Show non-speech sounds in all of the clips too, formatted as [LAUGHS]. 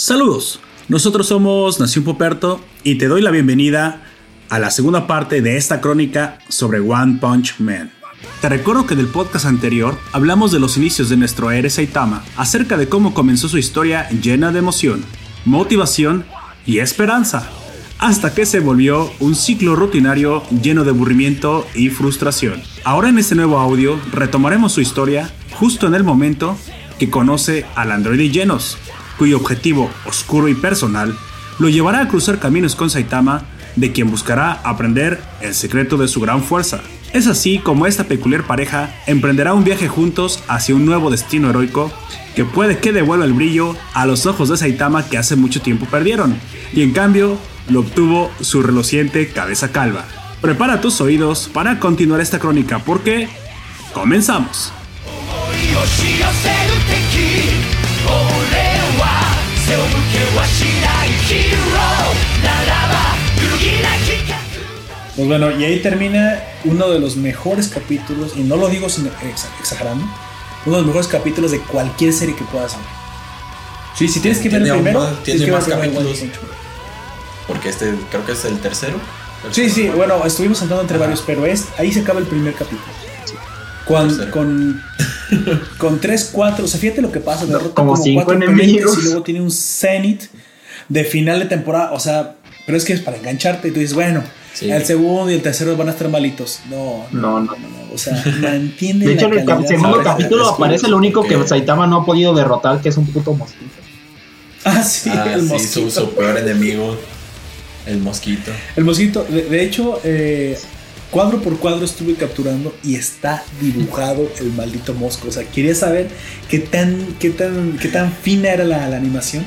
Saludos, nosotros somos Nación Poperto y te doy la bienvenida a la segunda parte de esta crónica sobre One Punch Man. Te recuerdo que en el podcast anterior hablamos de los inicios de nuestro héroe Saitama, acerca de cómo comenzó su historia llena de emoción, motivación y esperanza, hasta que se volvió un ciclo rutinario lleno de aburrimiento y frustración. Ahora en este nuevo audio retomaremos su historia justo en el momento que conoce al androide Genos, cuyo objetivo oscuro y personal lo llevará a cruzar caminos con Saitama, de quien buscará aprender el secreto de su gran fuerza. Es así como esta peculiar pareja emprenderá un viaje juntos hacia un nuevo destino heroico que puede que devuelva el brillo a los ojos de Saitama que hace mucho tiempo perdieron, y en cambio lo obtuvo su reluciente cabeza calva. Prepara tus oídos para continuar esta crónica porque comenzamos. Pues bueno, y ahí termina uno de los mejores capítulos, y no lo digo sin exagerando, uno de los mejores capítulos de cualquier serie que puedas ver. Sí, si tienes que ver el primero, tiene tienes más que ver capítulos. Porque este creo que es el tercero. El Sí, sí, bueno, estuvimos saltando entre Ajá. varios, pero es, ahí se acaba el primer capítulo. Con, con, con 3, 4, o sea, fíjate lo que pasa, derrota como cinco cuatro enemigos. oponentes y luego tiene un Zenith de final de temporada, o sea, pero es que es para engancharte y tú dices, bueno, Sí. el segundo y el tercero van a estar malitos. No, No, no. o sea, [LAUGHS] mantiene De hecho, la en el segundo ¿sabes? capítulo aparece lo único que que- Saitama no ha podido derrotar, que es un puto mosquito. Ah, sí, Ah, el sí, mosquito. su, su peor enemigo. El mosquito. El mosquito, de, de hecho, eh, cuadro por cuadro estuve capturando y está dibujado el maldito mosco. O sea, quería saber qué tan, qué tan, qué tan fina era la, la animación.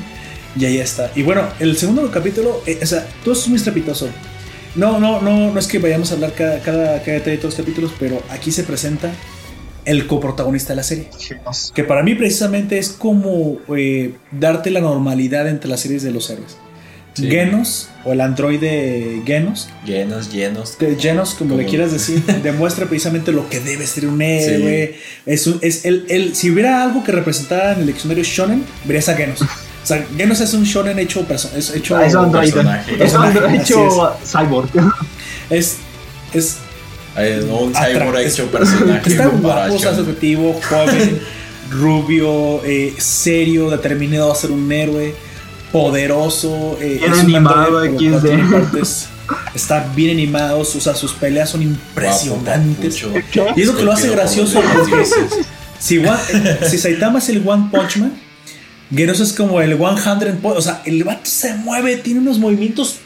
Y ahí está. Y bueno, el segundo capítulo, eh, o sea, todo es muy estrepitoso. No, no, no, no es que vayamos a hablar cada, cada, cada detalle de todos los capítulos, pero aquí se presenta el coprotagonista de la serie. Que para mí precisamente es como eh, darte la normalidad entre las series de los héroes. Sí. Genos, o el androide Genos, Llenos, llenos. que Genos, como, le quieras [LAUGHS] decir, demuestra precisamente lo que debe ser un héroe. Es un- es el, el- si hubiera algo que representara en el diccionario shonen, verías a Genos. O sea, Genos es un shonen hecho, perso- es hecho Ah, es androide. personaje. Es androide hecho cyborg. es, es no, un cyborg hecho personaje. Está guapo, atractivo, joven, [LAUGHS] rubio, eh, serio, determinado a ser un héroe, poderoso. eh, Bien es animado, Está bien animado, o sea, sus peleas son impresionantes. Guapo. Y es lo que lo hace gracioso porque si, si Saitama es el One Punch Man, Genos es como el 100 Punch. O sea, el vato se mueve, tiene unos movimientos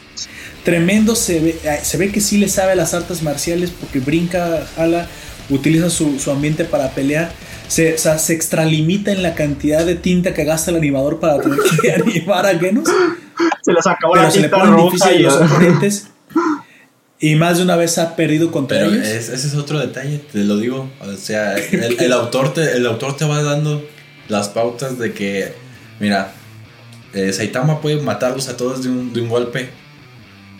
tremendos. Se ve, se ve que sí le sabe a las artes marciales porque brinca, jala, utiliza su, su ambiente para pelear. Se, o sea, se extralimita en la cantidad de tinta que gasta el animador para tener que [LAUGHS] animar a Genos. Se les acabó Pero la se le tinta ponen difíciles y los oponentes. Y más de una vez ha perdido contra Pero ellos. es- ese es otro detalle, te lo digo. O sea, el, el autor te, el autor te va dando las pautas de que, mira, eh, Saitama puede matarlos a todos de un, de un golpe,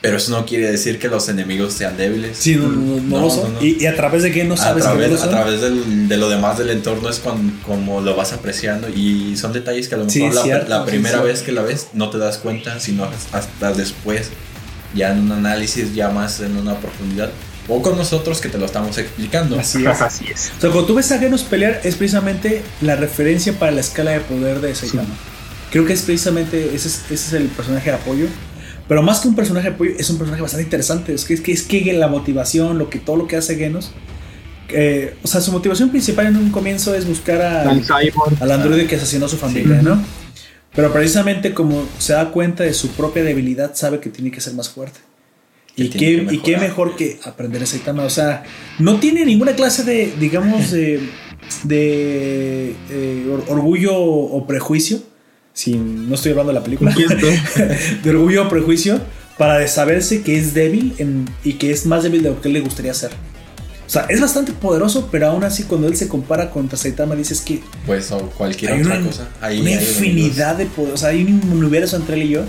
pero eso no quiere decir que los enemigos sean débiles. Sí, no, no, no No, lo son. no, no. Y, y a través de Genos a sabes no través, a través del- de lo demás del entorno es con, como lo vas apreciando y son detalles que a lo Sí, mejor la, cierto, la sí, primera sí. vez que la ves no te das cuenta, sino hasta después, ya en un análisis, ya más en una profundidad, o con nosotros que te lo estamos explicando. Así es. [LAUGHS] Así es. O sea, cuando tú ves a Genos pelear, es precisamente la referencia para la escala de poder de Saitama. Creo que es precisamente ese es, ese es el personaje de apoyo. Pero más que un personaje de apoyo, es un personaje bastante interesante. Es que es que, es que la motivación, lo que, todo lo que hace Genos. eh, o sea, su motivación principal en un comienzo es buscar a, Al androide que asesinó a su familia, Sí. ¿no? Pero precisamente como se da cuenta de su propia debilidad, sabe que tiene que ser más fuerte. Y qué, que y qué mejor que aprender a Saitama. O sea, no tiene ninguna clase de, digamos, de, de eh, or- orgullo o prejuicio. Si no estoy hablando de la película. [LAUGHS] de orgullo o prejuicio para de saberse que es débil en- y que es más débil de lo que él le gustaría ser. O sea, es bastante poderoso, pero aún así cuando él se compara contra Saitama dices que Pues o cualquier hay otra una, cosa. Ahí una hay infinidad de poder. O sea, hay un universo entre él y yo.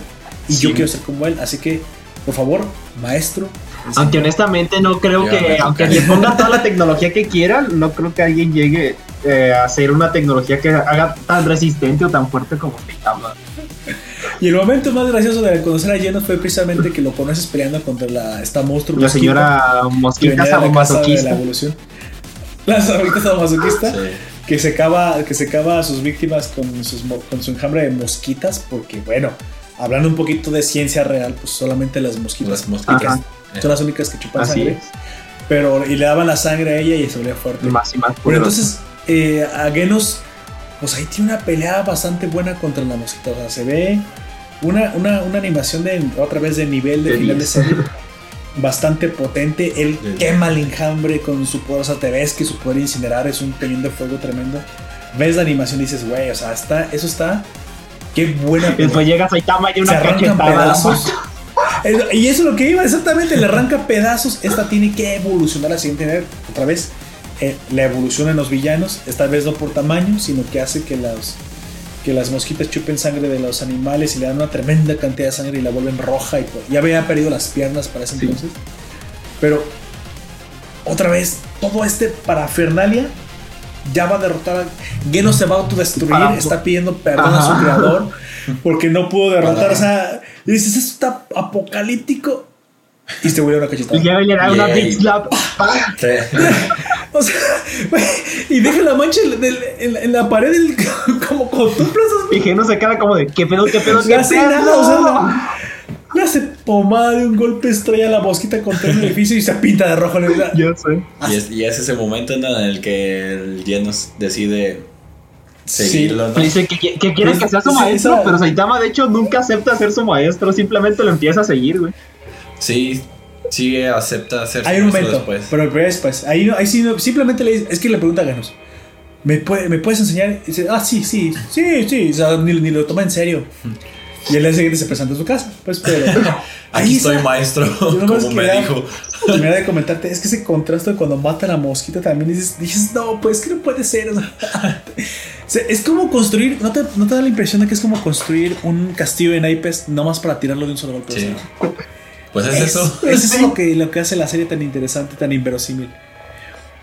Y Sí. yo quiero ser como él. Así que, por favor, maestro. Aunque honestamente no creo que, aunque le pongan toda la tecnología que quieran, no creo que alguien llegue eh, hacer una tecnología que haga tan resistente o tan fuerte como Saitama. Y el momento más gracioso de conocer a Genos fue precisamente que lo conoces peleando contra la, esta monstruo. La señora mosquita de la la sadomasoquista. evolución. La señorita sadomasoquista Sí. que secaba, que secaba a sus víctimas con, sus, con su enjambre de mosquitas, porque bueno, hablando un poquito de ciencia real, pues solamente las mosquitas Las mosquitas. Ajá. son las únicas que chupan Así sangre. es. Pero, y le daban la sangre a ella y se volvía fuerte. Más y más Pero poderoso. entonces, eh, a Genos, pues ahí tiene una pelea bastante buena contra la mosquita. O sea, se ve una, una, una animación de otra vez de nivel de final de 10. serie. Bastante potente. Él quema el enjambre con su poder. O sea, te ves que su poder incinerar es un cañón de fuego tremendo. Ves la animación y dices, güey, o sea, está, eso está. Qué buena. Después llega Saitama y se una arrancan cachetada. a la pedazos. Eh, Y eso es lo que iba, exactamente, le arranca pedazos. Esta tiene que evolucionar a siguiente nivel. Otra vez, eh, la evolución en los villanos, esta vez no por tamaño, sino que hace que las, que las mosquitas chupen sangre de los animales y le dan una tremenda cantidad de sangre y la vuelven roja. Y todo. ya había perdido las piernas para ese Sí. entonces. Pero, otra vez, todo este parafernalia ya va a derrotar a. Geno se va a autodestruir, Para- está pidiendo perdón a su creador [LAUGHS] porque no pudo derrotar. O sea, y dices, esto está apocalíptico. Y se vuelve una cachetada. Y ya le da una big slap. [LAUGHS] Sí. [LAUGHS] O sea, güey, y deja la mancha en, la- en la- en la pared del, como con tu Y que no se queda como de, ¿qué pedo, qué pedo, [LAUGHS] No qué hace pedo? nada, o sea, no- Le hace pomada de un golpe, estrella la mosquita contra el edificio y se pinta de rojo. Le da- Yo sé. Y es, y es ese momento ¿no? en el que el Genos decide seguirlo, ¿no? Le dice que, que quiere Pues, que sea su sí, maestro, esa- pero Saitama de hecho nunca acepta ser su maestro, simplemente lo empieza a seguir, güey. Sí, sí acepta ser Hay un momento, después. pero después. Ahí, no- ahí sí, no- simplemente le dice, es que le pregunta a Ganos, ¿me, puede- ¿me puedes enseñar? Y dice, ah, sí, sí, sí, sí, o sea, ni, ni lo toma en serio. Y el día siguiente se presenta en su casa, pues, pero... [LAUGHS] Aquí ahí estoy está. maestro, Yo como me quería- dijo. Terminar de comentarte, es que ese contraste de cuando mata a la mosquita también dices, dices no, pues que no puede ser. o sea, [LAUGHS] es como construir, ¿no te, ¿no te da la impresión de que es como construir un castillo de naipes nomás para tirarlo de un solo golpe? Sí. Pues es, eso. Eso es lo [LAUGHS] que, lo que hace la serie tan interesante, tan inverosímil,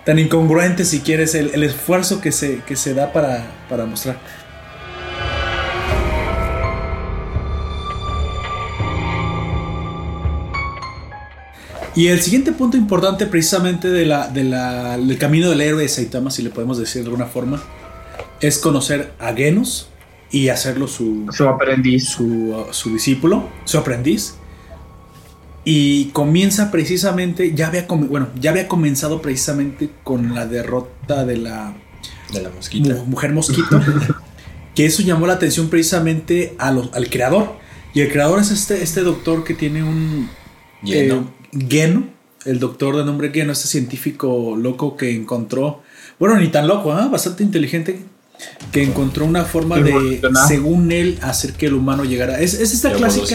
tan incongruente si quieres, el, el esfuerzo que se, que se da para, para mostrar. Y el siguiente punto importante precisamente de la, de la- del camino del héroe de Saitama, si le podemos decir de alguna forma, es conocer a Genos y hacerlo su, Su aprendiz. su, su discípulo, su aprendiz. Y comienza precisamente, ya había, bueno, ya había comenzado precisamente con la derrota de la De la mosquita. mu- mujer mosquito. que eso llamó la atención precisamente a los- al creador. Y el creador es este, este doctor que tiene un... Lleno. eh, Geno, el doctor de nombre Geno, este científico loco que encontró, bueno, ni tan loco, ¿ah? bastante inteligente, que encontró una forma de, según él, hacer que el humano llegara. Es, es esta clásica.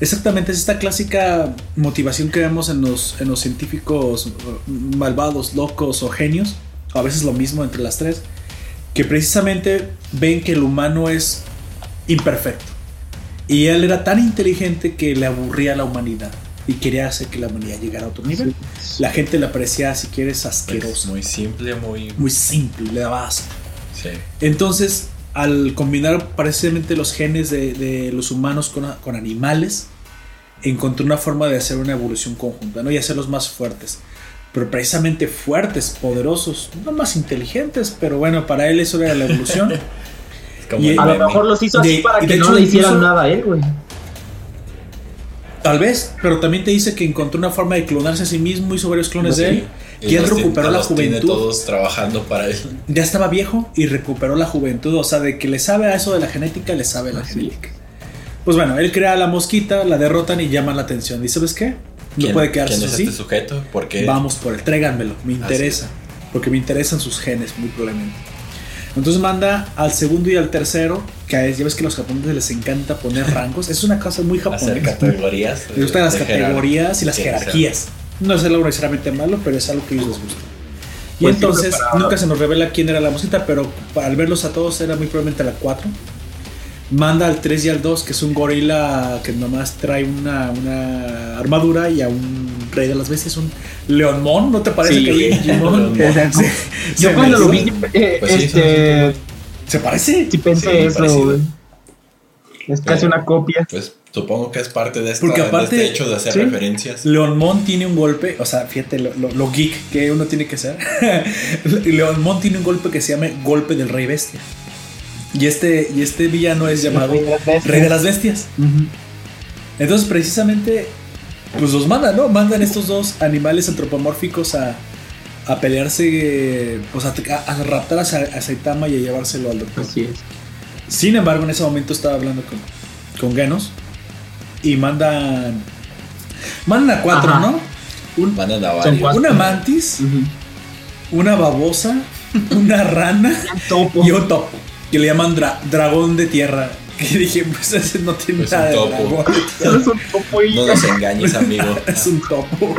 Exactamente, es esta clásica motivación que vemos en los, en los científicos uh, malvados, locos o genios, a veces lo mismo entre las tres, que precisamente ven que el humano es imperfecto. Y él era tan inteligente que le aburría a la humanidad y quería hacer que la humanidad llegara a otro nivel. La gente le parecía, si quieres, Es asqueroso, muy simple, muy. muy simple, le daba asco. Sí. Entonces, al combinar precisamente los genes de, de los humanos con, con animales, encontró una forma de hacer una evolución conjunta, ¿no? Y hacerlos más fuertes. Pero precisamente fuertes, poderosos, no más inteligentes, pero bueno, para él eso era la evolución. [LAUGHS] Y- A lo mejor los hizo así De- para y que de no hecho le hicieran incluso- nada a él, güey. Tal vez, pero también te dice que encontró una forma de clonarse a sí mismo, hizo varios clones de Sí. él, Él los tiene- recuperó la los tiene juventud. todos trabajando para él. ya estaba viejo y recuperó la juventud. O sea, de que le sabe a eso de la genética, le sabe a la Así genética. Pues bueno, él crea a la mosquita, la derrotan y llaman la atención. ¿Y sabes qué? No ¿Quién- puede quedarse ¿Quién es así. este sujeto? Porque Vamos por él, tráiganmelo, me interesa. Porque me interesan sus genes, muy probablemente. Entonces manda al segundo y al tercero, que a- ya ves que a los japoneses les encanta poner rangos. Es una cosa muy hacer japonesa. categorías. [LAUGHS] Les gustan las categorías y las Sí, jerarquías. No es algo necesariamente malo, pero es algo que a ellos les gusta. Y Pues entonces nunca se nos revela quién era la mosquita, pero al verlos a todos era muy probablemente la 4. Manda al 3 y al 2, que es un gorila que nomás trae una, una armadura y a un rey de las bestias, un leonmón, ¿no te parece Sí, que hay Digimon? [LAUGHS] Yo Se cuando lo vi, eh, Pues sí, este, ¿Se parece? sí pensé Sí, eso, parecido. güey. Es casi una copia. Pues supongo que es parte de, esta, Porque de este hecho de hacer sí. referencias. Leon Mon tiene un golpe, o sea, fíjate lo, lo- lo geek que uno tiene que ser. [LAUGHS] Leon Mon tiene un golpe que se llama Golpe del Rey Bestia. Y este, y este villano es llamado Rey de las Bestias. Rey de las Bestias. Ujú. Entonces, precisamente, pues los mandan, ¿no? Mandan estos dos animales antropomórficos a, a pelearse, eh, pues a, a- a raptar a Saitama y a llevárselo al doctor. Así es. Sin embargo, en ese momento estaba hablando con, con Genos y mandan. Mandan a cuatro, Ajá. ¿no? Un- Van a Son cuatro. una mantis, una babosa, [LAUGHS] una rana Topo. y un topo. Que le llaman dra- dragón de tierra. [LAUGHS] Que dije, pues ese no tiene nada un de topo. dragón. [LAUGHS] Es un topo y- No nos engañes, amigo. es un topo.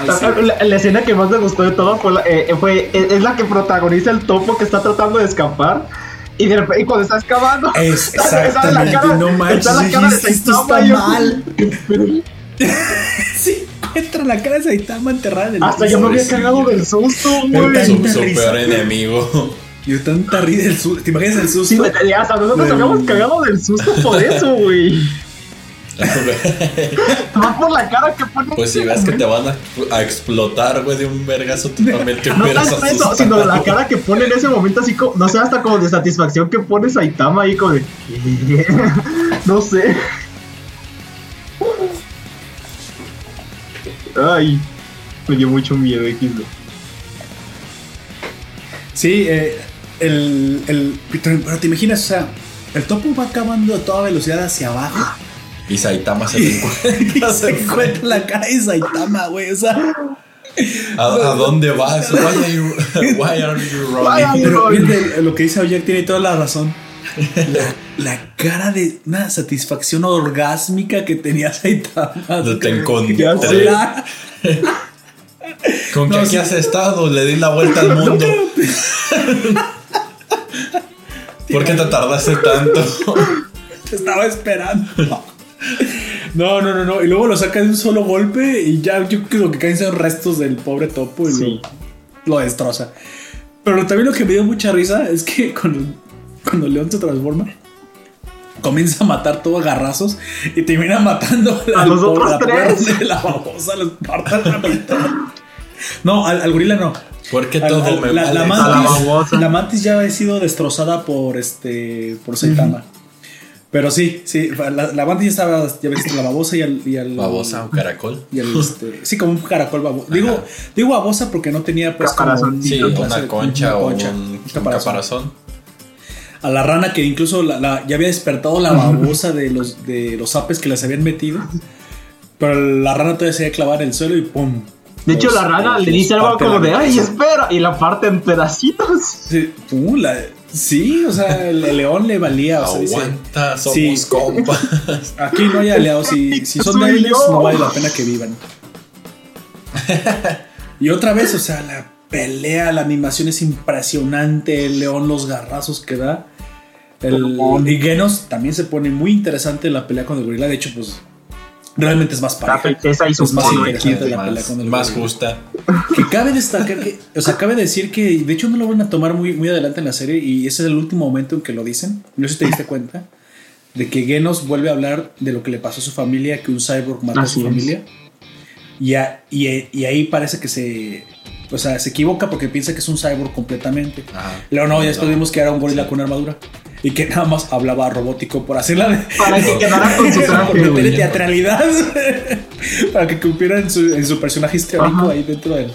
Ay. La, la escena que más me gustó de todo fue, la, eh, fue es, es la que protagoniza el topo que está tratando de escapar y, de y cuando está excavando Es está- está la exactamente, cara- no manches, está la cara de dijiste, esto Saitama está yo- mal. [LAUGHS] Sí, encuentra la cara de Saitama enterrada en el hasta yo me había cagado del susto, güey. Su, peor enemigo. Y tanta risa del susto. ¿Te imaginas el susto? Sí, me tenía, hasta nosotros habíamos cagado del susto por eso, güey. [LAUGHS] Más por la cara que pone. Pues si ves que te van a, a explotar, güey, de un vergazo, tú también te No tanto eso, sino la cara que pone en ese momento, así como, no sé, hasta como de satisfacción que pone Saitama ahí, como de. [LAUGHS] No sé. Ay, me dio mucho miedo, X. Sí, eh, el, el. Pero pero te imaginas, o sea, el topo va acabando a toda velocidad hacia abajo. Y Saitama se Y, te encuentra. [LAUGHS] se [LAUGHS] encuentra la cara de Saitama, güey. O sea, ¿A, a dónde vas? Why are you, [LAUGHS] why are you Why are running? you- pero fíjate, lo que dice Oyak tiene toda la razón. La, la cara de una satisfacción orgásmica que tenía Saitama. Te- te encontré. Hola. ¿Con qué No, aquí sí. has estado? Le di la vuelta al mundo. ¿Por qué te tardaste tanto? Te estaba esperando. No, no, no, no. Y luego lo saca de un solo golpe y ya yo creo que caen son restos del pobre topo y Sí. lo, lo destroza. Pero también lo que me dio mucha risa es que cuando, cuando León se transforma, comienza a matar todo a garrazos y termina matando A los otros tres. de la babosa, los parta a la mitad. No, al, al gorila no. ¿Por qué Al- todo al- me la, la vale? A la mantis, babosa. la mantis ya ha sido destrozada por este por Saitama. Pero sí, sí, la, la mantis ya estaba, ya ves, la babosa y al, y al Babosa, un caracol. y al, este, sí, como un caracol babosa. Digo, digo babosa porque no tenía pues como Caparazón. Sí, una concha una o concha, un, un un caparazón. caparazón. A la rana que incluso la, la- ya había despertado la babosa de los de los apes que les habían metido. Pero la rana todavía se había clavado en el suelo y ¡pum! De hecho, la rana le dice algo como la de, ay, espera, y la parte en pedacitos. Sí, la- sí, o sea, el, el león le valía. O sea, dice, Aguanta, somos Sí. compas. [LAUGHS] Aquí no hay aliados. Si, si son débiles, no vale la pena que vivan. y otra vez, o sea, la pelea, la animación es impresionante. El león, los garrazos que da. El, y Genos también se pone muy interesante la pelea con el gorila. De hecho, pues realmente es más La pareja. y su Es más interesante la pelea más, con el más justa. Que cabe destacar que, o sea, cabe decir que de hecho no lo van a tomar muy, muy adelante en la serie y ese es el último momento en que lo dicen. No sé si te diste cuenta de que Genos vuelve a hablar de lo que le pasó a su familia, que un cyborg mató a su es. familia. Y, a- y, y ahí parece que se, o sea, se equivoca porque piensa que es un cyborg completamente. Ajá. Luego no, ya después vimos que era un gorila con armadura y que nada más hablaba robótico por hacerla de, Para que quedara con su [LAUGHS] traje, teatralidad [LAUGHS] para que cumpliera en su, en su personaje histórico ahí dentro del,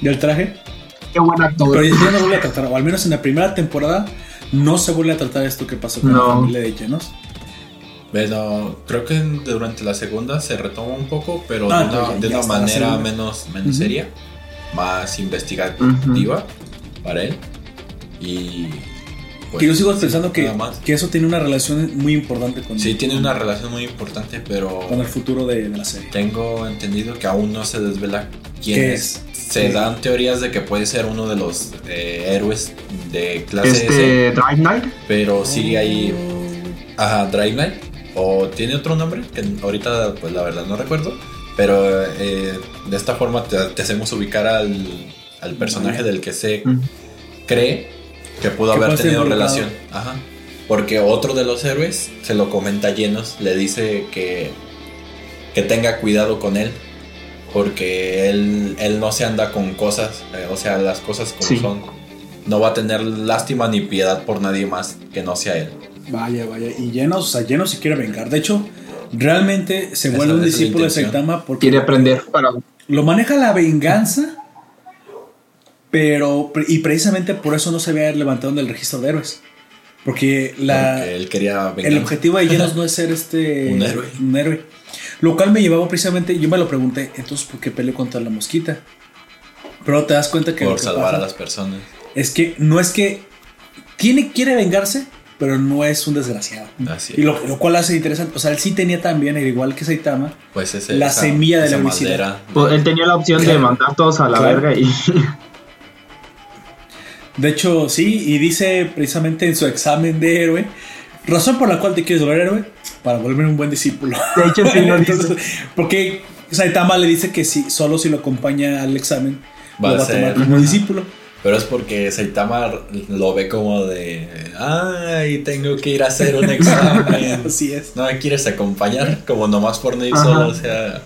del traje. Qué buen actor. Pero ya no vuelve a tratar, o al menos en la primera temporada, no se vuelve a tratar esto que pasó con No. la familia de Genos. Bueno, creo que durante la segunda se retoma un poco, pero Ah, de una, ya- de ya una manera menos, menos Ujú. seria, más investigativa para él. Y. pues, que yo sigo pensando que, que eso tiene una relación muy importante con, Sí, tiene una relación muy importante, pero con el futuro de, de la serie. tengo entendido que aún no se desvela quién ¿Qué es. Se Sí. dan teorías de que puede ser uno de los eh, héroes de clase S, Este, Drive Night. pero sí hay. Oh. Ajá, Drive Night. O tiene otro nombre que ahorita, pues la verdad no recuerdo. Pero eh, de esta forma te, te hacemos ubicar al, al personaje del que se cree que pudo haber tenido involucrado. relación. Ajá. Porque otro de los héroes se lo comenta a Llenos, le dice que, que tenga cuidado con él. Porque él, él no se anda con cosas, eh, o sea, las cosas como Sí. son. No va a tener lástima ni piedad por nadie más que no sea él. Vaya, vaya. Y Llenos, o sea, Llenos se quiere vengar. De hecho, realmente se Esa- vuelve un discípulo de. Saitama porque Quiere aprender para. lo maneja la venganza, pero y precisamente por eso no se había levantado en el registro de héroes. Porque la, Porque él quería el objetivo de Llenos no es ser este [LAUGHS] Un héroe. un héroe. Lo cual me llevaba precisamente, yo me lo pregunté, entonces ¿por qué peleó contra la mosquita? Pero te das cuenta que por que salvar a las personas. es que no es que tiene quiere vengarse, pero no es un desgraciado. Así Y lo, lo cual hace interesante, o sea, él sí tenía también, al igual que Saitama, Pues ese, La esa- semilla de la madera Pues, él tenía la opción de mandar todos a la Claro. verga y. [LAUGHS] De hecho, sí, y dice precisamente en su examen de héroe, razón por la cual te quieres volver héroe, para volverme un buen discípulo. De hecho, sí lo. [LAUGHS] Entonces, porque Saitama le dice que si, solo si lo acompaña al examen, Va lo a va a tomar como discípulo. Pero es porque Saitama lo ve como de. Ay, tengo que ir a hacer un [LAUGHS] examen. Así es. ¿No me quieres acompañar? Como nomás por no ir Ajá. solo, o sea.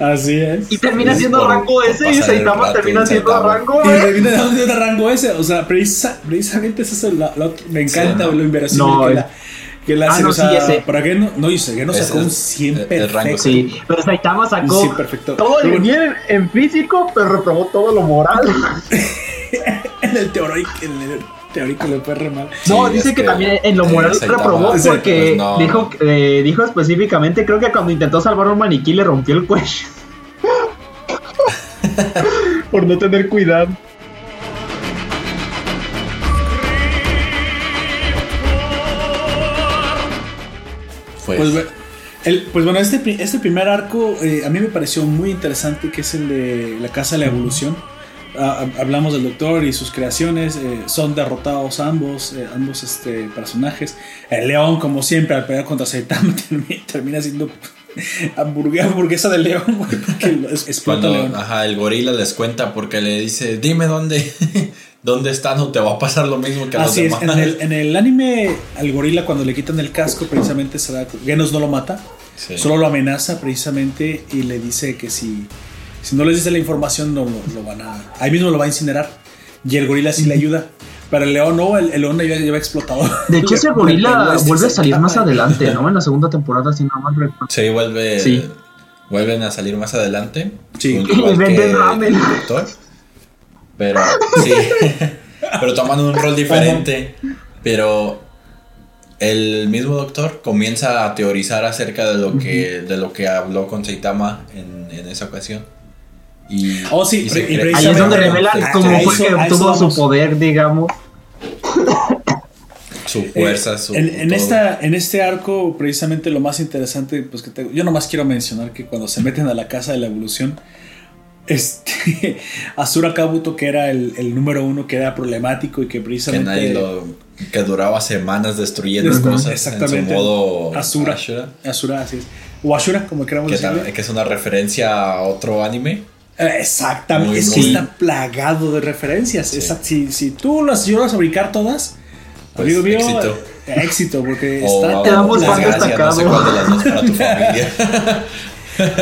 Así es. Y termina Es siendo rango ese y Saitama termina en siendo rango. Y eh. termina [LAUGHS] de rango ese, o sea, precisa- precisamente eso es la, la- me encanta Sí, lo inverosímil No, que es- la que la Ah, hace, no, o sea, sí, ese. para que no, no que no Ese sacó un 100 el- el rango, perfecto. Sí, pero Saitama sacó Sí, perfecto. todo el bien en físico, pero reprobó todo lo moral. [LAUGHS] En el teórico, en el teórico le fue re mal. No, Sí, dice es que que, también en lo moral reprobó porque pues, no. dijo, eh, dijo específicamente, creo que cuando intentó salvar a un maniquí le rompió el cuello. [LAUGHS] Por no tener cuidado. Pues, Pues, el- pues bueno, este, este primer arco eh, a mí me pareció muy interesante, que es el de la Casa de la Evolución. Hab- hablamos del Doctor y sus creaciones, eh, son derrotados ambos, eh, ambos este, personajes. El León, como siempre, al pelear contra Saitama, [LAUGHS] termina, termina siendo hamburguesa, hamburguesa de León, güey, porque lo- es- explota León. ajá, el gorila les cuenta porque le dice, dime dónde, [LAUGHS] dónde están o te va a pasar lo mismo que a los Así es, demás. en el, [LAUGHS] en el anime al gorila cuando le quitan el casco, precisamente se da, Genos no lo mata, Sí. Solo lo amenaza precisamente y le dice que si, si no les dice la información no lo, lo van a... Ahí mismo lo va a incinerar. Y el gorila sí le ayuda. Pero el león no, el, el león ya lleva explotado. De hecho, [LAUGHS] ese gorila este vuelve a salir más adelante, ¿no? En la segunda [LAUGHS] temporada, si no mal recuerdo. Sí, vuelve, Sí. vuelven a salir más adelante. Sí. Y [LAUGHS] venden el ramen. doctor. Pero sí, pero tomando un rol diferente. Pero el mismo doctor comienza a teorizar acerca de lo que, de lo que habló con Saitama en, en esa ocasión. Y, Oh, sí, y Ahí es donde revelan cómo fue que obtuvo su poder, digamos. su fuerza, su En, esta, en este arco, precisamente lo más interesante, pues que te- yo nomás quiero mencionar que cuando se meten a la casa de la evolución, [LAUGHS] este, Asura Kabuto, que era el, el número uno, que era problemático y que que precisamente... nadie lo que duraba semanas destruyendo cosas exactamente. en su modo Asura. Ashura, Asura, así es. O Ashura, como queramos que, que es una referencia a otro anime Eh, Exactamente, Muy, es que muy- está plagado de referencias. Sí. Si, si tú las llevas a fabricar todas, Pues, amigo mío, éxito. éxito, porque o está Te damos tan desgracia, no sé destacado. cuál de las dos para tu [LAUGHS] familia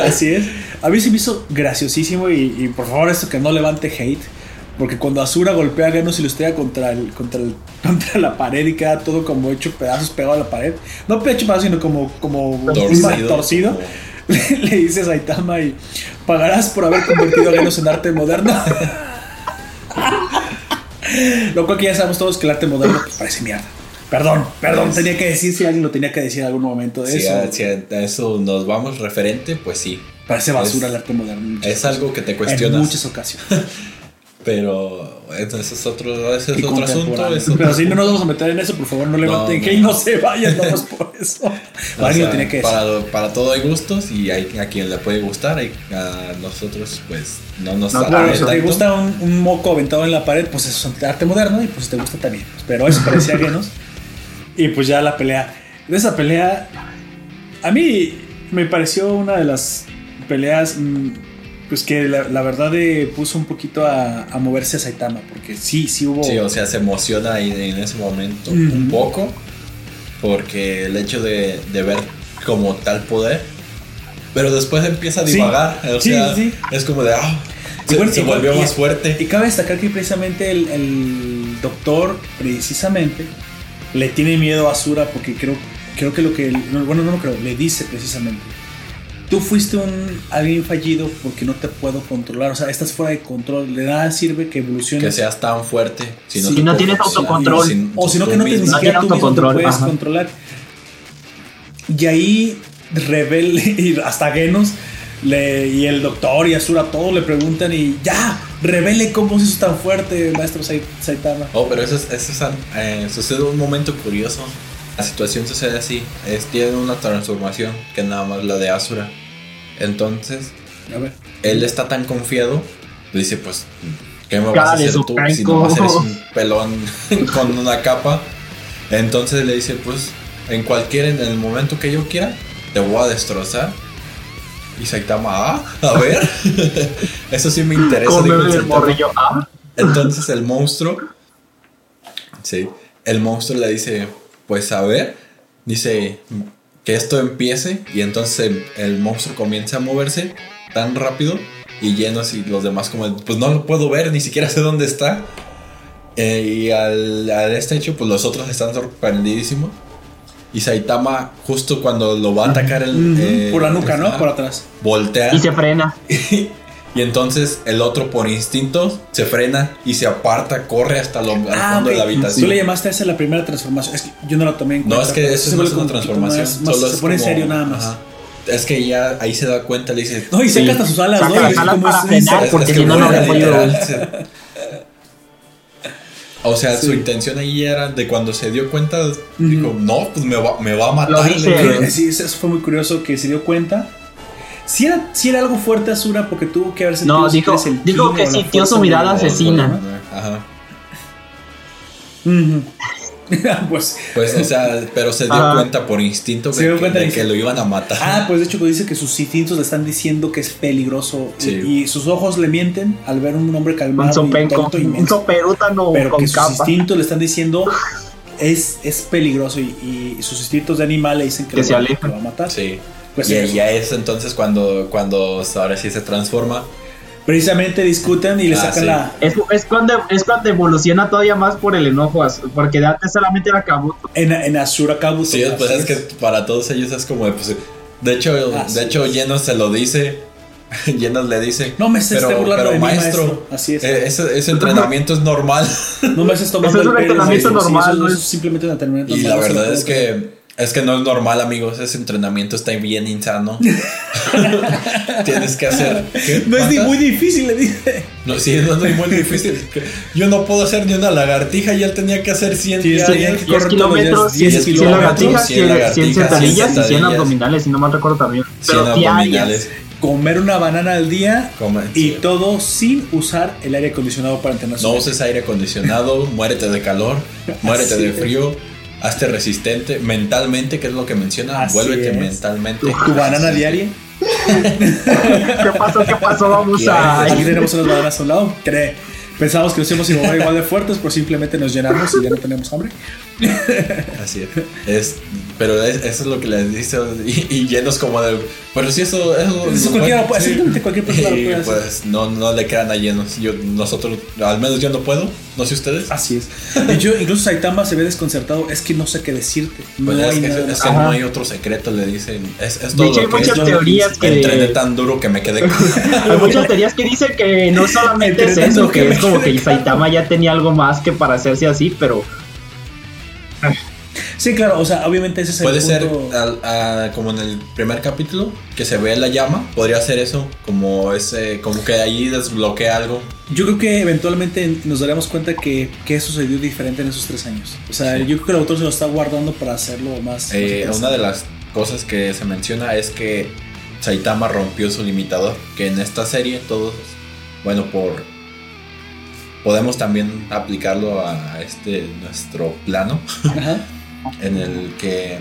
Así es. A mí se me hizo graciosísimo y, y por favor esto que no levante hate. Porque cuando Asura golpea a Genos y lo estrella contra, el, contra, el, [LAUGHS] contra la pared y queda todo como hecho pedazos pegado a la pared. No hecho pedazos, sino como, como Torcido, torcido. como- [LAUGHS] Le, le dice a Saitama y pagarás por haber convertido a Genos en arte moderno. [LAUGHS] Lo cual que ya sabemos todos que el arte moderno pues, parece mierda. Perdón, perdón, tenía que decir si alguien lo tenía que decir en algún momento de si, eso. a, si a eso nos vamos referente pues sí Parece basura es- el arte moderno. es algo que te En cuestionas muchas ocasiones. [LAUGHS] pero ese es otro ese es otro asunto contemporáneo. es otro Pero si no nos vamos a meter en eso, por favor, no levanten No, que no. no se vayan, vamos por eso. [LAUGHS] Sea, que para, para todo hay gustos y hay a quien le puede gustar hay, a nosotros pues no nos No, Claro, si te gusta un, un moco aventado en la pared, pues eso es arte moderno y pues te gusta también. Pero eso parecía Genos. Y pues ya la pelea. De esa pelea, a mí me pareció una de las peleas, mm, pues que la, la verdad eh, puso un poquito a, a moverse a Saitama, porque sí, sí hubo... Sí, o sea, se emociona ahí en ese momento un poco, porque el hecho de, de ver como tal poder, pero después empieza a Sí. divagar, o Sí, sea, sí. es como de, ah, se, bueno, se y- volvió y- más fuerte. Y cabe destacar que precisamente el, el doctor, precisamente, le tiene miedo a Asura porque creo, creo que lo que. bueno, no lo creo, le dice precisamente. Tú fuiste un alguien fallido porque no te puedo controlar. O sea, estás fuera de control. De nada sirve que evoluciones. que seas tan fuerte si no, te no tienes autocontrol. sin- o si no, que no mismo. No siquiera tú mismo te puedes ajá. controlar. Y ahí, Rebel [LAUGHS] y hasta Genos le, y el doctor y Asura, todos le preguntan y ya, revele cómo se hizo tan fuerte, maestro Sai- Saitama. Oh, pero eso es, eso es, eh, sucede un momento curioso. La situación sucede así. Es, tiene una transformación que nada más la de Asura. Entonces, A ver. él está tan confiado, le dice, pues, ¿qué me vas Cara a hacer tú si penco. nomás eres un [LAUGHS] pelón [LAUGHS] con una capa? Entonces le dice, pues, en cualquier, en el momento que yo quiera, te voy a destrozar. Y Saitama, ah, a ver. [LAUGHS] Eso sí me interesa. El morrillo. Ah, Entonces el monstruo, sí, el monstruo le dice, pues a ver, dice que esto empiece y entonces el, monstruo comienza a moverse tan rápido y llenos y los demás como, pues no lo puedo ver, ni siquiera sé dónde está. Eh, y al, al este hecho, pues los otros están sorprendidísimos. Y Saitama, justo cuando lo va a atacar el... Eh, Por la nuca, ¿no? Por atrás. Voltea. y se frena. [LAUGHS] Y entonces el otro por instinto se frena y se aparta, corre hasta lo, al fondo de la Ah, habitación. Tú le llamaste a esa la primera transformación. Es que yo no la tomé en cuenta. No, es que eso es vuelve una transformación. más- más- solo se es pone en serio nada más. ajá. Es que ya ahí se da cuenta, le dice. No, y saca Sí. hasta sus alas, ¿no? las Y es alas como para es- frenar, Es- porque es que si no, no vuela, habría podido. literal, [LAUGHS] se- O sea, su intención ahí era de cuando se dio cuenta, dijo, no, pues me va, me va a matar. Lo dice. Sí, eso fue muy curioso que se dio cuenta. Si era, algo fuerte Asura porque tuvo que haber sentido No, dijo- el dijo que sintió su mirada asesina. Ajá. Ujú. [LAUGHS] pues, Pues, o sea, pero se dio Ajá. cuenta por instinto Se de, dio que, cuenta de de que que- lo iban a matar. ah, pues de hecho dice que sus instintos le están diciendo que es peligroso y- Sí. y, sus ojos le mienten al ver un hombre Un calmado y sopenco. tonto y Un soperútano pero con que sus capa. instintos le están diciendo es, es peligroso y, y sus instintos de animal le dicen que, Que lo, se va- lo va a matar. Sí. Pues y eso. ya es entonces cuando, cuando ahora sí se transforma. Precisamente discuten y le Ah, sacan sí. la... Es, es cuando, es cuando evoluciona todavía más por el enojo, porque de antes solamente era Kabuto. En, en Asura Kabuto. Sí, pues es que para todos ellos es como, de, pues, de hecho, Así de hecho, es. Llenos se lo dice. [LAUGHS] Llenos le dice. No me estés pero, burlando pero de mí, maestro, maestro. Así es. eh, ese, ese entrenamiento es normal. [LAUGHS] No me haces tomando es el un pelo, entrenamiento maestro. Sí, normal, eso- ¿no? es simplemente un entrenamiento y la normal, verdad es que es que no es normal, amigos. Ese entrenamiento está bien insano. [LAUGHS] Tienes que hacer. ¿qué? No es ni muy difícil, le dije. No, sí, no es muy difícil. Yo no puedo hacer ni una lagartija y él tenía que hacer 100 Sí, diarias. sí, hay que 10 correr todos los días, kilómetros, 10 100 kilómetros, lagartijas, 100 100 lagartijas, sentadillas y 100 sentadillas. abdominales, si no mal recuerdo también. 100 Pero diarias. abdominales. Comer una banana al día Come- y sí. todo sin usar el aire acondicionado para entrenar No uses aire acondicionado, muérete de calor, muérete Así de es. Hazte resistente mentalmente, que es lo que menciona, Así vuélvete es. mentalmente. Tu banana diaria. [LAUGHS] ¿Qué pasó? ¿Qué pasó? Vamos a. Aquí tenemos unas bananas a un lado. Cre- Pensamos que nos íbamos a mover igual de fuertes, pero simplemente nos llenamos y ya no tenemos hambre. Así es. Es- pero es- eso es lo que les dice y, y llenos como de... Pero si eso... Eso, Eso cualquiera lo puede, sí. cualquier persona lo Y, puede hacer. pues no, no le crean a llenos. Yo, nosotros, al menos yo no puedo. No sé ustedes. Así es. De hecho, incluso Saitama se ve desconcertado. Es que no sé qué decirte. No Pues es, hay que, nada es que Ajá. no hay otro secreto, le dicen. Es, es De todo hecho, hay lo que muchas es. teorías que. Entrené tan duro que me quedé. [LAUGHS] Hay [LAUGHS] muchas teorías que dicen que no solamente es eso, que que es como que. Saitama ya tenía algo más que para hacerse así, pero Sí, claro. O sea, obviamente ese es Puede el ser punto. al- a- como en el primer capítulo que se ve la llama, podría ser eso, como ese, como que ahí desbloquea algo. Yo creo que eventualmente nos daremos cuenta que, que sucedió diferente en esos tres años. O sea, yo creo que el autor se lo está guardando para hacerlo más. Eh, una de las cosas que se menciona es que Saitama rompió su limitador, que en esta serie todos, bueno, por podemos también aplicarlo a este nuestro plano Ajá. [LAUGHS] en el que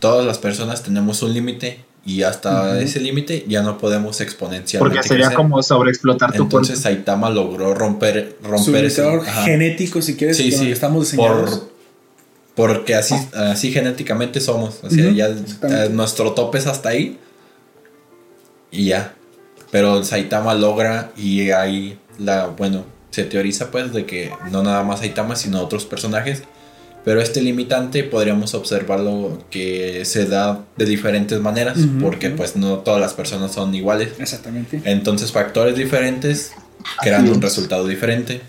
todas las personas tenemos un límite y hasta ese límite ya no podemos exponencialmente porque sería crecer. como sobreexplotar tu cuerpo. Entonces Saitama logró romper Su romper ese limitador ajá. genético, si quieres, Sí, con sí, que estamos diseñados. por Porque así, así genéticamente somos. O sea, ya eh, nuestro tope es hasta ahí. Y ya. Pero Saitama logra y hay la, bueno, se teoriza pues de que no nada más Saitama, sino otros personajes. Pero este limitante podríamos observarlo que se da de diferentes maneras, Ujú, porque ujú. pues no todas las personas son iguales. Exactamente. Entonces factores diferentes crean un resultado diferente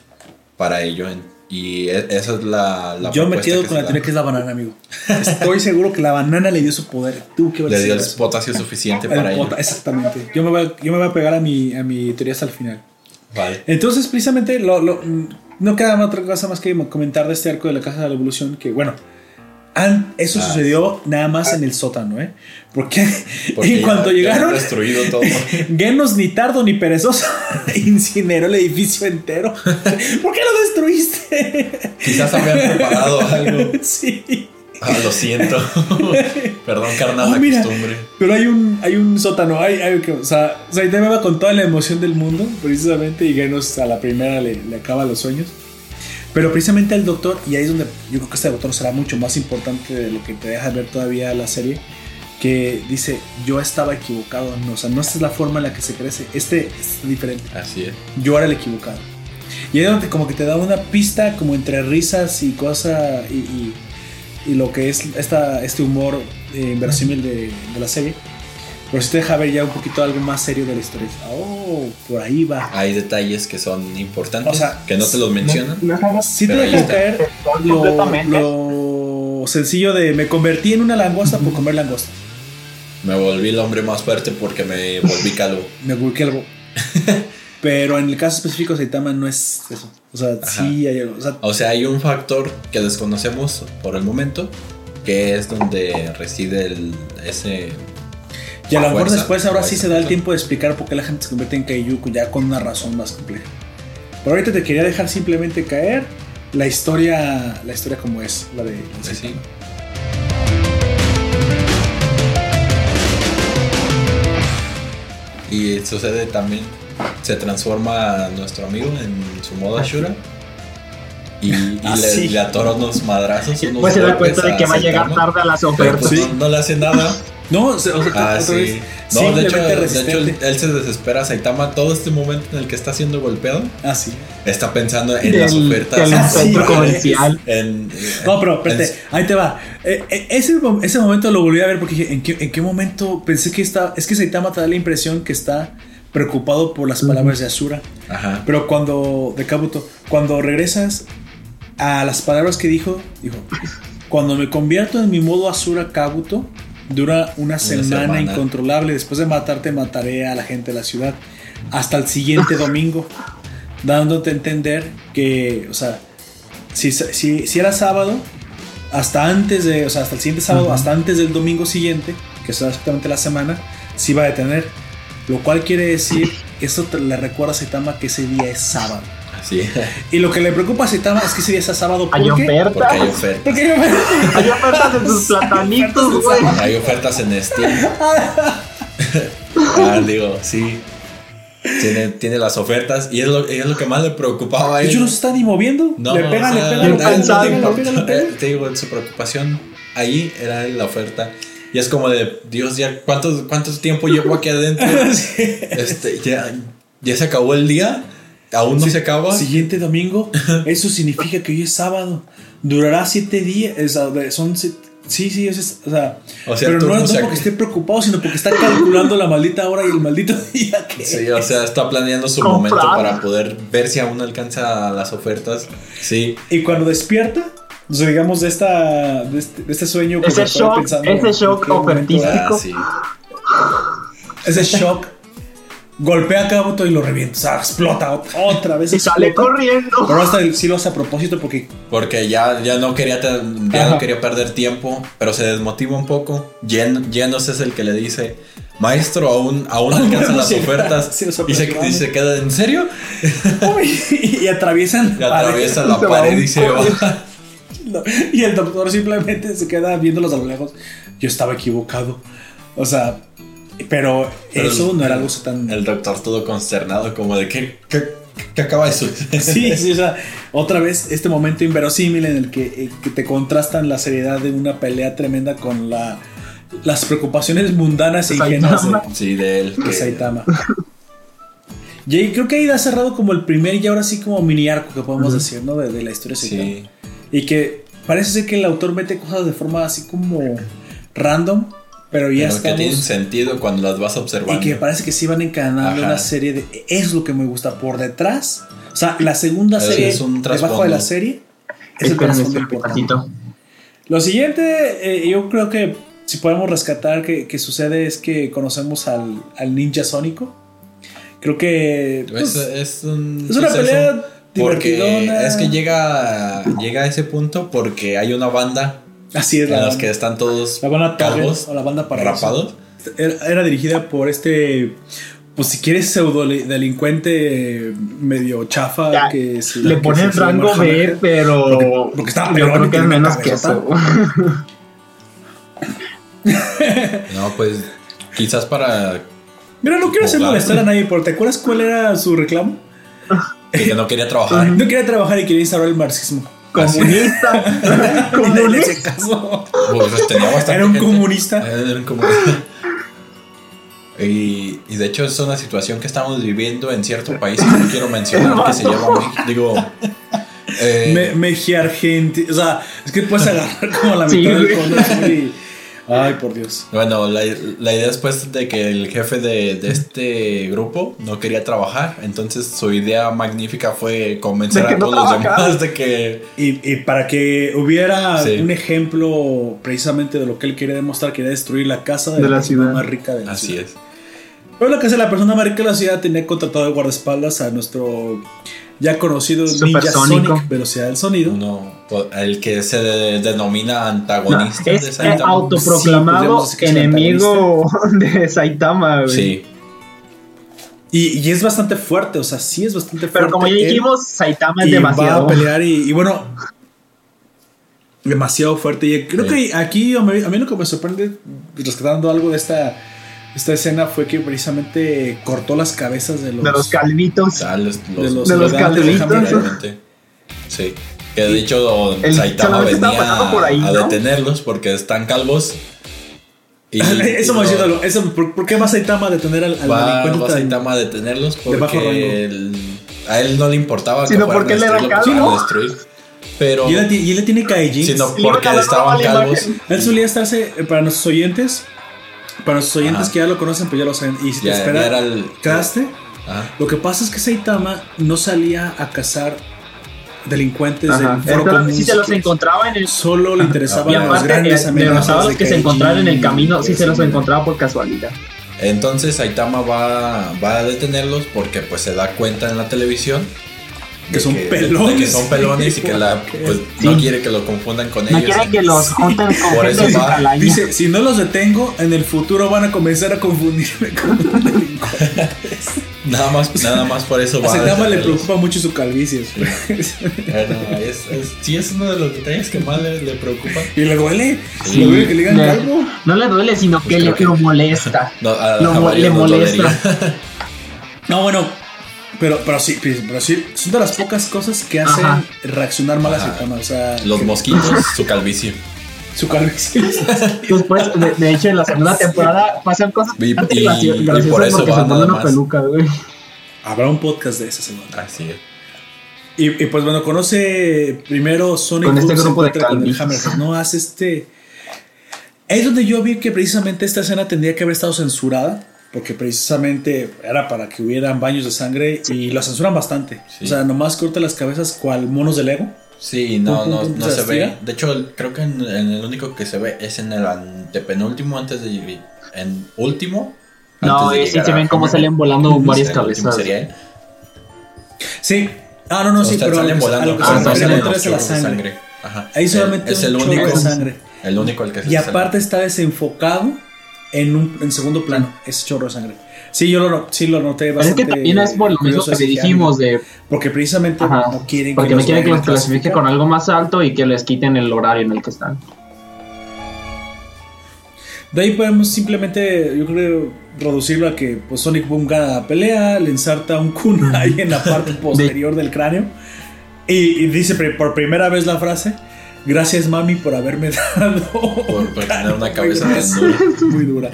para ello. Y e- esa es la... la Yo me quedo que con la teoría que es la banana, amigo. Estoy seguro que la banana le dio su poder. Tú a Le dio el eso? potasio suficiente El para ello. Exactamente. Yo me, voy a, yo me voy a pegar a mi, a mi teoría hasta el final. Vale. Entonces, precisamente, lo, lo- no queda otra cosa más que comentar de este arco de la Casa de la Evolución. Que bueno, eso Ah, sucedió nada más en el sótano, ¿eh? Porque, Porque en cuanto ya llegaron, destruido todo. [LAUGHS] Genos ni tardo ni perezoso [LAUGHS] incineró el edificio entero. [LAUGHS] ¿Por qué lo destruiste? Quizás habían preparado algo. sí. Ah, lo siento. [LAUGHS] Perdón, carnal, Oh, mira. costumbre. Pero hay un, hay un sótano, hay, hay o sea, Saitama va con toda la emoción del mundo, precisamente, y Genos a la primera le, le acaba los sueños. Pero precisamente el doctor, y ahí es donde yo creo que este doctor será mucho más importante de lo que te deja ver todavía la serie, que dice, yo estaba equivocado, no, o sea, no esta es la forma en la que se crece, este es diferente, Así es. yo era el equivocado. Y ahí es donde como que te da una pista como entre risas y cosa y, y- y lo que es esta, este humor eh, inverosímil de, de la serie. Pero si te deja ver ya un poquito algo más serio de la historia. Oh, por ahí va. Hay detalles que son importantes, O sea, que no te los mencionan. No, no, no, Si te deja caer lo, completamente. lo sencillo de me convertí en una langosta por comer langosta. Me volví el hombre más fuerte porque me volví calvo. [LAUGHS] Me busqué algo. [LAUGHS] Pero en el caso específico de Saitama no es eso. O sea, sí hay algo. O sea, O sea, hay un factor que desconocemos por el momento, que es donde reside el, ese... Y a lo mejor después ahora sí se da el tiempo de explicar por qué la gente se convierte en Kaiju ya con una razón más compleja. Pero ahorita te quería dejar simplemente caer la historia, la historia como es, la de la de Pues sí. Y sucede también, se transforma nuestro amigo en su modo Ashura. Y, y Ah, le, sí. le atora unos madrazos. Unos Pues se da cuenta de que va a llegar tarde a las Pero ofertas. pues no, no le hace nada. [LAUGHS] No, o sea, Ah, sí. No, de hecho, de él se desespera. Saitama, todo este momento en el que está siendo golpeado, Ah, sí. está pensando en Del- las ofertas. del Ah, sí, centro comercial. En, No, pero espérate, ahí te va. Eh, eh, ese, ese momento lo volví a ver porque dije, ¿en qué, en qué momento pensé que está... Es que Saitama te da la impresión que está preocupado por las palabras de Asura. Ajá. Pero cuando, de Kabuto, cuando regresas a las palabras que dijo, dijo, cuando me convierto en mi modo Asura Kabuto, dura una semana, semana. incontrolable. Después de matarte, mataré a la gente de la ciudad. Hasta el siguiente [LAUGHS] domingo. Dándote a entender que, o sea, si, si, si era sábado, hasta antes de, o sea, hasta el siguiente sábado, hasta antes del domingo siguiente, que es exactamente la semana, se iba a detener. Lo cual quiere decir que esto te- le recuerda a Saitama que ese día es sábado. Así. Y lo que le preocupa a Saitama es que ese día es sábado. ¿por Hay qué? Porque hay ofertas. ofertas. Porque hay ofertas. Hay ofertas de sus [LAUGHS] platanitos, güey. Hay ofertas en Steam. [LAUGHS] ah, digo, sí. Tiene, tiene las ofertas y es lo, es lo que más le preocupaba a él. hecho, no se está ni moviendo. No, le pega, o le sea, le él pega, no le pensaba. le pega, le importa. pega, le pega. Eh, Te digo, su preocupación ahí era la oferta. Y es como de, Dios, ya, ¿cuánto, cuánto tiempo llevo aquí adentro? [LAUGHS] Este, ya, ya se acabó el día, aún no se acaba. Siguiente domingo, [LAUGHS] eso significa que hoy es sábado. Durará siete días. son siete- Sí, sí, es, es- o sea, O sea, pero no, no porque esté preocupado, sino porque está calculando la maldita hora y el maldito [LAUGHS] día que Sí, o sea, está planeando su momento para poder ver si aún alcanza las ofertas. Sí, Y cuando despierta, o sea, digamos de esta de este, de este sueño que Ese shock, pensando ese en shock ofertístico. ah, sí. ese shock golpea a Kabuto y lo revienta, o sea, explota ot- otra vez Y sale corriendo. Pero hasta el- sí lo hace a propósito porque Porque ya, ya no quería ya no quería perder tiempo, pero se desmotiva un poco. Yen, Jenos es el que le dice, maestro, aún, aún [LAUGHS] alcanzan las Sí, ofertas. sí, y, se, y se queda, ¿en serio? [LAUGHS] y, y atraviesan Y atraviesa pared, la se va pared y se va. No, Y el doctor simplemente se queda viéndolos a lo lejos. Yo estaba equivocado. O sea, pero, Pero eso el- no era algo tan. El doctor todo consternado, como de, ¿qué, qué, ¿Qué acaba de suceder? [LAUGHS] Sí, sí, o sea, otra vez este momento inverosímil en el que, eh, que te contrastan la seriedad de una pelea tremenda con la, las preocupaciones mundanas e ingenuas de, Saitama. Sí, de él. de que- Saitama. Y creo que ahí ha cerrado como el primer y ahora sí como mini arco que podemos decir, ¿no? De, de la historia de Saitama. Sí. Y que parece ser que el autor mete cosas de forma así como random, pero ya Pero que tienen sentido cuando las vas Y observando. que parece que sí van encadenando una serie de... Es lo que me gusta por detrás. O sea, la segunda Es serie un debajo de la serie es el trasfondo importante. Lo siguiente, eh, yo creo que si podemos rescatar que, que sucede es que conocemos al, al ninja sónico. Creo que... pues, Es, es un es una pelea Porque es que llega, llega a ese punto porque hay una banda así es en la, las que están todos la banda calvos, o la banda para rapados. Era, era dirigida por este, pues si quieres pseudo delincuente medio chafa Ya, que se- Le ponen rango B, pero. Porque- porque estaba peor creo que es menos que eso. [LAUGHS] No, pues quizás para Mira, no quiero hacer molestar a nadie, pero ¿te acuerdas cuál era su reclamo? [LAUGHS] que no quería trabajar. No quería trabajar y quería instaurar el marxismo. Comunista. Comunista. [LAUGHS] caso. Pues, tenía bastante Era un gente. comunista. Era un comunista. Y, y de hecho es una situación que estamos viviendo en cierto país que no quiero mencionar que se [LAUGHS] llama México. Digo, eh, Me, Mejía Argentina. O sea, es que puedes [LAUGHS] agarrar como la Sí, mitad del güey. Ay, por Dios. Bueno, la, la idea es pues de que el jefe de, de este grupo no quería trabajar, entonces su idea magnífica fue convencer a no todos los demás de que... Y, y para que hubiera Sí. un ejemplo precisamente de lo que él quería demostrar, quería destruir la casa de, De la, ciudad. más rica de la Así ciudad. es. Pero lo que hace la persona más rica de la ciudad tenía contratado de guardaespaldas a nuestro ya conocido Ninja. Sonic, velocidad del sonido. Uno, el que se de- denomina antagonista de es el Saitama. Pues, autoproclamado digamos así que es el enemigo [LAUGHS] de Saitama, güey. Sí, Y, y es bastante fuerte, o sea, sí es bastante fuerte. Pero como ya dijimos, Saitama es y va demasiado. a pelear y, y bueno [LAUGHS] demasiado fuerte y creo Sí. que aquí a mí, a mí lo que me sorprende rescatando algo de esta esta escena fue que precisamente cortó las cabezas de los, De los calvitos. Ah, los, de los, de los ayudantes de calvitos. Realmente. Sí. Que de hecho El- Saitama venía por ahí, a ¿no? detenerlos porque están calvos. Y, [LAUGHS] eso y diciendo eso ¿por, por qué va Saitama a detener al, al va, delincuente va Saitama a detenerlos porque a él no le importaba Sino que fueran porque a él era destruirlo, calvo. destruir. Pero y él, y él le tiene Kaijins sino porque estaban calvos. él solía estarse eh, para nuestros oyentes para nuestros oyentes Ajá. que ya lo conocen pues ya lo saben y si te Ya, espera ya era el. quedaste Ajá. Lo que pasa es que Saitama no salía a cazar delincuentes Ajá. del foro Entonces, común. si se los encontraba en el. Solo le interesaban Y las aparte, a los de que se encontraban en el camino, si se los encontraba por casualidad. Entonces Saitama va, va a detenerlos porque pues se da cuenta en la televisión Que son pelones. que son pelones y que la, [LAUGHS] pues, Sí. no quiere que lo confundan con No ellos. quieren que los junten [LAUGHS] con Por eso va. Dice, si no los detengo, en el futuro van a comenzar a confundirme con un delincuente. Nada más, nada más por eso va a Saitama le detenerlos. preocupa mucho su calvicie. Bueno, es, es- sí es uno de los detalles que más le, le preocupa. y le duele. Sí. Le duele que le digan Le- calvo. No le duele, sino Pues que creo le, que- lo molesta. No, a, Lo le molesta. dolería. [LAUGHS] No, bueno. Pero, pero sí, pero sí, son de las pocas cosas que hacen Ajá. reaccionar mal a. O sea, Los que- mosquitos, [LAUGHS] su calvicie. su calvicie. [LAUGHS] Después, de, de hecho, en la segunda temporada pasan cosas Y- y- por eso porque va se pone nada una más. peluca, güey. Habrá un podcast de esa segunda. Así es. Y, y, pues bueno, conoce primero Sonic Con este Boom, se grupo de encuentra con. Hammerhead, No hace este. Es donde yo vi que precisamente esta escena tendría que haber estado censurada. Porque precisamente era para que hubieran baños de sangre y la censuran bastante. Sí. O sea, nomás corta las cabezas cual monos de Lego. Sí, no, Pum, no, pum, pum, no se se ve. De hecho, el- creo que en, en el único que se ve es en el antepenúltimo antes de en último. No, de sí llegar se ven cómo salen volando varias el último cabezas. sería él. Sí. Ah, no, no, O sí, pero lo salen volando. lo que Ah, se no, salen los a la de sangre. Ajá. Ahí solamente es un el único, de sangre. el único al que se Y sale. aparte está desenfocado en un en segundo plano, ese chorro de sangre. Sí, yo lo, sí lo noté Pero es bastante. que también es por lo mismo que dijimos de Porque precisamente Ajá. no quieren porque no quieren que los clasifique con algo más alto y que les quiten el horario en el que están. De ahí podemos simplemente, yo creo, reducirlo a que pues, Sonic Boom gana la pelea, le ensarta un kunai en la parte [LAUGHS] posterior del cráneo y, y dice por primera vez la frase, gracias mami por haberme [LAUGHS] dado Por, tener una muy cabeza grueso". tan dura. [LAUGHS] muy dura.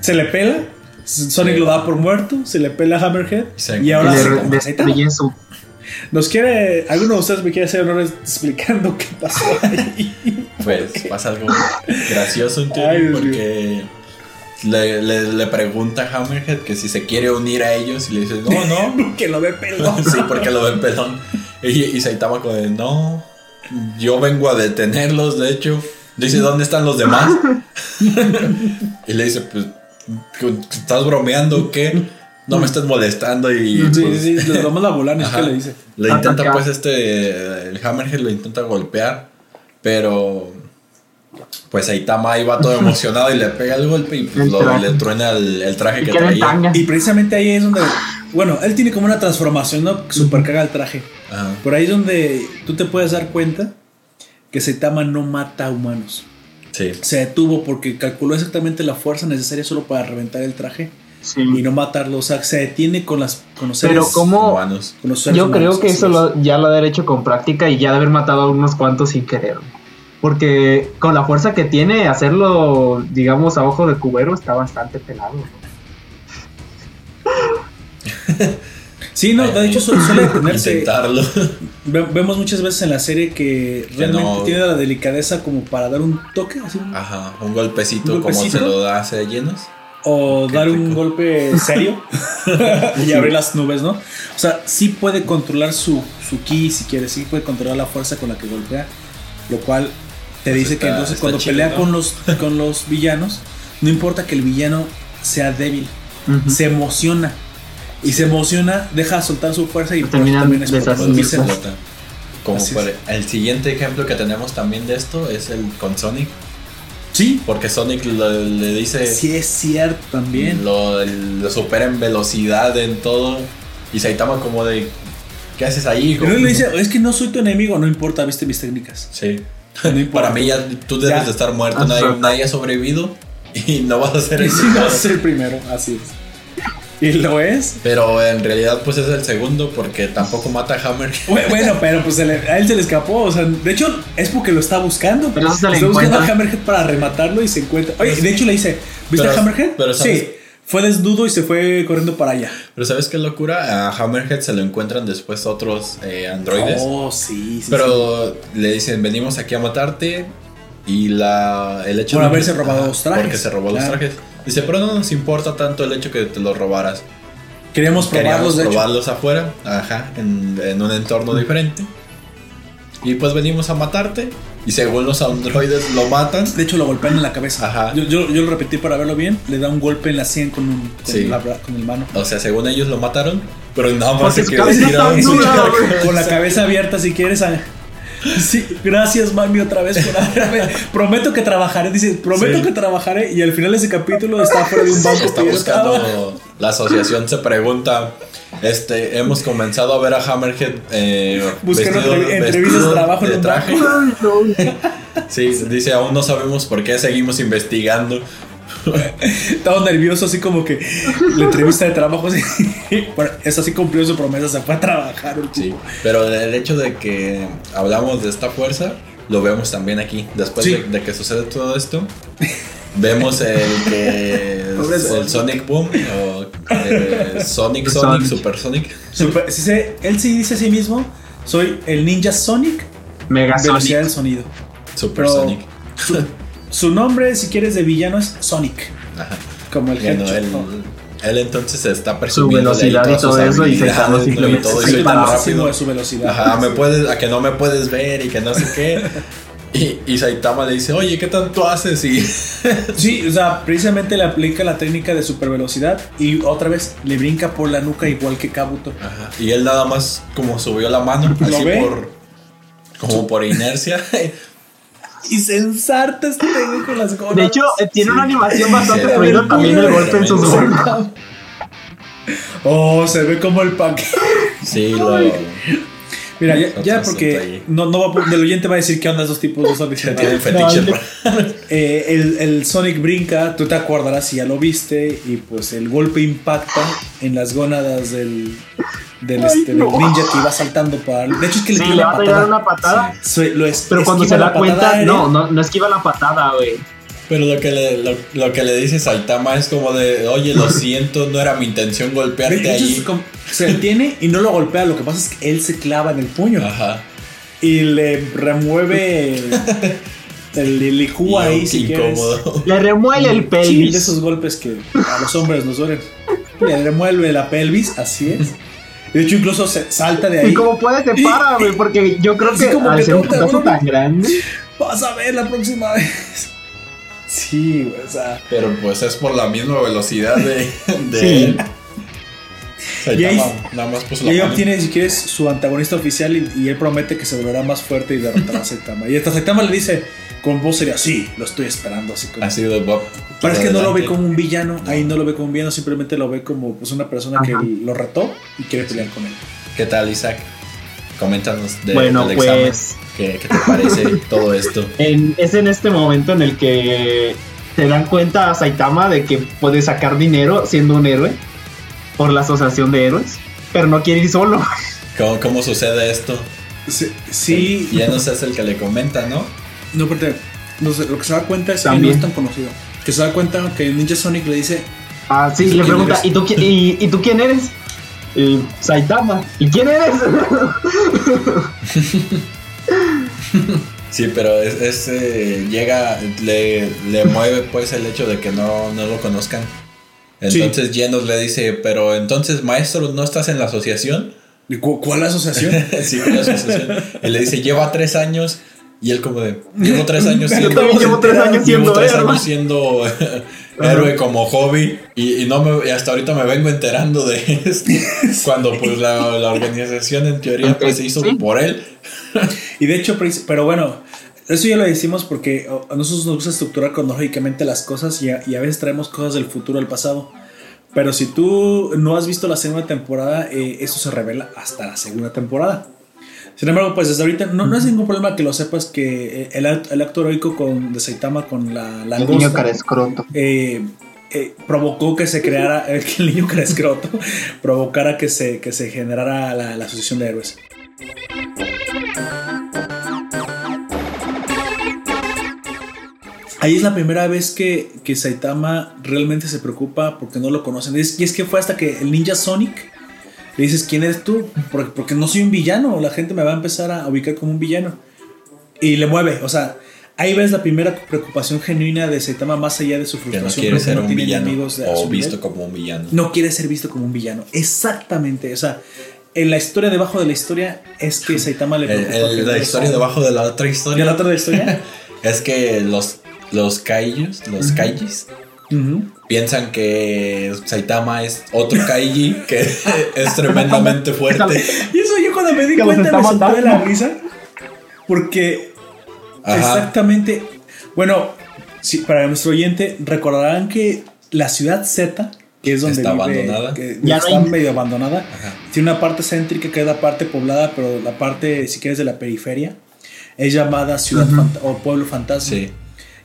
Se le pela, Sonic lo da por muerto, se le pela a Hammerhead y ahora se su. nos quiere, alguno de ustedes me quiere hacer honores explicando qué pasó ahí. [LAUGHS] Pues pasa algo gracioso en Ay, porque le, le, le pregunta a Hammerhead que si se quiere unir a ellos y le dice, no, no. que lo ve pelón. sí, porque lo ven pelón. Y, y Saitama con el, no, yo vengo a detenerlos, de hecho. Dice, ¿dónde están los demás? [LAUGHS] y le dice, pues, ¿estás bromeando o qué? No me estés molestando y... Sí, pues, sí, sí, lo [LAUGHS] vamos a volar, es que le dice. Le intenta Atacar. pues este, el Hammerhead lo intenta golpear, pero pues Saitama ahí va todo emocionado y le pega el golpe y pues lo- le truena el, el traje Y que traía. Y precisamente ahí es donde, bueno, él tiene como una transformación, ¿no? Super caga el traje. Ajá. Por ahí es donde tú te puedes dar cuenta que Saitama no mata a humanos. Sí. Se detuvo porque calculó exactamente la fuerza necesaria solo para reventar el traje Sí. y no matarlo. O sea, se detiene con, las, con los seres Pero ¿cómo? Humanos. con los seres Yo creo que eso es. lo- ya lo ha de haber hecho con práctica y ya de haber matado a unos cuantos sin querer. Porque con la fuerza que tiene, hacerlo, digamos, a ojo de cubero está bastante pelado. [LAUGHS] Sí, no, de hecho suele, suele detenerse. Intentarlo. Ve- Vemos muchas veces en la serie que realmente no- tiene la delicadeza como para dar un toque, así, Ajá, un golpecito, ¿Un como se lo da hace llenos. o Qué dar un golpe serio [LAUGHS] [LAUGHS] y abrir las nubes, ¿no? O sea, sí puede controlar su, su ki si quiere, sí puede controlar la fuerza con la que golpea, lo cual te Pues dice está- que entonces cuando chido, pelea ¿no? con, los, con los villanos, no importa que el villano sea débil, se emociona. Y se emociona, deja de soltar su fuerza y también explota. deshaciendo. Dice, Explota. Como por- es. el siguiente ejemplo que tenemos también de esto es el con Sonic. Sí, Porque Sonic lo- le dice. sí es cierto también. Lo, lo supera en velocidad, en todo. Y Saitama como de... ¿Qué haces ahí, hijo? Pero él le dice, es que no soy tu enemigo, no importa, viste mis técnicas. Sí. [LAUGHS] No importa. Para mí ya tú debes Ya. de estar muerto. Nadie, nadie ha sobrevivido. Y no vas a ser [LAUGHS] Y el sí, primero. va a ser el primero, así es. Y lo es. Pero en realidad pues es el segundo porque tampoco mata a Hammer. Bu- Bueno, pero pues se le- a él se le escapó. O sea, de hecho, es porque lo está buscando. Pero se le está buscando a Hammerhead para rematarlo y se encuentra. Oye, de hecho le dice, ¿viste Pero- a Hammerhead? pero ¿sabes? sí. Fue desnudo y se fue corriendo para allá. Pero ¿sabes qué locura? A Hammerhead se lo encuentran después otros eh, androides. Oh, sí, sí. sí. Pero le dicen, venimos aquí a matarte. Y la, el hecho Por de haberse robado los trajes. Porque se robó Claro. los trajes. Dice, pero no nos importa tanto el hecho que te los robaras. Queríamos probarlos, Queríamos de hecho. afuera, ajá, en, en un entorno diferente. Y pues venimos a matarte. Y según los androides lo matan. De hecho, lo golpean en la cabeza. Ajá. Yo, yo, yo lo repetí para verlo bien. Le da un golpe en la sien con, un, con, Sí. la, con el mano. O sea, según ellos lo mataron. Pero nada más Porque se quedó tirado. Con la cabeza abierta, si quieres. a- [LAUGHS] Sí, gracias, mami, otra vez por haberme. Prometo que trabajaré. Dice, prometo Sí. que trabajaré. Y al final de ese capítulo está fuera de un banco. Está buscando. La asociación se pregunta. Este, hemos comenzado a ver a Hammerhead eh, Buscando entrevistas de trabajo de traje. [LAUGHS] Sí, dice, aún no sabemos por qué seguimos investigando. [LAUGHS] Estaba nervioso, así como que la entrevista de trabajo. así. [LAUGHS] Bueno, es así cumplió su promesa. Se fue a trabajar. el Sí, pero el hecho de que hablamos de esta fuerza, lo vemos también aquí. Después Sí. de, de que sucede todo esto, vemos el que [LAUGHS] el Sonic. Boom o eh, Sonic Sonic Sonic. Super Sonic. Super- sí se- él sí dice a sí mismo: Soy el ninja Sonic, Mega velocidad Sonic. del sonido. Super Pero- Sonic. Su, su nombre, si quieres, de villano es Sonic. Ajá. Como el Bueno, Hedgehog, él, él entonces está presumiendo ahí velocidad y todo eso, y Saitama ¿no? simplemente y todo, se El tan rápido. de su velocidad. Ajá, me puedes, a que no me puedes ver y que no sé qué. [LAUGHS] Y, y Saitama le dice, oye, ¿qué tanto haces? Y [LAUGHS] Sí, o sea, precisamente le aplica la técnica de super velocidad y otra vez le brinca por la nuca igual que Kabuto. Ajá. Y él nada más como subió la mano, ¿Lo así ve? por. Como por inercia. [LAUGHS] Y se ensarta este güey con las golas. De hecho, eh, tiene Sí. una animación bastante fluida también el golpe en sus golpes. Oh, se ve como el paquete. Sí, lo. Mira, ya, porque no, no va, a- el oyente va a decir qué onda esos tipos de Sonic. Tienen fetiche. [LAUGHS] eh, el, el Sonic brinca, tú te acordarás si ya lo viste, y pues el golpe impacta en las gónadas del, del, Ay, este, del no. ninja que iba saltando para. De hecho, es que le Sí, le la va a pegar patada. una patada. Se- lo es- Pero cuando se da la cuenta, aérea. no, no, no esquiva la patada, güey. Pero lo que, le, lo, lo que le dice Saitama es como de, oye, lo [LAUGHS] siento, no era mi intención golpearte ahí. se detiene y no lo golpea. Lo que pasa es que él se clava en el puño Ajá. y le remueve [LAUGHS] el lijú ahí, si qué quieres. incómodo. Le remuele el Sí, de pelvis. esos golpes que a los hombres nos duelen. Le remueve la pelvis, así es. De hecho, incluso se salta de ahí. Y como puede se para, güey, porque yo creo Sí, que como al que ser un te putazo tan grande. Vas a ver la próxima vez. [LAUGHS] Sí, güey, o sea. Pero pues es por la misma velocidad de, de Sí. él. Y ahí- Saitama nada más puso Y ahí la mano. obtiene, si quieres, su antagonista oficial y, y él promete que se volverá más fuerte y derrotará a Saitama. Y hasta Saitama le dice con voz seria, sí, lo estoy esperando, así como... Así de Bob. Pero es que no lo ve como un villano, ahí no lo ve como un villano, simplemente lo ve como pues, una persona que lo retó y quiere pelear con él. ¿Qué tal, Isaac? Coméntanos de, Bueno, del pues- examen. ¿Qué, qué te parece [LAUGHS] todo esto? En- es en este momento en el que te dan cuenta a Saitama de que puede sacar dinero siendo un héroe por la asociación de héroes, pero no quiere ir solo. ¿Cómo, cómo sucede esto? Sí, sí Ya no es el que le comenta, ¿no? no, pero no sé, lo que se da cuenta es que También. no es tan conocido. Que se da cuenta que Ninja Sonic le dice, Ah, sí, ¿Y tú le pregunta? ¿y tú, qui- y, y tú quién eres? Y, Saitama. ¿Y quién eres? [LAUGHS] Sí, pero es, es, eh, llega, le, le mueve pues el hecho de que no, no lo conozcan. Entonces Genos le dice, pero entonces maestro, ¿no estás en la asociación? "¿Cu- ¿cuál asociación? [LAUGHS] sí, asociación. Y le dice, lleva tres años. Y él como de, llevo tres años Yo siendo... también llevo tres años llevo siendo tres héroe. años siendo [LAUGHS] héroe como hobby y, y no me, y hasta ahorita me vengo enterando de esto [LAUGHS] cuando pues la, la organización en teoría pues se hizo Sí. por él Y de hecho, pero bueno, eso ya lo decimos porque a nosotros nos gusta estructurar cronológicamente las cosas y a, y a veces traemos cosas del futuro al pasado. Pero si tú no has visto la segunda temporada, eh, eso se revela hasta la segunda temporada. Sin embargo, pues desde ahorita no, no es ningún problema que lo sepas que eh, el, el acto heroico con, de Saitama con la El niño carescroto. eh, eh, provocó que se creara, que [LAUGHS] el niño carescroto provocara que se, que se generara la, la asociación de héroes. Ahí es la primera vez que, que Saitama realmente se preocupa porque no lo conocen. Y es, y es que fue hasta que el ninja Sonic le dices, ¿quién eres tú? Porque, porque no soy un villano, la gente me va a empezar a ubicar como un villano. Y le mueve, o sea, ahí ves la primera preocupación genuina de Saitama más allá de su que no frustración. quiere ser no un tiene villano enemigos de a o visto como un villano No quiere ser visto como un villano. Exactamente, o sea, en la historia debajo de la historia es que Saitama le preocupa [LAUGHS] el- la historia debajo de la otra ¿De historia la otra de la historia? [LAUGHS] es que los los kaijus los kaijis Ujú. piensan que Saitama es otro kaiji que [LAUGHS] es tremendamente fuerte Y eso yo cuando me di cuenta me solté de la risa. Porque Ajá. exactamente. Bueno, si, para nuestro oyente, recordarán que la ciudad Z, que es donde Está vive, abandonada. que Ya está no hay- medio abandonada, Ajá. tiene una parte céntrica que es la parte poblada, pero la parte, si quieres, de la periferia, es llamada ciudad o pueblo fantasma. sí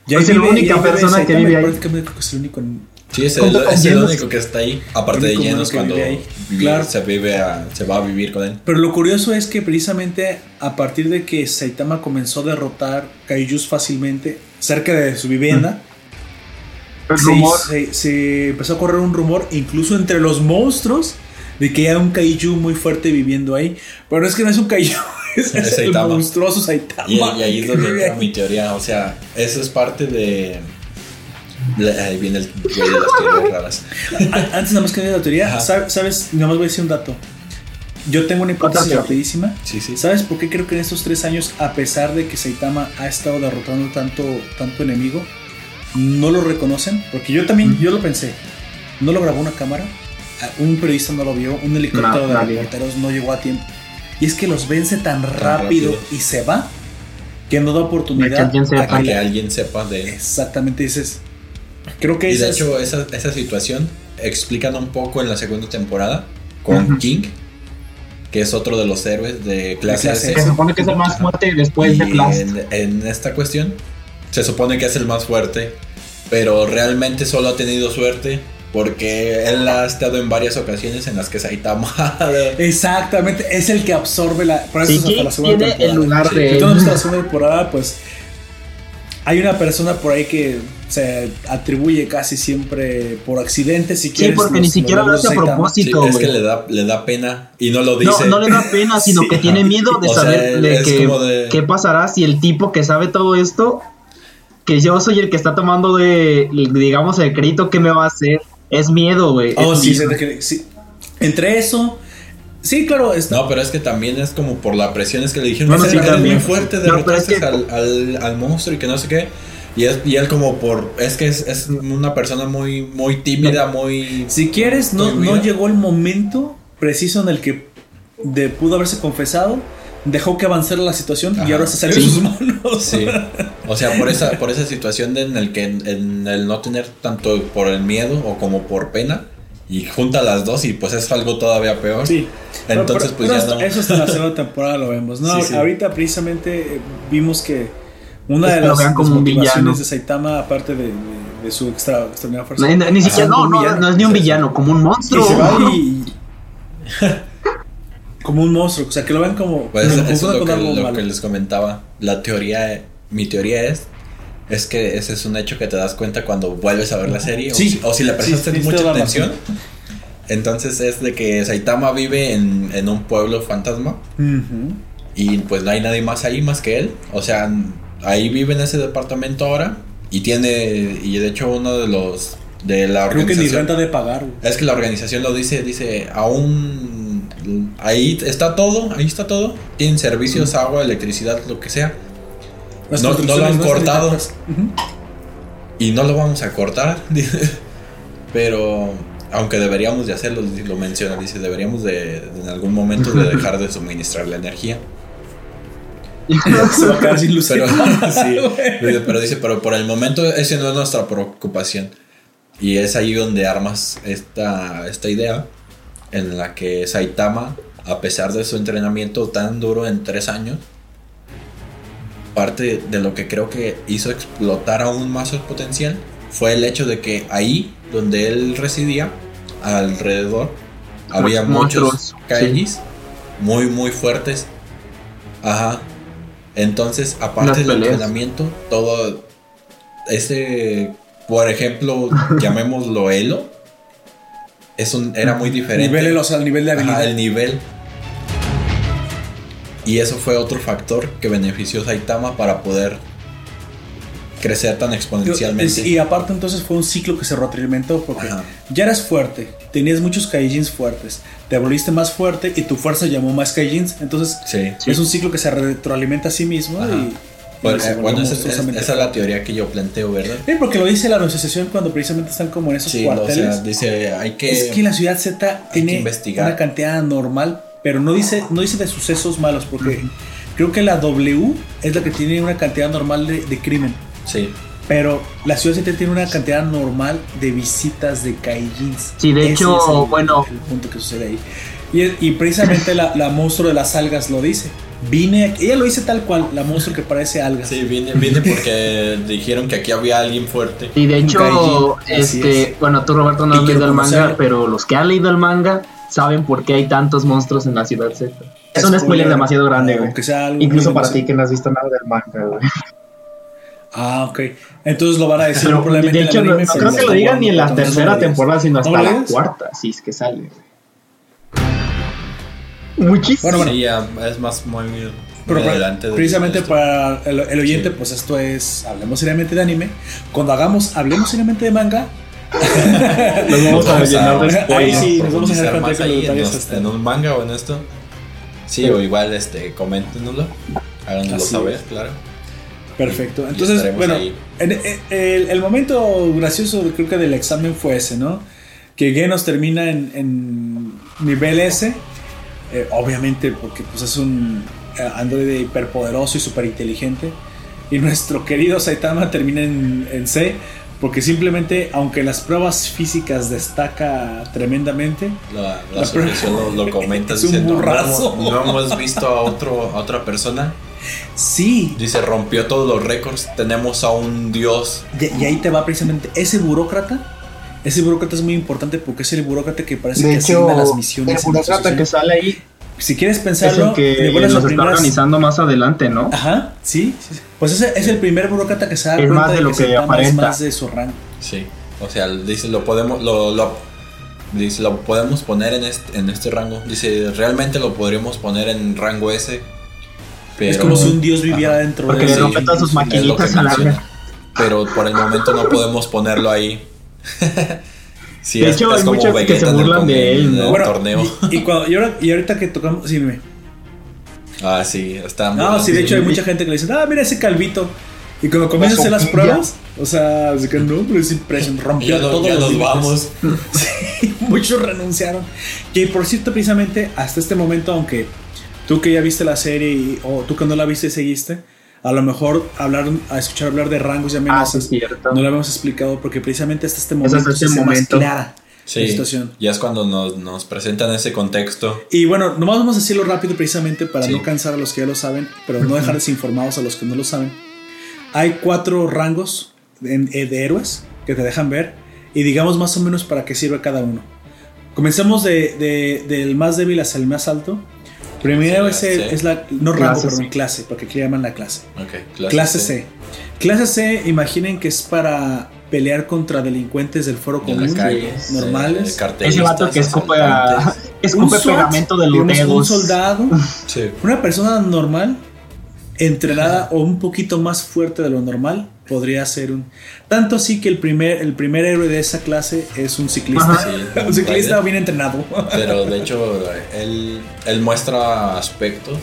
Y ahí Es la única persona que vive ahí. Prácticamente creo que es el único en- Sí, es el, es único que está ahí. Aparte de que cuando vive Claro. se, vive a- se va a vivir con él. Pero lo curioso es que precisamente a partir de que Saitama comenzó a derrotar kaijus fácilmente cerca de su vivienda, El se, rumor. se- se empezó a correr un rumor incluso entre los monstruos de que hay un kaiju muy fuerte viviendo ahí. Pero es que no es un kaiju, es, [LAUGHS] Es el Saitama. monstruoso Saitama. Y, y ahí es donde entra mi teoría. O sea, eso es parte de. Ahí viene el güey de las teorías raras. Antes nada más que de la teoría, Ajá. ¿sabes? Nada más voy a decir un dato. Yo tengo una hipótesis rapidísima. Sí, sí. ¿Sabes por qué creo que en estos tres años, a pesar de que Saitama ha estado derrotando tanto, tanto enemigo, no lo reconocen? Porque yo también, yo lo pensé. No lo grabó una cámara, a- un periodista no lo vio, un helicóptero No, de reporteros no llegó a tiempo. Y es que los vence tan rápido, rápido. y se va que no da oportunidad que alguien sepa. a que que alguien sepa de él. Exactamente, dices. Creo que Y de es- hecho, esa, esa situación explican un poco en la segunda temporada con. King. que es otro de los héroes de clase clase S. Que se supone que es el más fuerte después de en esta cuestión, se supone que es el más fuerte, pero realmente solo ha tenido suerte porque él ha estado en varias ocasiones en las que Saitama. Exactamente, es el que absorbe la. Por eso Sí, es hasta ¿quién la segunda tiene el temporada. lugar Sí, de no él? visto la segunda temporada, pues hay una persona por ahí que se atribuye casi siempre por accidente, si Sí, quieres. porque los- ni siquiera lo hace a. Sí, propósito, es que le da, le da pena y no lo No, dice. no le da pena, [LAUGHS] sino Sí, que tiene miedo de O sea, saber de es que de- qué pasará si el tipo que sabe todo esto, que yo soy el que está tomando de, digamos, el crédito que me va a hacer, es miedo, güey. Oh, es sí, miedo. se sí. Entre eso. Sí, claro, está. No, pero es que también es como por la presión, es que le dijeron, "Eres sí, muy también. fuerte, No, pero es que- al, al, al monstruo y que no sé qué. Y, es, y él como por, es que es, es una persona muy, muy tímida, muy... Si quieres, no, no llegó el momento preciso en el que de, pudo haberse confesado, dejó que avanzara la situación y Ajá. ahora se salió Sí. de sus manos. Sí. [LAUGHS] O sea, por esa, por esa situación de en el que en el no tener tanto por el miedo o como por pena y junta las dos y pues es algo todavía peor. Sí. Entonces, Pero- pues pero ya no. Eso hasta la segunda temporada lo vemos. No, Sí, sí. ahorita precisamente eh, vimos que una Es de las, vean como un motivaciones de Saitama, aparte de, de- de su extra, extraordinaria fuerza, Ni, ni siquiera, no, no, no es ni un villano, como un que monstruo. se va y. [LAUGHS] como un monstruo, o sea, que lo ven como. Pues eso es lo, que, lo que les comentaba. La teoría, mi teoría es, es que ese es un hecho que te das cuenta cuando vuelves a ver la serie Sí. o, si, o si le prestaste Sí, mucha atención. Entonces es de que Saitama vive en, en un pueblo fantasma y pues no hay nadie más ahí más que él. O sea, ahí vive en ese departamento ahora y tiene, y de hecho uno de los, de la Creo que ni organización... renta de pagar, güey. Es que la organización lo dice, dice, aún ahí está todo, ahí está todo. Tienen servicios, agua, electricidad, lo que sea. Las No- no lo han cortado. Ujú. Y no lo vamos a cortar. [LAUGHS] Pero aunque deberíamos de hacerlo, lo menciona, dice, deberíamos de, de en algún momento de dejar de suministrar la energía. [LAUGHS] Se va a quedar sin luz. [LAUGHS] Sí, pero dice, pero por el momento esa no es nuestra preocupación. Y es ahí donde armas esta, esta idea en la que Saitama, a pesar de su entrenamiento tan duro en tres años, parte de lo que creo que hizo explotar aún más su potencial fue el hecho de que ahí donde él residía, alrededor, había muchos kaijis muy, muy fuertes. Ajá. Entonces, aparte Las del peleas. entrenamiento, todo ese, por ejemplo, [LAUGHS] llamémoslo Elo, es un, era muy diferente. Nivel, o sea, el nivel de habilidad. Ajá, el nivel. Y eso fue otro factor que benefició a Saitama para poder crecer tan exponencialmente. Y aparte entonces fue un ciclo que se retroalimentó porque Ajá. ya eras fuerte, tenías muchos kaijins fuertes, te volviste más fuerte y tu fuerza llamó más kaijins, entonces Sí. es un ciclo que se retroalimenta a sí mismo Ajá. y, Bueno, eh, bueno, esa, es- monstruosamente esa es la teoría que yo planteo, ¿verdad? Sí, porque lo dice la asociación cuando precisamente están como en esos Sí, o cuarteles. sea, dice, hay que... es que la ciudad Z tiene una cantidad normal, pero no dice, no dice de sucesos malos, porque creo que la W es la que tiene una cantidad normal de, de crimen. Sí, Pero la ciudad tiene una cantidad normal de visitas de kaijins. Sí, de Ese hecho, es el- bueno. El punto que sucede ahí. Y, y precisamente la, la monstruo de las algas lo dice. Vine ella lo dice tal cual, la monstruo que parece algas. sí, vine, vine porque dijeron que aquí había alguien fuerte. Y de hecho, kaijin, este, es. bueno, tú Roberto no has leído el manga, pero los que han leído el manga saben por qué hay tantos monstruos en la ciudad Z. Es un spoiler demasiado grande, güey. Aunque sea algo Incluso para ti que no has visto nada del manga, güey. Ah, ok. Entonces lo van a decir Pero probablemente de hecho, no, no creo que lo digan ni en la tercera temporada, sino hasta ¿No lo la cuarta, si es que sale, güey. Muchísimo. Bueno, bueno. Sí, ya es más muy, muy Pero para- adelante. de precisamente esto. para el, el oyente, Sí. pues esto es Hablemos seriamente de anime. Cuando hagamos Hablemos seriamente de manga, Nos vamos a Vamos a- llenar de Ahí spoilers. sí, nos vamos a más con ahí en, en un manga o en esto. Sí, o igual este, coméntenoslo. Háganoslo Así saber, es. claro. perfecto. Y Entonces, bueno, ahí. en- en- el, el momento gracioso creo que del examen fue ese, ¿no? Que Genos termina en, en nivel S, eh, obviamente porque pues es un eh, androide hiperpoderoso y súper inteligente. Y nuestro querido Saitama termina en, en C Porque simplemente, aunque las pruebas físicas destaca tremendamente, La, la La lo, lo comenta [LAUGHS] Es un diciendo, no, burrazo. hemos- no hemos visto a, otro, a otra persona. sí. Dice, rompió todos los récords. Tenemos a un dios. Y, y ahí te va precisamente ese burócrata. Ese burócrata es muy importante porque es el burócrata que parece De que hecho, asigna las misiones. el burócrata que sale ahí Si quieres es pensarlo, el que nos las está primeras- organizando más adelante, ¿no? Ajá, sí, sí, sí. Pues ese es el primer burócrata que se da Es cuenta más de lo que es aparenta. más de su rango. Sí. O sea, dice, lo podemos, lo, lo- dice, lo podemos poner en este, en este rango. Dice, realmente lo podríamos poner en rango S. Pero, es como si un dios viviera Ajá. dentro Porque de le Sí, rompe todas sus es que maquinitas a la. Pero por el momento no podemos ponerlo ahí. [LAUGHS] Sí, De hecho, hay muchos que se burlan de él, en ¿no? el Bueno, torneo. Y, y cuando, y, ahora- y ahorita que tocamos. Sí, dime. Ah, sí, está muy No, sí, de sí. hecho hay mucha gente que le dice, ah, mira ese calvito. Y cuando comienzan a hacer las pruebas, o sea, así que no, pero es impresionante, rompió Ya, todos ya los nos vamos. [LAUGHS] Sí, muchos renunciaron. Que por cierto, precisamente hasta este momento, aunque tú que ya viste la serie y- o tú que no la viste y seguiste, a lo mejor hablar, a escuchar hablar de rangos y Ah, sí, amenazas, es cierto. no lo habíamos explicado porque precisamente hasta este Es momento hasta este se más momento. clara la Sí, situación. ya es cuando nos, nos presentan ese contexto. Y bueno, nomás vamos a decirlo rápido precisamente para Sí. no cansar a los que ya lo saben, pero no [LAUGHS] dejar desinformados a los que no lo saben. Hay cuatro rangos de, eh, de héroes que te dejan ver y digamos más o menos para qué sirve cada uno. Comencemos de, de- del más débil hacia el más alto. Primero es, el- es la, no rango, perdón, C. clase, porque aquí llaman la clase. Clase, C. Clase C, imaginen que es para pelear contra delincuentes del foro De común, calle. normales. eh, Ese vato que escupe, a, escupe SWAT, pegamento de los digamos, un dedos. soldado, Sí. una persona normal, entrenada o un poquito más fuerte de lo normal, podría ser un. Tanto así que el primer, el primer héroe de esa clase es un ciclista. Sí, [LAUGHS] un ciclista Ryder. bien entrenado. Pero de [LAUGHS] hecho, él, él muestra aspectos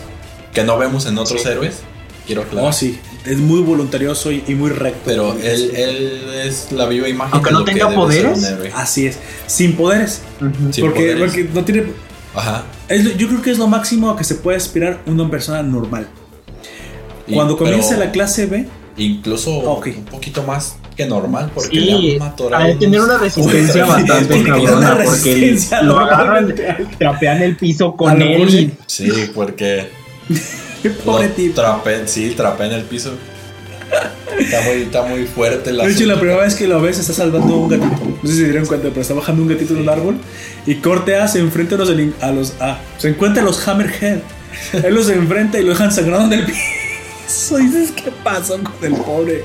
que no vemos en otros Sí. héroes. Quiero aclarar. Oh, sí, es muy voluntarioso y, y muy recto. Pero él, él es la viva imagen Aunque de no tenga poderes. Así es, sin poderes. Ujú. Sin porque, poderes. porque no tiene. Ajá. es yo creo que es lo máximo a que se puede aspirar una persona normal. Y- Cuando comience pero la clase B, Incluso Ok. un poquito más que normal. Porque Sí, le han atorado ha de tener unos- una resistencia Uy, bastante [LAUGHS] cabrona porque lo agarran, trapean el piso A con él y Sí, porque. [LAUGHS] pobre tipo. trape- sí, trapea en el piso. Está muy, está muy fuerte la De hecho, la primera vez que lo ves está salvando a un gatito. No sé si se dieron cuenta, pero está bajando un gatito en un árbol. Y corte A se enfrenta a los, a los A. Se encuentra a los Hammerhead. Él los enfrenta y lo dejan sangrando en el Y dices, ¿qué pasó con el pobre?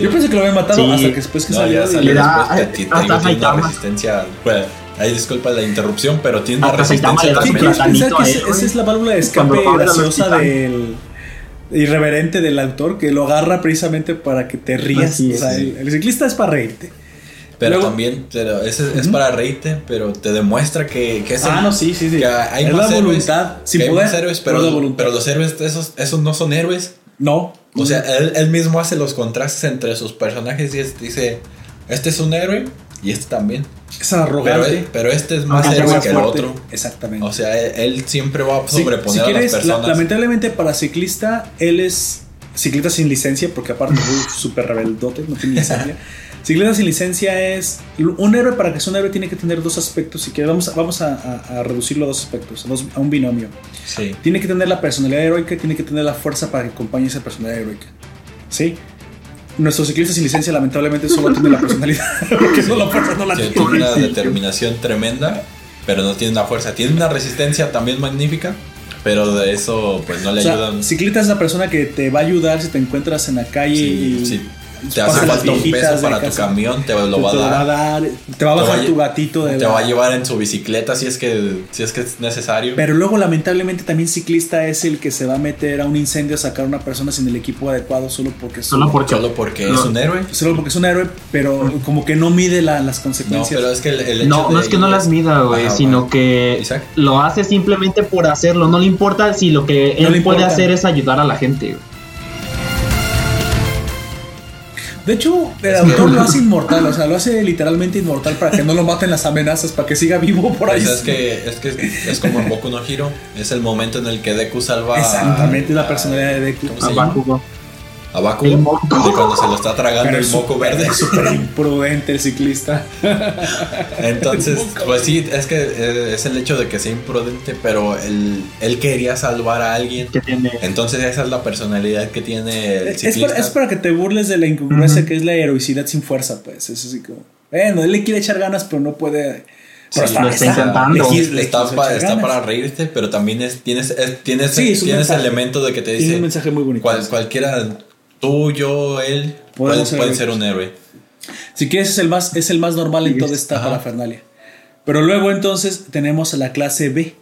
Yo pensé que lo habían matado Sí. hasta que después que No, salió. ya de- salió después. te- hasta digo, tiene una resistencia. Bueno, ahí disculpa la interrupción, pero tiene una resistencia le da ¿Qué su también. quieres pensar que él, esa es la válvula de escape graciosa del irreverente del autor que lo agarra precisamente para que te rías. Así O sea, es. el, el ciclista es para reírte. Pero Luego- también, pero ese es para reírte, pero te demuestra que, que es Ah, el- no, sí, sí, sí. que hay Es más la héroes, voluntad, sin poder, más héroes, pero pero, es la voluntad. pero los héroes, esos, esos no son héroes. No. O sea, él, él mismo hace los contrastes entre sus personajes y es- dice, este es un héroe y este también. es Pero, arrogante. él- pero este es más héroe que el otro. Exactamente. O sea, él, él siempre va a sobreponer si a quieres, las la- personas. lamentablemente para ciclista, él es ciclista sin licencia, porque aparte es súper rebeldote, no tiene licencia. [LAUGHS] ciclista sin licencia es. Un héroe, para que sea un héroe, tiene que tener dos aspectos. Si quieres, vamos, a, vamos a, a- a reducirlo a dos aspectos, a, dos- a un binomio. Sí. Tiene que tener la personalidad heroica, tiene que tener la fuerza para que acompañe esa personalidad heroica. ¿Sí? Nuestro ciclista sin licencia, lamentablemente, solo tiene la personalidad, [LAUGHS] porque no la fuerza no la Tiene, tiene. tiene una determinación tremenda, pero no tiene una fuerza. Tiene una resistencia también magnífica, pero de eso pues no le O sea, ayudan. ciclista es la persona que te va a ayudar si te encuentras en la calle Sí, y sí. Te hace falta un peso para tu camión, te lo te, va te a dar. dar, te va a bajar va a tu gatito de Te la- va a llevar en su bicicleta si es que, si es, que es necesario. Pero luego lamentablemente también ciclista es el que se va a meter a un incendio a sacar a una persona sin el equipo adecuado solo porque es Solo porque Solo porque No. es un héroe. solo porque es un héroe, pero como que no mide la- las No, consecuencias. pero es que el, el hecho No, de no es que no las mida, güey, sino bueno. que Isaac. lo hace simplemente por hacerlo. No le importa si lo que No él le puede hacer es ayudar a la gente. güey. De hecho, el Es autor que- lo hace inmortal, o sea, lo hace literalmente inmortal para que no lo maten las amenazas, para que siga vivo por ahí. Pues es que es que es como en Boku no Hero, es el momento en el que Deku salva Exactamente, a- la personalidad de Deku. ¿cómo se A llama? Bakugo. A El moco. de cuando se lo está tragando Pero el es moco súper- verde. Es súper imprudente el ciclista. [LAUGHS] Entonces, pues sí, es que eh, es el hecho de que sea imprudente, pero él, él quería salvar a alguien. Que tiene. Entonces esa es la personalidad que tiene el Es ciclista. para, es para que te burles de la incongruencia que es la heroicidad sin fuerza, pues. Es así como. Bueno, él le quiere echar ganas, pero no puede. Pero Sí, está, lo está está- intentando. le Le está, pa- para reírte, pero también es, tienes, es- tienes, Sí, es tienes elemento de que te Tiene dice un mensaje muy bonito. cual- cualquiera, tú, yo, él, pueden, ser pueden héroes. ser un héroe. Si quieres, es el más, es el más normal en toda esta ajá. parafernalia. Pero luego entonces tenemos a la clase B.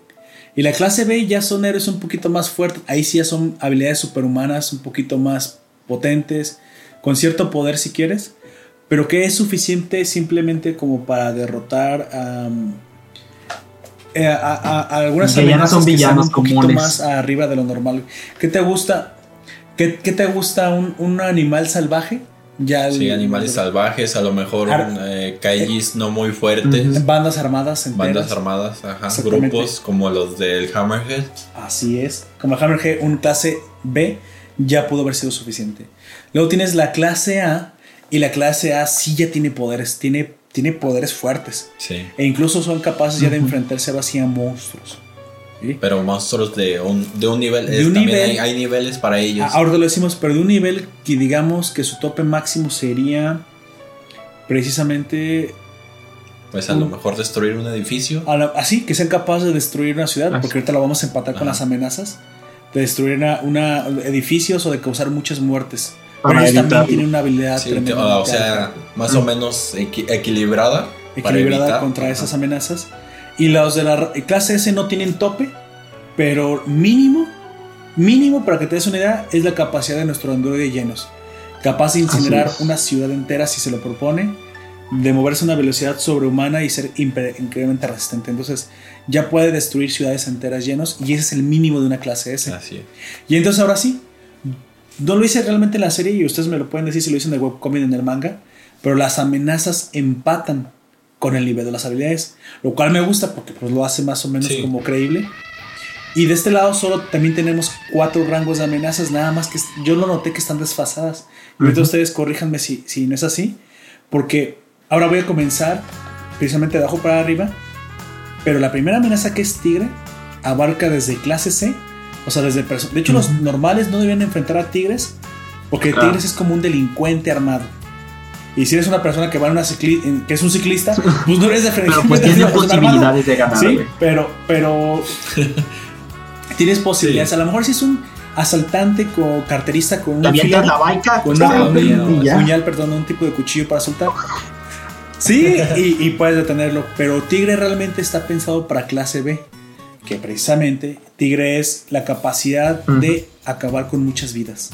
Y la clase B ya son héroes un poquito más fuertes. Ahí sí ya son habilidades superhumanas, un poquito más potentes, con cierto poder si quieres. Pero que es suficiente simplemente como para derrotar am, eh, a, a- a algunas Que ya no son que villanos un poquito comunes. más arriba de lo normal. ¿Qué te gusta? ¿Qué, qué te gusta un, un animal salvaje? Ya Sí, el- animales salvajes, a lo mejor eh, no muy fuertes. Bandas armadas enteras. bandas armadas, ajá, grupos como los del Hammerhead. Así es. Como el Hammerhead, un clase B ya pudo haber sido suficiente. Luego tienes la clase A y la clase A sí ya tiene poderes, tiene, tiene poderes fuertes. Sí. E incluso son capaces ya de enfrentarse a monstruos. ¿Sí? Pero monstruos de un, de un nivel. De es- un también nivel- Hay, hay niveles para ellos. Ah, Ahora te lo decimos, pero de un nivel que digamos que su tope máximo sería precisamente pues a lo mejor destruir un edificio. la- así, que sean capaces de destruir una ciudad, Así. porque ahorita lo vamos a empatar con las amenazas, de destruir una, una- edificios o de causar muchas muertes. Pero ellos también tienen una habilidad Sí, tremenda. o sea, más o menos equi- equilibrada. equilibrada contra esas amenazas. Y los de la clase S no tienen tope, pero mínimo, mínimo para que te des una idea, es la capacidad de nuestro androide llenos. Capaz de incinerar una ciudad entera si se lo propone, de moverse a una velocidad sobrehumana y ser increíblemente resistente. Entonces ya puede destruir ciudades enteras llenos y ese es el mínimo de una clase S. Así es. Y entonces ahora sí, no lo hice realmente en la serie y ustedes me lo pueden decir si lo hice en el webcomic en el manga, pero las amenazas empatan con el nivel de las habilidades, lo cual me gusta porque pues lo hace más o menos Sí. como creíble. Y de este lado solo también tenemos cuatro rangos de amenazas, nada más que yo lo noté que están desfasadas. Ujú. ustedes corríjanme si, si no es así, porque ahora voy a comenzar precisamente de abajo para arriba, pero la primera amenaza que es tigre abarca desde clase C, o sea, desde De hecho, los normales no deben enfrentar a tigres, porque Claro. tigres es como un delincuente armado. Y si eres una persona que va en una cicli- en- que es un ciclista, pues no eres de Pero pues tiene posibilidades de ganar, Sí, pero, pero [LAUGHS] tienes posibilidades. Sí. A lo mejor si es un asaltante o carterista con un la baica. con puñal, perdón, un tipo de cuchillo para soltar. Sí, y, y puedes detenerlo. Pero Tigre realmente está pensado para clase B. Que precisamente Tigre es la capacidad de acabar con muchas vidas.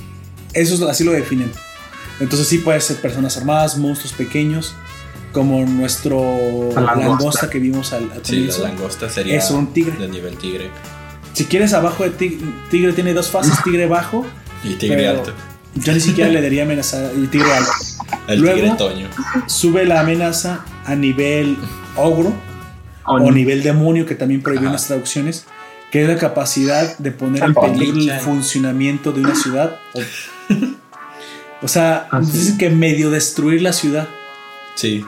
Eso es, así lo definen. Entonces sí puede ser personas armadas, monstruos pequeños, como nuestro La langosta. langosta que vimos al, al Sí, la langosta sería Es un tigre. de nivel tigre. Si quieres abajo de tigre, tigre tiene dos fases, [LAUGHS] tigre bajo. Y tigre alto. Yo ni siquiera le daría amenaza y tigre alto. [LAUGHS] El Luego- tigre toño. Sube la amenaza a nivel ogro O o ni- nivel demonio, que también prohíben Ajá. las traducciones, que es la capacidad de poner en peligro el funcionamiento de una ciudad. O, [LAUGHS] o sea, dicen que medio destruir la ciudad. Sí.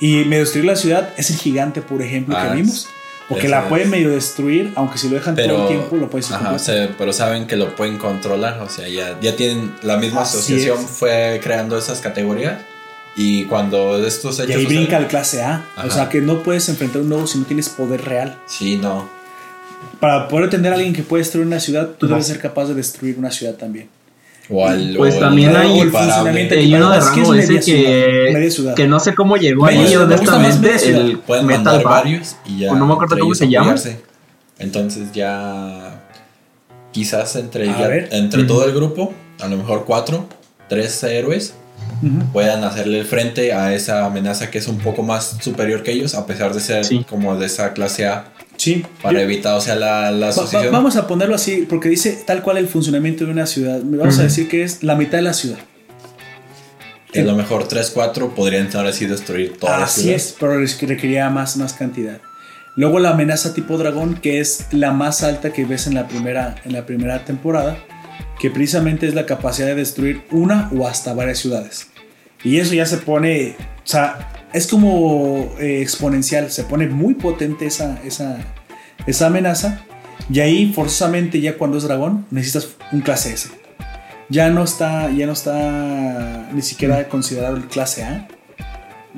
Y, y medio destruir la ciudad es el gigante, por ejemplo, Ah, que vimos. Porque la pueden medio destruir, aunque si lo dejan todo el tiempo, lo puedes ajá, o sea, pero saben que lo pueden controlar. O sea, ya, ya tienen. La misma Así asociación es. fue creando esas categorías. Y cuando estos Y hechos. ahí brinca al clase A. O sea, que no puedes enfrentar un nuevo si no tienes poder real. Sí, no. Para poder entender a alguien que puede destruir una ciudad, tú debes ser capaz de destruir una ciudad también. O al. Pues o también hay- el funcionamiento- Hay uno de Es que es rango ese que, ciudad. que no sé cómo llegó Media ahí, ciudad, honestamente. ciudad. El Pueden Metal mandar Bar. varios y ya. No me acuerdo cómo se llama. Entonces ya. Quizás entre, ya- entre todo el grupo, a lo mejor cuatro, tres héroes, puedan hacerle el frente a esa amenaza que es un poco más superior que ellos, a pesar de ser Sí. como de esa clase A, Sí. para Yo- evitar, o sea, la, la Va- va- asociación. vamos a ponerlo así, porque dice tal cual el funcionamiento de una ciudad. Vamos a decir que es la mitad de la ciudad. que a lo mejor 3-4 podrían estar así destruir toda la Así ciudad. es, pero requería más, más cantidad. Luego la amenaza tipo dragón, que es la más alta que ves en la primera, en la primera temporada, que precisamente es la capacidad de destruir una o hasta varias ciudades. Y eso ya se pone, o sea, es como eh, exponencial, se pone muy potente esa, esa, esa amenaza. Y ahí forzosamente ya cuando es dragón necesitas un clase S. Ya no está, ya no está ni siquiera considerado el clase A.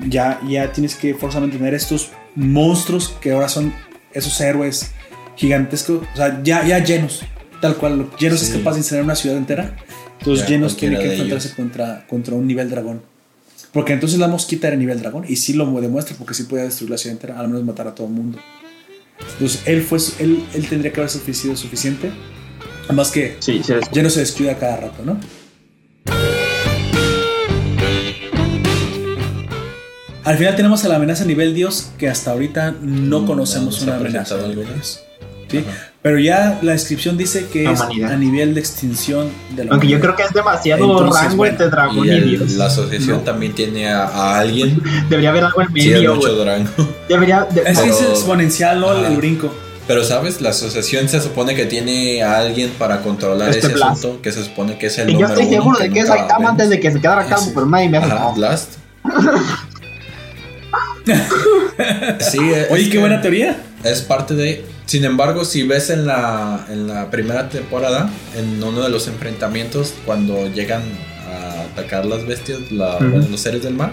Ya, ya tienes que forzosamente tener estos monstruos que ahora son esos héroes gigantescos, o sea, ya, ya llenos, tal cual, llenos es capaz de incinerar una ciudad entera. Entonces Ya, llenos tiene que enfrentarse ellos. contra, contra un nivel dragón. Porque entonces la mosquita era nivel dragón y sí lo demuestra porque sí podía destruir la ciudad entera, al menos matar a todo el mundo. Entonces él, fue, él, él tendría que haber sido suficiente. Además que Sí, ya no se descuida cada rato, ¿no? Al final tenemos a la amenaza nivel Dios que hasta ahorita no Mm, conocemos no una amenaza. ¿Sí? Ajá. Pero ya la descripción dice que La es humanidad. a nivel de extinción de la Aunque yo creo que es demasiado Entonces, rango bueno, entre dragón Y dios. la asociación No. también tiene a, a alguien. [LAUGHS] Debería haber algo en Sí, medio. Durango. [LAUGHS] Debería. de- Es que es exponencial, ¿no? El- Ajá. El brinco. Pero sabes, la asociación se supone que tiene a alguien para controlar Este ese Blast. asunto, que se supone que es el y yo número estoy uno seguro de que es Saitama antes de que se quedara calmo, sí. pero nadie me caso. Blast. [LAUGHS] sí, es Oye, qué que buena teoría. Es parte de. Sin embargo, si ves en la, en la primera temporada, en uno de los enfrentamientos, cuando llegan a atacar las bestias, la- Ujú. bueno, los seres del mar,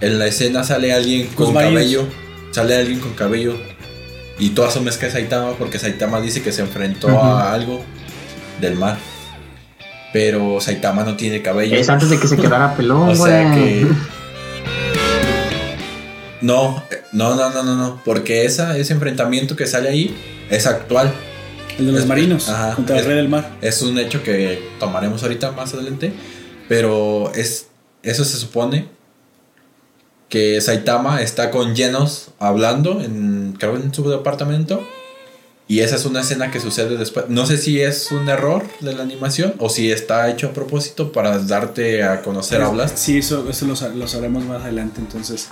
en la escena sale alguien Los con cabello. Sale alguien con cabello. Y tú asumes que es Saitama porque Saitama dice que se enfrentó a algo del mar. Pero Saitama no tiene cabello. Es antes de que se quedara pelón, O sea que. [LAUGHS] No, eh, no, no, no, no, no. Porque esa, ese enfrentamiento que sale ahí es actual. El de los Es- marinos ajá, contra el rey del mar. Es un hecho que tomaremos ahorita más adelante. Pero es. Eso se supone que Saitama está con Genos hablando en. Creo en su departamento. Y esa es una escena que sucede después. No sé si es un error de la animación o si está hecho a propósito para darte a conocer a Blast. Sí, eso, eso lo sabremos más adelante. Entonces,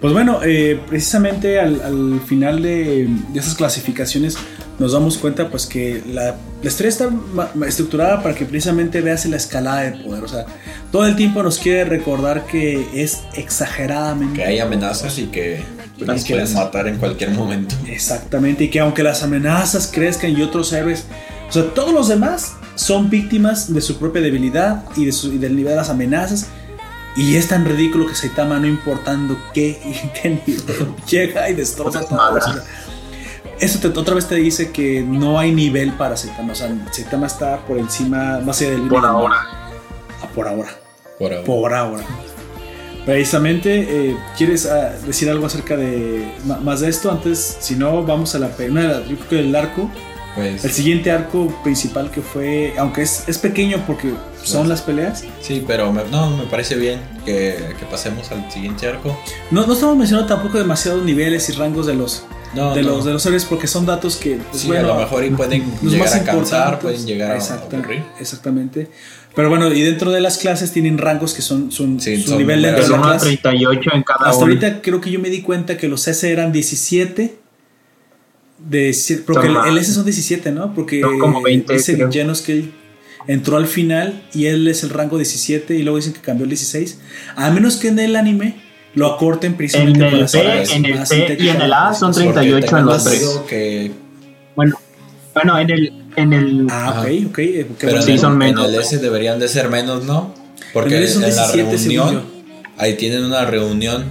pues bueno, eh, precisamente al, al final de, de esas clasificaciones nos damos cuenta pues que la, la historia está estructurada para que precisamente veas la escalada de poder. O sea, todo el tiempo nos quiere recordar que es exageradamente... Que hay amenazas y que las las- matar en cualquier momento. Exactamente, y que aunque las amenazas crezcan y otros héroes, o sea, todos los demás son víctimas de su propia debilidad y, de su- y del nivel de las amenazas. Y es tan ridículo que Saitama, no importando qué, [LAUGHS] qué nivel, llega y destroza todo. O sea, Eso te- otra vez te dice que no hay nivel para Saitama. O sea, Saitama está por encima, más allá del límite Por ahora. Ah, por ahora. Por ahora. Por ahora. Precisamente, eh, ¿quieres ah, decir algo acerca de más de esto? Antes, si no, vamos a la pe- una de las- yo creo que el arco, Pues, el siguiente arco principal que fue, aunque es, es pequeño porque son Pues- las peleas. sí, pero me- no, me parece bien que, que pasemos al siguiente arco. No, no estamos mencionando tampoco demasiados niveles y rangos de los No, de no. los de los héroes porque son datos que pues, Sí, bueno, a lo mejor y pueden [LAUGHS] los llegar más a cansar, pueden llegar a Exacta- aburrir. Exactamente. Pero bueno, y dentro de las clases tienen rangos que son, son Sí, su son nivel de números. Del la 1 a clase. 38 en cada Hasta uno. ahorita creo que yo me di cuenta que los S eran 17. De, porque el, el. S son 17, ¿no? Porque Son como 20, dice creo. Genos que él entró al final y él es el rango 17 y luego dicen que cambió el 16. A menos que en el anime lo acorten En precisamente el para B, hacer en el más C y en el A son sintética. Porque 38 en los tres. que Bueno, bueno, en el. En el Ah, ok, ok. eh, pero bueno. sí, en, el- son en menos. el S deberían de ser menos, ¿no? Porque En el en, S son la 17 según reunión, ahí tienen una reunión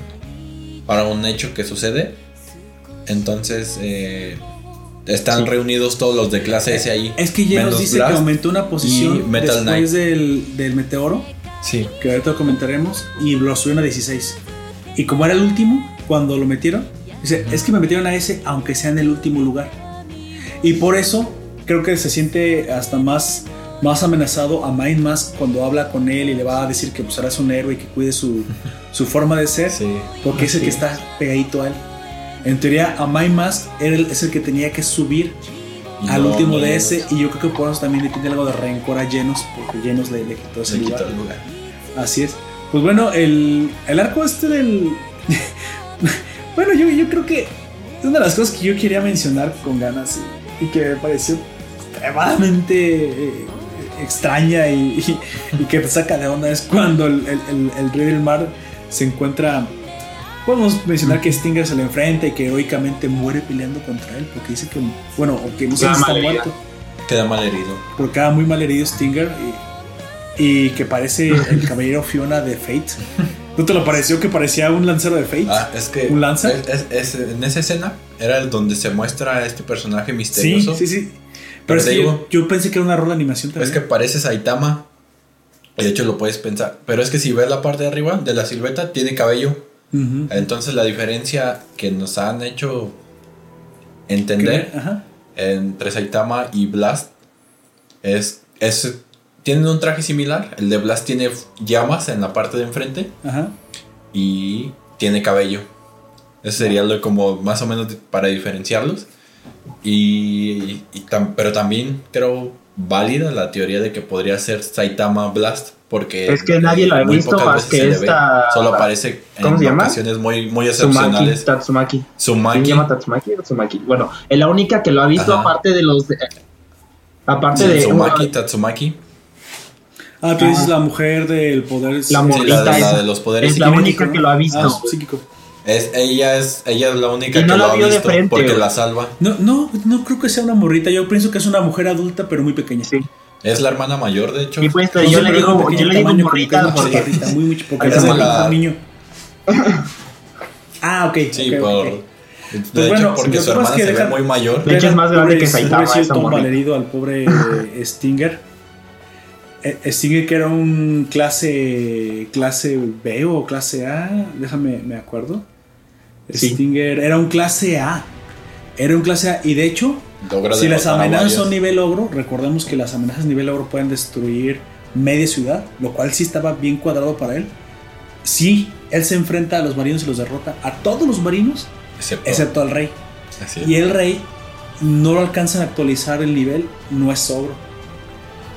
para un hecho que sucede. Entonces, eh, están Sí. reunidos todos los de clase S ahí. Es que ya nos dice Blast que aumentó una posición después Knight. del, del meteoro. Sí. que ahorita lo comentaremos, y lo subieron a 16. Y como era el último, cuando lo metieron, dice, es que me metieron a ese aunque sea en el último lugar. Y por eso creo que se siente hasta más, más amenazado a Mind Mask cuando habla con él y le va a decir que pues ahora es un héroe y que cuide su, [LAUGHS] su forma de ser, Sí. porque es el que está pegadito a él. En teoría, a Mind Mask era el- es el que tenía que subir al último de ese, y yo creo que por eso también le tiene algo de rencor a Genos, porque Genos le, le quitó ese Se lugar. quitó el lugar. Así es. Pues bueno, el, el arco este del... [LAUGHS] bueno, yo, yo creo que una de las cosas que yo quería mencionar con ganas y, y que me pareció extremadamente eh, extraña y, y- [LAUGHS] y que te saca de onda es cuando el, el- el- el rey del mar se encuentra. Podemos mencionar que Stinger se le enfrenta y que heroicamente muere peleando contra él porque dice que, bueno, o que no si está muerto, Queda mal herido. pero queda muy mal herido Stinger y, y que parece el [LAUGHS] caballero Fiona de Fate. ¿No te lo pareció que parecía un lancero de Fate? Ah, es que. ¿Un lanza? es- es- es- en esa escena era el donde se muestra a este personaje sí, misterioso. sí, sí. Pero, Pero es te que digo- yo, yo pensé que era una rola de animación también. Es que parece Saitama. Y de hecho lo puedes pensar. Pero es que si ves la parte de arriba de la silueta, tiene cabello. Entonces la diferencia que nos han hecho entender Ajá. entre Saitama y Blast es, es tienen un traje similar. El de Blast tiene llamas en la parte de enfrente Ajá. y tiene cabello. Eso sería lo como más o menos para diferenciarlos. Y, y tam- pero también creo válida la teoría de que podría ser Saitama Blast porque Es que nadie lo ha visto más que se esta- Solo aparece ¿Cómo en se llama? ocasiones muy, muy Tsumaki, excepcionales. Tatsumaki. ¿Quién Sumaki. llama Tatsumaki o Tsumaki? Bueno, es la única que lo ha visto Ajá. aparte de los... de- aparte de... Sumaki, Tatsumaki. Ah, tú Ah. dices la mujer del poder. La Sí, la, de, la de los poderes Es la única que lo ha visto. Ah, psíquico. Es, ella, es, ella es la única Y que no lo la ha vio de visto frente, porque güey. la salva. No, no, no creo que sea una morrita. Yo pienso que es una mujer adulta, pero muy pequeña. Sí. Es la hermana mayor, de hecho. Y pues No yo le es digo, pequeña yo le digo que morrita es porque... muy, muy, porque [LAUGHS] la- un niño. [LAUGHS] Ah, ok. Sí, por. ok. De Pues hecho, bueno, porque lo su que hermana es que se ve muy mayor. De hecho, es más grande que Saitama, Saitama. esa morrita. malherido al pobre eh, Stinger. Eh, Stinger que era un clase clase B o clase A, déjame me acuerdo. Sí. Stinger era un clase A. Era un clase A y de hecho, Logra si las amenazas son nivel ogro, recordemos que las amenazas nivel ogro pueden destruir media ciudad, lo cual sí estaba bien cuadrado para él. Sí, él se enfrenta a los marinos y los derrota a todos los marinos, Excepto. excepto al rey. así es. Y el rey no lo alcanzan a actualizar el nivel, no es ogro.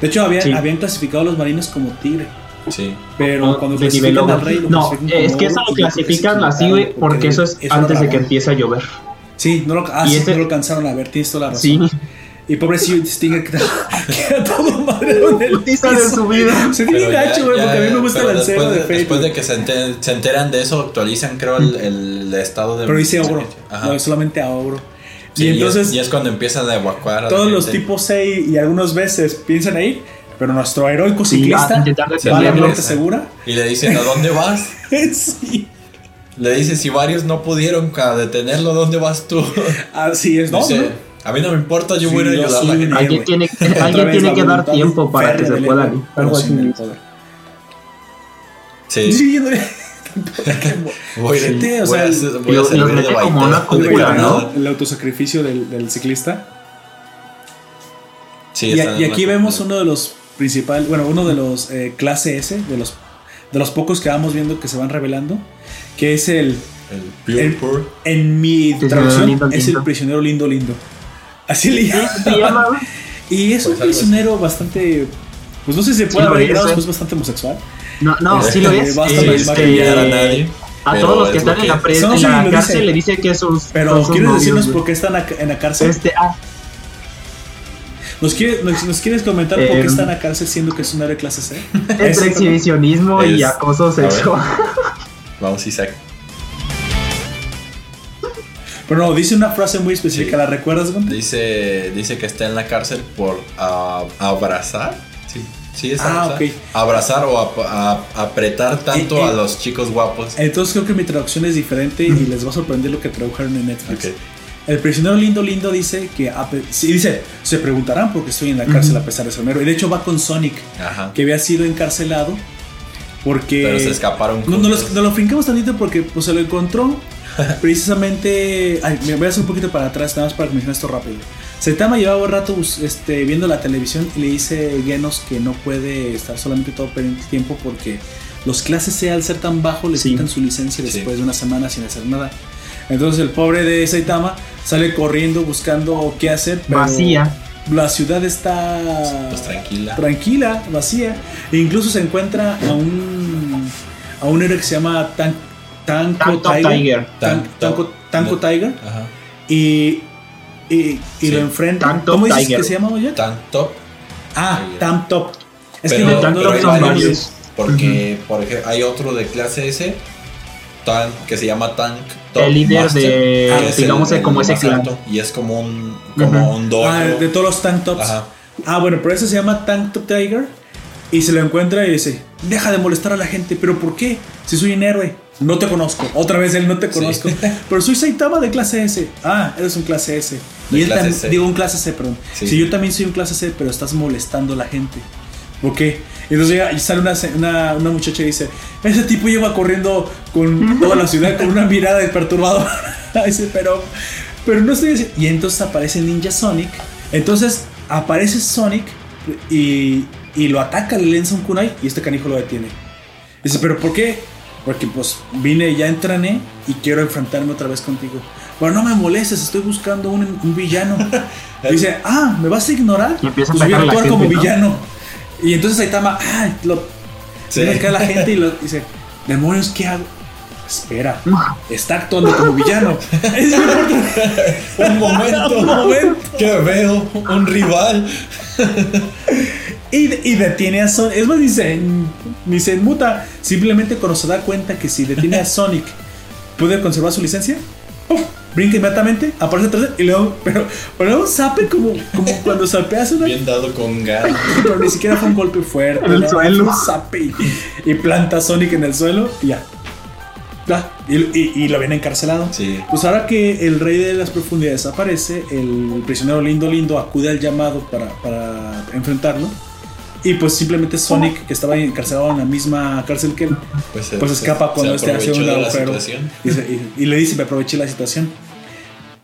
De hecho, habían, Sí. habían clasificado a los marinos como tigre. Sí. Pero No, cuando clasifican al rey, No, es que eso lo y que clasifican así, güey, porque eso es era antes de que empiece a llover. Sí, no lo, ah, Y sí, ese- no lo alcanzaron a ver, tienes toda la razón. Sí. Y pobrecillo Stinger que [LAUGHS] queda todo madre en el [LAUGHS] Putiza de piso. su vida. Se tiene gacho, güey, porque a mí me gusta el lancero después de de, Fate. después de que se, enter- se enteran de eso, actualizan, creo, el, el estado de. Pero dice ogro, Ajá. no, solamente a ogro. Sí, y entonces es, y es cuando empiezan a evacuar. a todos los tipos 6 y algunas veces piensan ir, pero nuestro heroico Sí, ciclista intentar va a la muerte segura. Y le dicen, ¿a dónde vas? [LAUGHS] sí. Le dice, si varios no pudieron detenerlo, ¿dónde vas tú? [LAUGHS] Así es, ¿no? Dice, ¿no? a mí no me importa, yo Sí, voy a ir a yo ayudar a la gente. Alguien tiene, alguien tiene que [LAUGHS] dar tiempo para que se pueda Algo así. Sí, Sí, voy, a- o voy a sea, voy a mete como una cúpula, ¿no? El autosacrificio del, del ciclista. Sí, y, y aquí vemos uno de los principales, bueno, uno de los eh, clase S, de los, de los pocos que vamos viendo que se van revelando, que es el, El Pure el- Pure. en mi traducción, lindo, es el prisionero lindo lindo. Así le ¿Se llaman. llama? [LAUGHS] Y es un Pues así. prisionero bastante, pues no sé si se puede Sí, haber es, pero ¿eh? es bastante homosexual. No, no, sí lo es. Este, a nadie. a pero todos los que es lo están en la, pre- No, en sí, la lo cárcel dice. le dice que sus. Pero son sus ¿quieres decirnos por qué están en la cárcel? Este, ah, ¿Nos, quiere- nos, nos quieres comentar por qué Em, está en la cárcel siendo que es un héroe clase C? entre ¿Es- exhibicionismo y acoso sexual. Vamos, Isaac. Pero no, dice una frase muy específica, Sí. ¿la recuerdas, Gonte? Dice, dice que está en la cárcel por ah, abrazar. Sí, sí, es Ah, abrazar. o ap- a- apretar tanto Eh, eh. a los chicos guapos. Entonces creo que mi traducción es diferente y les va a sorprender lo que tradujeron en Netflix. Ok. El prisionero lindo lindo dice que sí, dice, se preguntarán por qué estoy en la cárcel a pesar de ser héroe. Y de hecho va con Sonic, Ajá. que había sido encarcelado porque Pero se escaparon. No, no, lo, juntos. no lo brincamos tantito porque pues, se lo encontró [LAUGHS] precisamente. Ay, me voy a hacer un poquito para atrás, nada más para mencionar esto rápido. Saitama llevaba un rato bus- este, viendo la televisión y le dice Genos que no puede estar solamente todo el tiempo porque los clases C al ser tan bajo le Sí. quitan su licencia Sí. después de una semana sin hacer nada. Entonces el pobre de Saitama sale corriendo buscando qué hacer. pero Vacía. La ciudad está Pues tranquila. tranquila, vacía. E incluso se encuentra a un a un héroe que se llama Tan, Tanko Tiger. Tiger. Tan- Tan- Tanko, Tanko no. Tiger. Ajá. Y y, y Sí. lo enfrenta. Tank ¿Cómo dices Tiger. que se llama, oye? Tank Top. Ah. Tank Top. Es Pero- que no, no son varios. Porque, por ejemplo, hay otro de clase S, Tank, que se llama Tank Top El líder Master, de, que es digamos, el- el como ese clan. alto, Y es como un, como un dojo. Ah, de todos los Tank Tops. Ajá. Ah, bueno, pero ese se llama Tank Top Tiger. Y se lo encuentra y dice: Deja de molestar a la gente. ¿Pero por qué? Si soy un héroe. No te conozco. Otra vez él no te conozco. [LAUGHS] Pero soy Saitama de clase S. Ah, eres un clase S. De y él también. C. Digo un clase C, perdón. Sí. Si yo también soy un clase C, pero estás molestando a la gente. ¿Por qué? Entonces llega y sale una, una, una muchacha y dice: Ese tipo lleva corriendo con toda la ciudad con una mirada de perturbadora. [LAUGHS] dice, pero, pero no estoy diciendo. Y entonces aparece Ninja Sonic. Entonces aparece Sonic y, y lo ataca, le lanza un kunai y este canijo lo detiene. Dice, ¿pero por qué? Porque pues vine, ya entrené y quiero enfrentarme otra vez contigo. Pero no me molestes, estoy buscando un, un villano. [LAUGHS] Dice, ah, ¿me vas a ignorar? Y empieza a Pues voy a atacar a la actuar como villano. Y entonces Saitama, ah, lo, Sí. Viene acá la gente y lo, dice, demonios, ¿qué hago? Espera, está actuando como villano. [LAUGHS] Es. Un momento. Un momento. Que veo un rival. Y, y detiene a Sonic. Es más, dice, ni se inmuta. Simplemente cuando se da cuenta que si detiene a Sonic, puede conservar su licencia. ¡puf! Brinca inmediatamente, aparece atrás y luego, [LAUGHS] pero, pero luego zape como, como [LAUGHS] cuando zapeas una. Bien dado con ganas. [LAUGHS] Pero ni siquiera fue un golpe fuerte. En el ¿no? suelo. Un zape y, y planta Sonic en el suelo y ya. Ya, Y, y- y lo viene encarcelado. Sí. Pues ahora que el rey de las profundidades aparece, el prisionero lindo lindo acude al llamado para, para enfrentarlo. Y pues simplemente Sonic, que estaba encarcelado en la misma cárcel que él, Pues, pues se- escapa cuando este hace un agujero. situación. Y, se- y- y le dice, me aproveché la situación.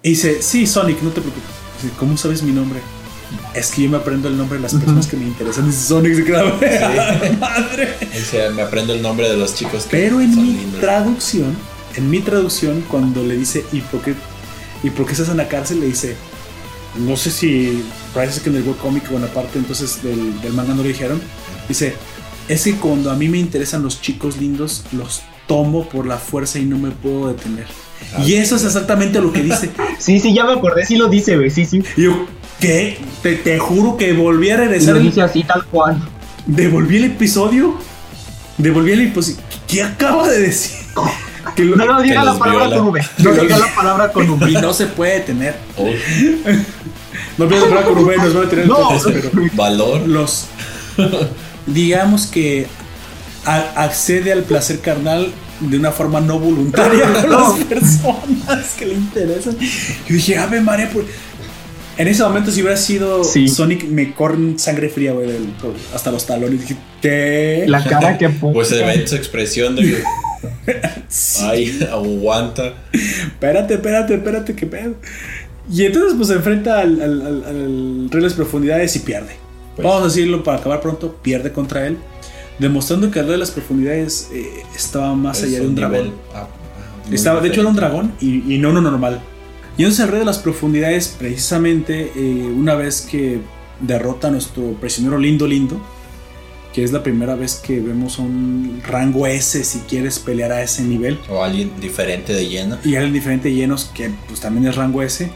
Y dice, sí, Sonic, no te preocupes. Dice, ¿cómo sabes mi nombre? Es que yo me aprendo el nombre de las personas que me interesan. Dice Sonic, se queda, [LAUGHS] madre. Sea, me aprendo el nombre de los chicos que Pero en son mi lindos. traducción, en mi traducción, cuando le dice, ¿y por qué, ¿y por qué estás en la cárcel? Le dice, no sé si parece que en el webcomic o en la parte entonces del, del manga no lo dijeron. Dice, es que cuando a mí me interesan los chicos lindos, los tomo por la fuerza y no me puedo detener. Y eso es exactamente lo que dice. [LAUGHS] Sí, sí, ya me acordé, sí lo dice, güey, sí, sí. Y yo, ¿qué? Te, te juro que volví a Y regresar. lo el- dice así, tal cual. devolví el episodio. Devolví el episodio. ¿Qué acaba de decir? [LAUGHS] Que lo- No, no, diga Que la palabra viola. con V. No diga la palabra con y V. no se puede tener. Oh, [LAUGHS] No pienso hablar con Rubén, nos van a tener el No. podcast, pero valor. los. Digamos que a- accede al placer carnal de una forma no voluntaria [LAUGHS] con las personas que le interesan. Yo dije, Ave María, por... en ese momento, si hubiera sido Sí. Sonic, me corren sangre fría, güey, del- hasta los talones. Dije, ¿qué? La cara que puso. [LAUGHS] Pues se ve en su expresión de. [LAUGHS] Ay, aguanta. espérate, espérate, espérate, qué pedo. Y entonces pues se enfrenta al, al, al- al Rey de las Profundidades y pierde. Pues. Vamos a decirlo para acabar pronto, pierde contra él. Demostrando que de las Profundidades eh, estaba más Es allá de un dragón. ah, ah, Estaba, de hecho era un dragón y, y no uno normal. Y entonces el Rey de las Profundidades, precisamente eh, una vez que derrota a nuestro prisionero lindo lindo, que es la primera vez que vemos a un rango S si quieres pelear a ese nivel. O alguien diferente de lleno. Y alguien diferente llenos que pues también es rango S.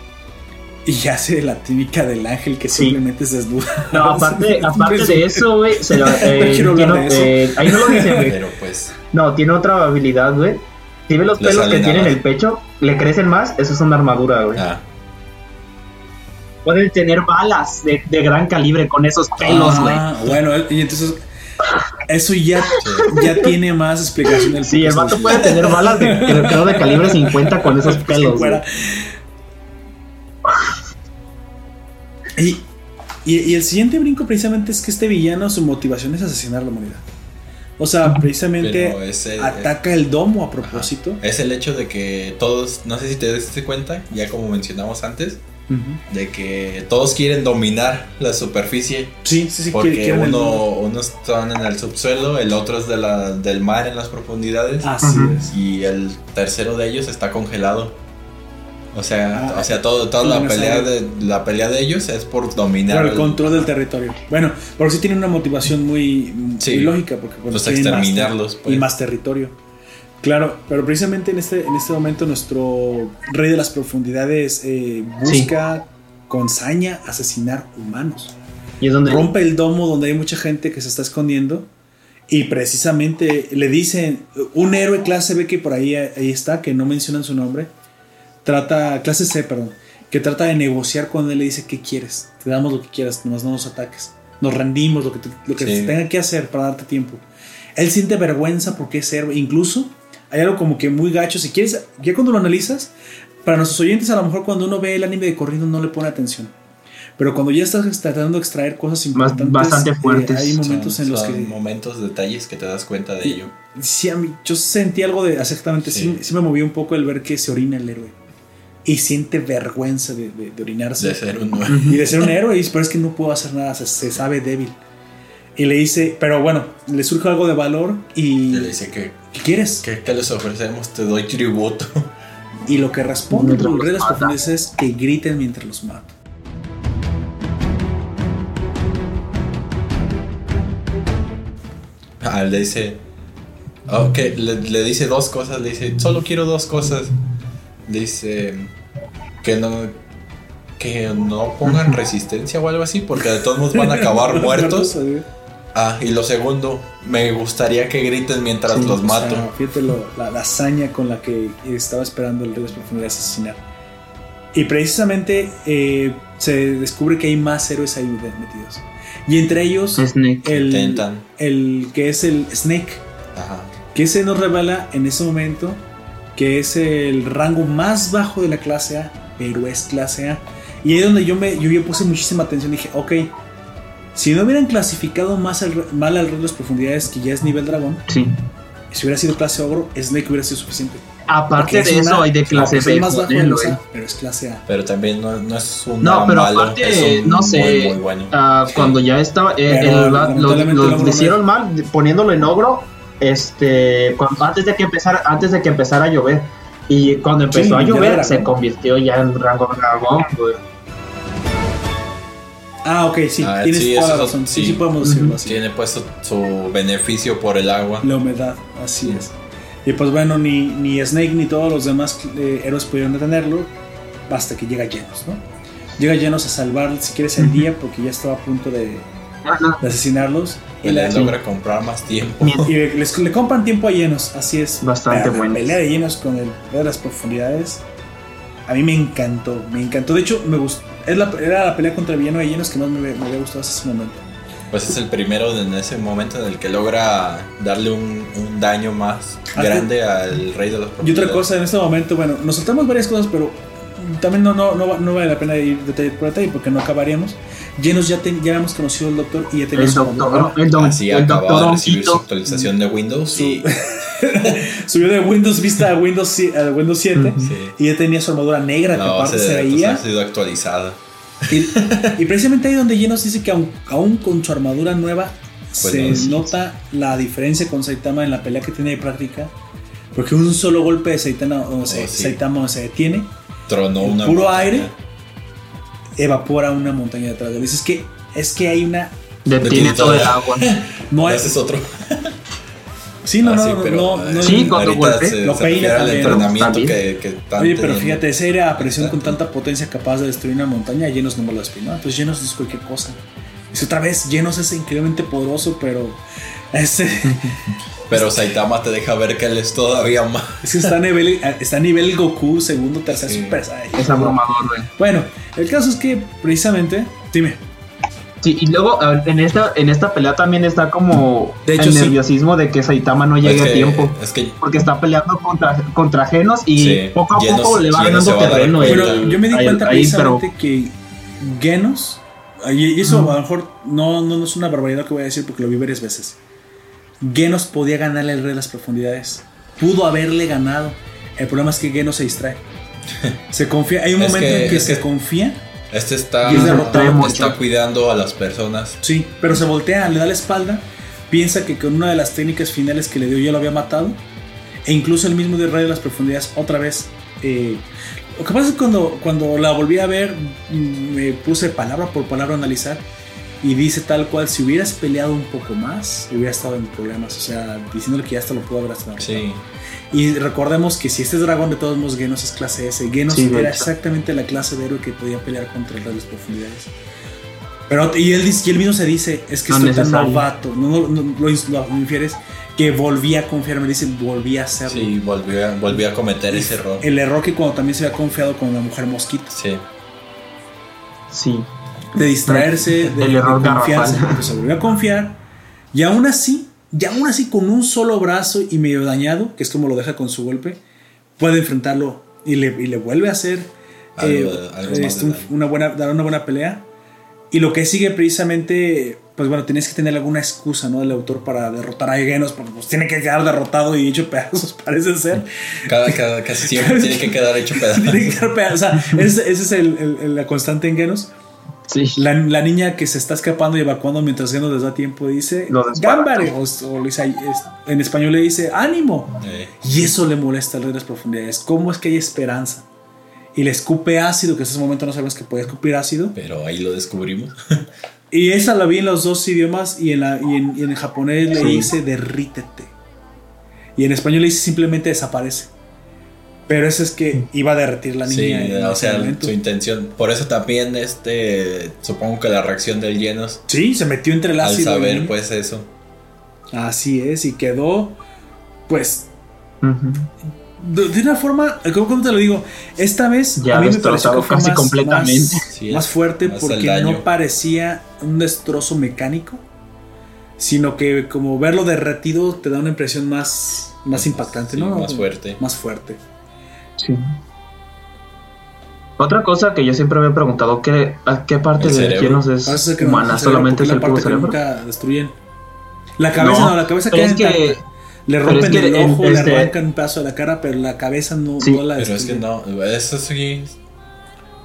Y hace la típica del ángel que Sí. simplemente se desnuda. No, [LAUGHS] aparte, aparte de eso, güey, se lo, [LAUGHS] eh, quiero hablar tiene- de eh, ahí no lo dice, güey. Pero pues. No, tiene otra habilidad, güey. Si ve los Le pelos que tiene en el pecho, le crecen más, eso es una armadura, güey. Ah, Pueden tener balas de, de gran calibre con esos pelos, güey. Ah, bueno, y entonces eso ya, ya tiene más explicación del Sí, el vato puede tener balas de, de calibre 50 con esos [LAUGHS] Si pelos, güey. fuera. Y, y, y el siguiente brinco precisamente es que este villano su motivación es asesinar a la humanidad. O sea, precisamente ese- ataca el domo a ajá. propósito. Es el hecho de que todos, no sé si te diste cuenta, ya como mencionamos antes, de que todos quieren dominar la superficie. Sí, sí, sí. Porque quiere- quiere el uno, unos están en el subsuelo, el otro es de la, del mar en las profundidades. Así es. Y el tercero de ellos está congelado. O sea, Ah, o sea, todo, toda la pelea sabe. de la pelea de ellos es por dominar Por el el- control del territorio. Bueno, pero sí tiene una motivación muy, Sí. muy lógica porque bueno, Pues más exterminarlos, ter- pues. y más territorio. Claro, pero precisamente en este, en este momento nuestro rey de las profundidades eh, busca con saña asesinar humanos. Y es donde Rompe el domo donde hay mucha gente que se está escondiendo. Y precisamente le dicen, un héroe clase B que por ahí, ahí está, que no mencionan su nombre, trata, clase C, perdón, que trata de negociar con él, le dice, ¿qué quieres? Te damos lo que quieras, nomás no nos ataques. Nos rendimos, lo que, te- lo que Sí. se tenga que hacer para darte tiempo. Él siente vergüenza porque es héroe. Incluso hay algo como que muy gacho. Si quieres, ya cuando lo analizas, para nuestros oyentes, a lo mejor cuando uno ve el anime de corrido no le pone atención. Pero cuando ya estás tratando de extraer cosas importantes, bastante eh, fuertes. hay momentos Son- en los son que momentos, detalles que te das cuenta de ello. sí, a mí, yo sentí algo de exactamente, sí. Sí. sí me movió un poco el ver que se orina el héroe y siente vergüenza de, de- de orinarse De ser un y de ser un héroe, y dice, pero es que no puedo hacer nada, se, se sabe débil. Y le dice, pero bueno, le surge algo de valor y Y le dice que, ¿qué quieres? que, ¿qué les ofrecemos? Te doy tributo. Y lo que responde rey de los las profundidades es que griten mientras los mato. Ah, le dice. Ok, le, le dice dos cosas. Le dice, solo quiero dos cosas. Le dice que no. Que no pongan resistencia o algo así, porque de todos modos van a acabar [LAUGHS] muertos. Ah, y lo segundo, me gustaría que griten mientras Sí, los O mato. sea, fíjate lo- la, la hazaña con la que estaba esperando el las profundidades asesinar. Y precisamente eh, se descubre que hay más héroes ahí metidos. Y entre ellos, Snake. el, Intentan. el que es el Snake, Ajá. que se nos revela en ese momento que es el rango más bajo de la clase A, pero es clase A. Y ahí es donde yo me yo, yo puse muchísima atención. Dije, ok, si no hubieran clasificado más al, mal al rey de las profundidades, que ya es nivel dragón, Sí. si hubiera sido clase ogro, Snake hubiera sido suficiente. Aparte es de eso, una- hay de clase B. más bajo de. A, pero es clase A. Pero también no, no es un No, pero malo, aparte, no sé, muy, muy bueno. Ah, cuando ya estaba, eh, Pero, el- lo, lo- hicieron mal poniéndolo en ogro, este, cuando- antes de que empezara, antes de que empezara a llover. Y cuando empezó Sí, a llover, dragón. se convirtió ya en rango dragón, güey. Ah, ok, sí, Ah, tienes sí, toda la eso razón. Sí, sí. sí podemos decirlo Ujú. así. Tiene puesto su beneficio por el agua. La humedad, así es. Y pues bueno, ni, ni Snake ni todos los demás eh, héroes pudieron detenerlo hasta que llega Genos, ¿no? Llega Genos a salvar, si quieres, el día porque ya estaba a punto de, Ajá. de asesinarlos. Y, les logra comprar más tiempo. Y les, le compran tiempo a Genos, así es. Bastante Pero la bueno. pelea de Genos con el rey de las profundidades, a mí me encantó, me encantó. De hecho, me gustó. Es la, era la pelea contra el villano de Genos que más me, me había gustado hasta ese momento. Pues es el primero en ese momento en el que logra darle un, un daño más Ah, grande al rey de los Y otra cosa, en este momento, bueno, nos saltamos varias cosas, pero también no, no, no, va- no vale la pena ir detalle por detalle porque no acabaríamos. Llenos ya, ten- ya habíamos conocido al doctor y ya tenía El su doctor, armadura. el, don- Así el doctor de recibir su actualización de Windows Su- y, [LAUGHS] Subió de Windows Vista a Windows, a Windows 7 Ujú. sí, y ya tenía su armadura negra que aparte se veía. ha sido actualizada. Y, y precisamente ahí donde Llenos dice que aun, aún con su armadura nueva Pues se no, sí. nota la diferencia con Saitama en la pelea que tiene de práctica. Porque un solo golpe de Saitama, o se, Oh, sí. Saitama se detiene Tronó El una puro montaña. aire. evapora una montaña detrás de él. Dices que es que hay una. Detiene todo el agua. [LAUGHS] No Ese es otro. sí, no, Ah, no, sí, no, pero, no, no- Sí, cuando ahorita golpea, se, lo se peina también, entrenamiento también. que, que están Oye, pero fíjate, esa era presión con tanta potencia capaz de destruir una montaña. Llenos no me lo despeinó. Entonces, llenos es cualquier cosa. Dice otra vez, llenos es increíblemente poderoso, pero. Este, [LAUGHS] Pero Saitama te deja ver que él es todavía más. es que está a nivel, está a nivel Goku, segundo, tercer Sí. Super Saiyan. Es abrumador, güey. Bueno, el caso es que precisamente. Dime. Sí, y luego en esta, en esta pelea también está como De hecho, el sí. nerviosismo de que Saitama no llegue es que, a tiempo. Es que Porque está peleando contra, contra Genos y Sí, poco a Genos- poco le va Genos ganando va terreno. el- Pero yo me di cuenta ahí, pero- precisamente que Genos, y eso a lo mejor no, no, no es una barbaridad que voy a decir porque lo vi varias veces. Genos podía ganarle al rey de las profundidades. Pudo haberle ganado. El problema es que Genos se distrae. [LAUGHS] Se confía. Hay un Es momento que- en que se que- confía. este está, Y es derrotado está cuidando a las personas. Sí, pero se voltea, le da la espalda. Piensa que con una de las técnicas finales que le dio ya lo había matado. E incluso el mismo de Rey de las Profundidades otra vez. eh, lo que pasa es que cuando, cuando la volví a ver, mm, me puse palabra por palabra a analizar. Y dice tal cual, si hubieras peleado un poco más, hubiera estado en problemas. O sea, diciéndole que ya hasta lo pudo haber hasta Sí. Y recordemos que si este es dragón de todos modos, Genos es clase S. Genos Sí, era exactamente la clase de héroe que podía pelear contra el rey de las profundidades. Pero, y él, dice- y él mismo se dice, es que No estoy tan novato, no, no, no, lo, lo infieres, que volví a confiar, me dice, volví a hacerlo. Sí, volví a, volví a cometer ese error. El error que cuando también se había confiado con la mujer mosquito. Sí. Sí. De distraerse, de, de confiarse, porque se volvió a confiar. Y aún así, y aún así con un solo brazo y medio dañado, que es como lo deja con su golpe, puede enfrentarlo y le, y le vuelve a hacer Algo eh, algo este, una buena, dar una buena pelea. Y lo que sigue precisamente, pues bueno, tienes que tener alguna excusa, ¿no? Del autor para derrotar a Genos, porque pues tiene que quedar derrotado y hecho pedazos, [LAUGHS] parece ser. Cada, cada- casi siempre tiene que quedar hecho [LAUGHS] tiene que pedazos. quedar pedazos. O sea, ese es el- el- la constante en Genos. Sí. La, la niña que se está escapando y evacuando mientras Genos les da tiempo dice. Gambare o, o le dice- es- en español le dice ánimo Eh, y eso le molesta al rey de las profundidades. Cómo es que hay esperanza y le escupe ácido que en ese momento no sabemos que puede escupir ácido. Pero ahí lo descubrimos. [LAUGHS] y esa la vi en los dos idiomas y en, la, y en, y en japonés le dice derrítete y en español le dice simplemente desaparece pero eso es que iba a derretir la niña Sí, o sea, momento. su intención. Por eso también, este, supongo que la reacción del Llenos, sí se metió entre el al ácido y la saber, pues eso. Así es, y quedó, pues, de, de una forma, ¿cómo, cómo te lo digo? Esta vez Ya a mí me pareció destrozado que fue casi más, completamente. más, Sí, más es- fuerte porque no parecía un destrozo mecánico, sino que como verlo derretido te da una impresión más, más impactante, Sí, ¿no? más fuerte. Más fuerte. Sí. Otra cosa que yo siempre me he preguntado, ¿qué, ¿a qué parte El de cerebro. Genos es que no, humana? ¿Solamente porque es el la puro cerebro? nunca destruyen. La cabeza no, No, la cabeza queda es que-. Le rompen es que el ojo, le este- arrancan un pedazo de la cara, pero la cabeza no, Sí. no la Pero es que destruyen. no, eso sí.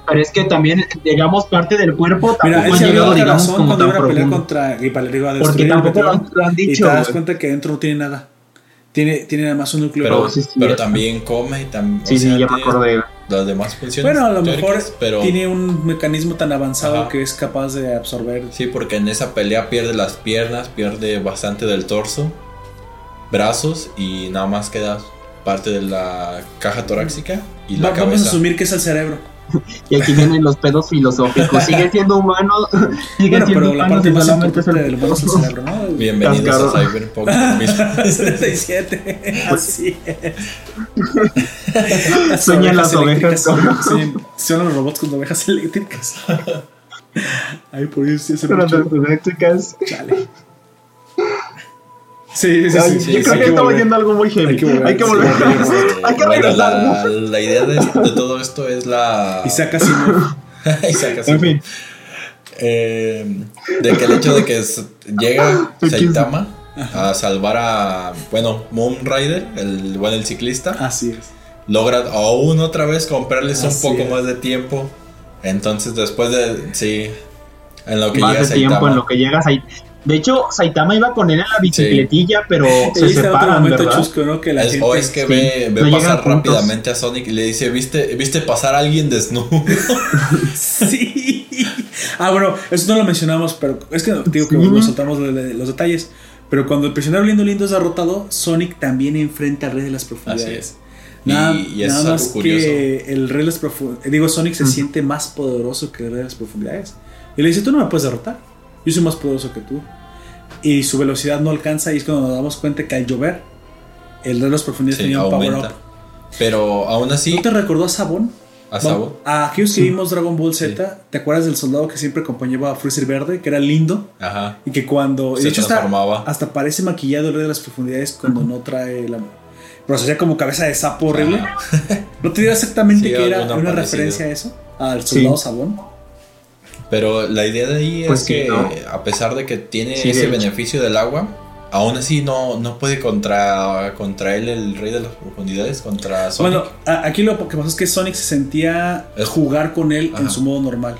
Pero es que también, digamos, parte del cuerpo Mira, tampoco él ha se abrió llegado, el digamos, como cuando tan iba a pelear contra y para le iba a Porque destruir el tampoco lo han, lo han Y dicho. te das güey. cuenta que dentro no tiene nada. Tiene, tiene nada más un núcleo. Pero, rojo. sí, sí, pero ya. también come y también. Sí, sí, ya me acordé. Las demás funciones. bueno, a lo mejor pero tiene un mecanismo tan avanzado Ajá. que es capaz de absorber. Sí, porque en esa pelea pierde las piernas, pierde bastante del torso, brazos y nada más queda parte de la caja torácica y la Va- vamos a asumir que es el cerebro. [LAUGHS] Y aquí vienen los pedos filosóficos. Sigue siendo humano. [LAUGHS] Sigue Bueno, siendo pero la humano parte solamente es importante el del humano cerebro, ¿no? [LAUGHS] Bienvenidos a Cyberpunk 77. Así es. Sueñan las ovejas son los robots con ovejas eléctricas. Ay, por eso sí hace Pero las eléctricas. Chale. Sí, sí, Ay, sí. yo sí, creo hay que que estamos volver. yendo a algo muy heavy. Hay que volver, Hay que sí, volver. [LAUGHS] hay que Bueno, la, idea de, de todo esto es la. Isaac Asimov. [LAUGHS] Isaac Asimov. En fin. Eh, de que el hecho de que llega. Saitama a salvar a, bueno, Moon Rider, el, bueno, el ciclista, Así es. logra aún otra vez comprarles Así un poco es. más de tiempo. Entonces, después de, sí, en lo que Más llega de tiempo Saitama, en lo que llegas ahí. De hecho, Saitama iba con él en la bicicletilla, pero Ahí [LAUGHS] se otro separan, momento ¿verdad? chusco, ¿no? Que la es- gente. o es que sí, ve, ve no pasar rápidamente a Sonic y le dice, ¿viste, viste pasar a alguien desnudo? [LAUGHS] Sí. Ah, bueno, eso no lo mencionamos, pero es que digo que Sí. nos de los detalles. Pero cuando el prisionero lindo lindo es derrotado, Sonic también enfrenta al rey de las profundidades. Así es. Nada, Y- y eso nada es algo más curioso. que el rey de las profundidades. Digo, Sonic se siente más poderoso que el rey de las profundidades. Y le dice: Tú no me puedes derrotar. Yo soy más poderoso que tú. Y su velocidad no alcanza. Y es cuando nos damos cuenta que al llover, el rey de las profundidades Sí, tenía un power up. Pero aún así, ¿No te recordó a Sabón? a Sabo, A aquellos que vimos Dragon Ball Z, ¿te acuerdas del soldado que siempre acompañaba a Freezer Verde, que era lindo? ajá, Y que cuando. Se de hecho, hasta, transformaba. hasta parece maquillado el rey de las profundidades cuando no trae la. Pero se hacía como cabeza de sapo horrible. Ajá. ¿No te digo exactamente Sí, que era una referencia a eso? Al soldado Sí. Sabón. Pero la idea de ahí Pues es sí, que ¿no? a pesar de que tiene Sí, ese beneficio del agua, aún así no, no puede contra, contra él el rey de las profundidades, contra Sonic. Bueno, aquí lo que pasó es que Sonic se sentía Es- jugar con él en Ajá. su modo normal.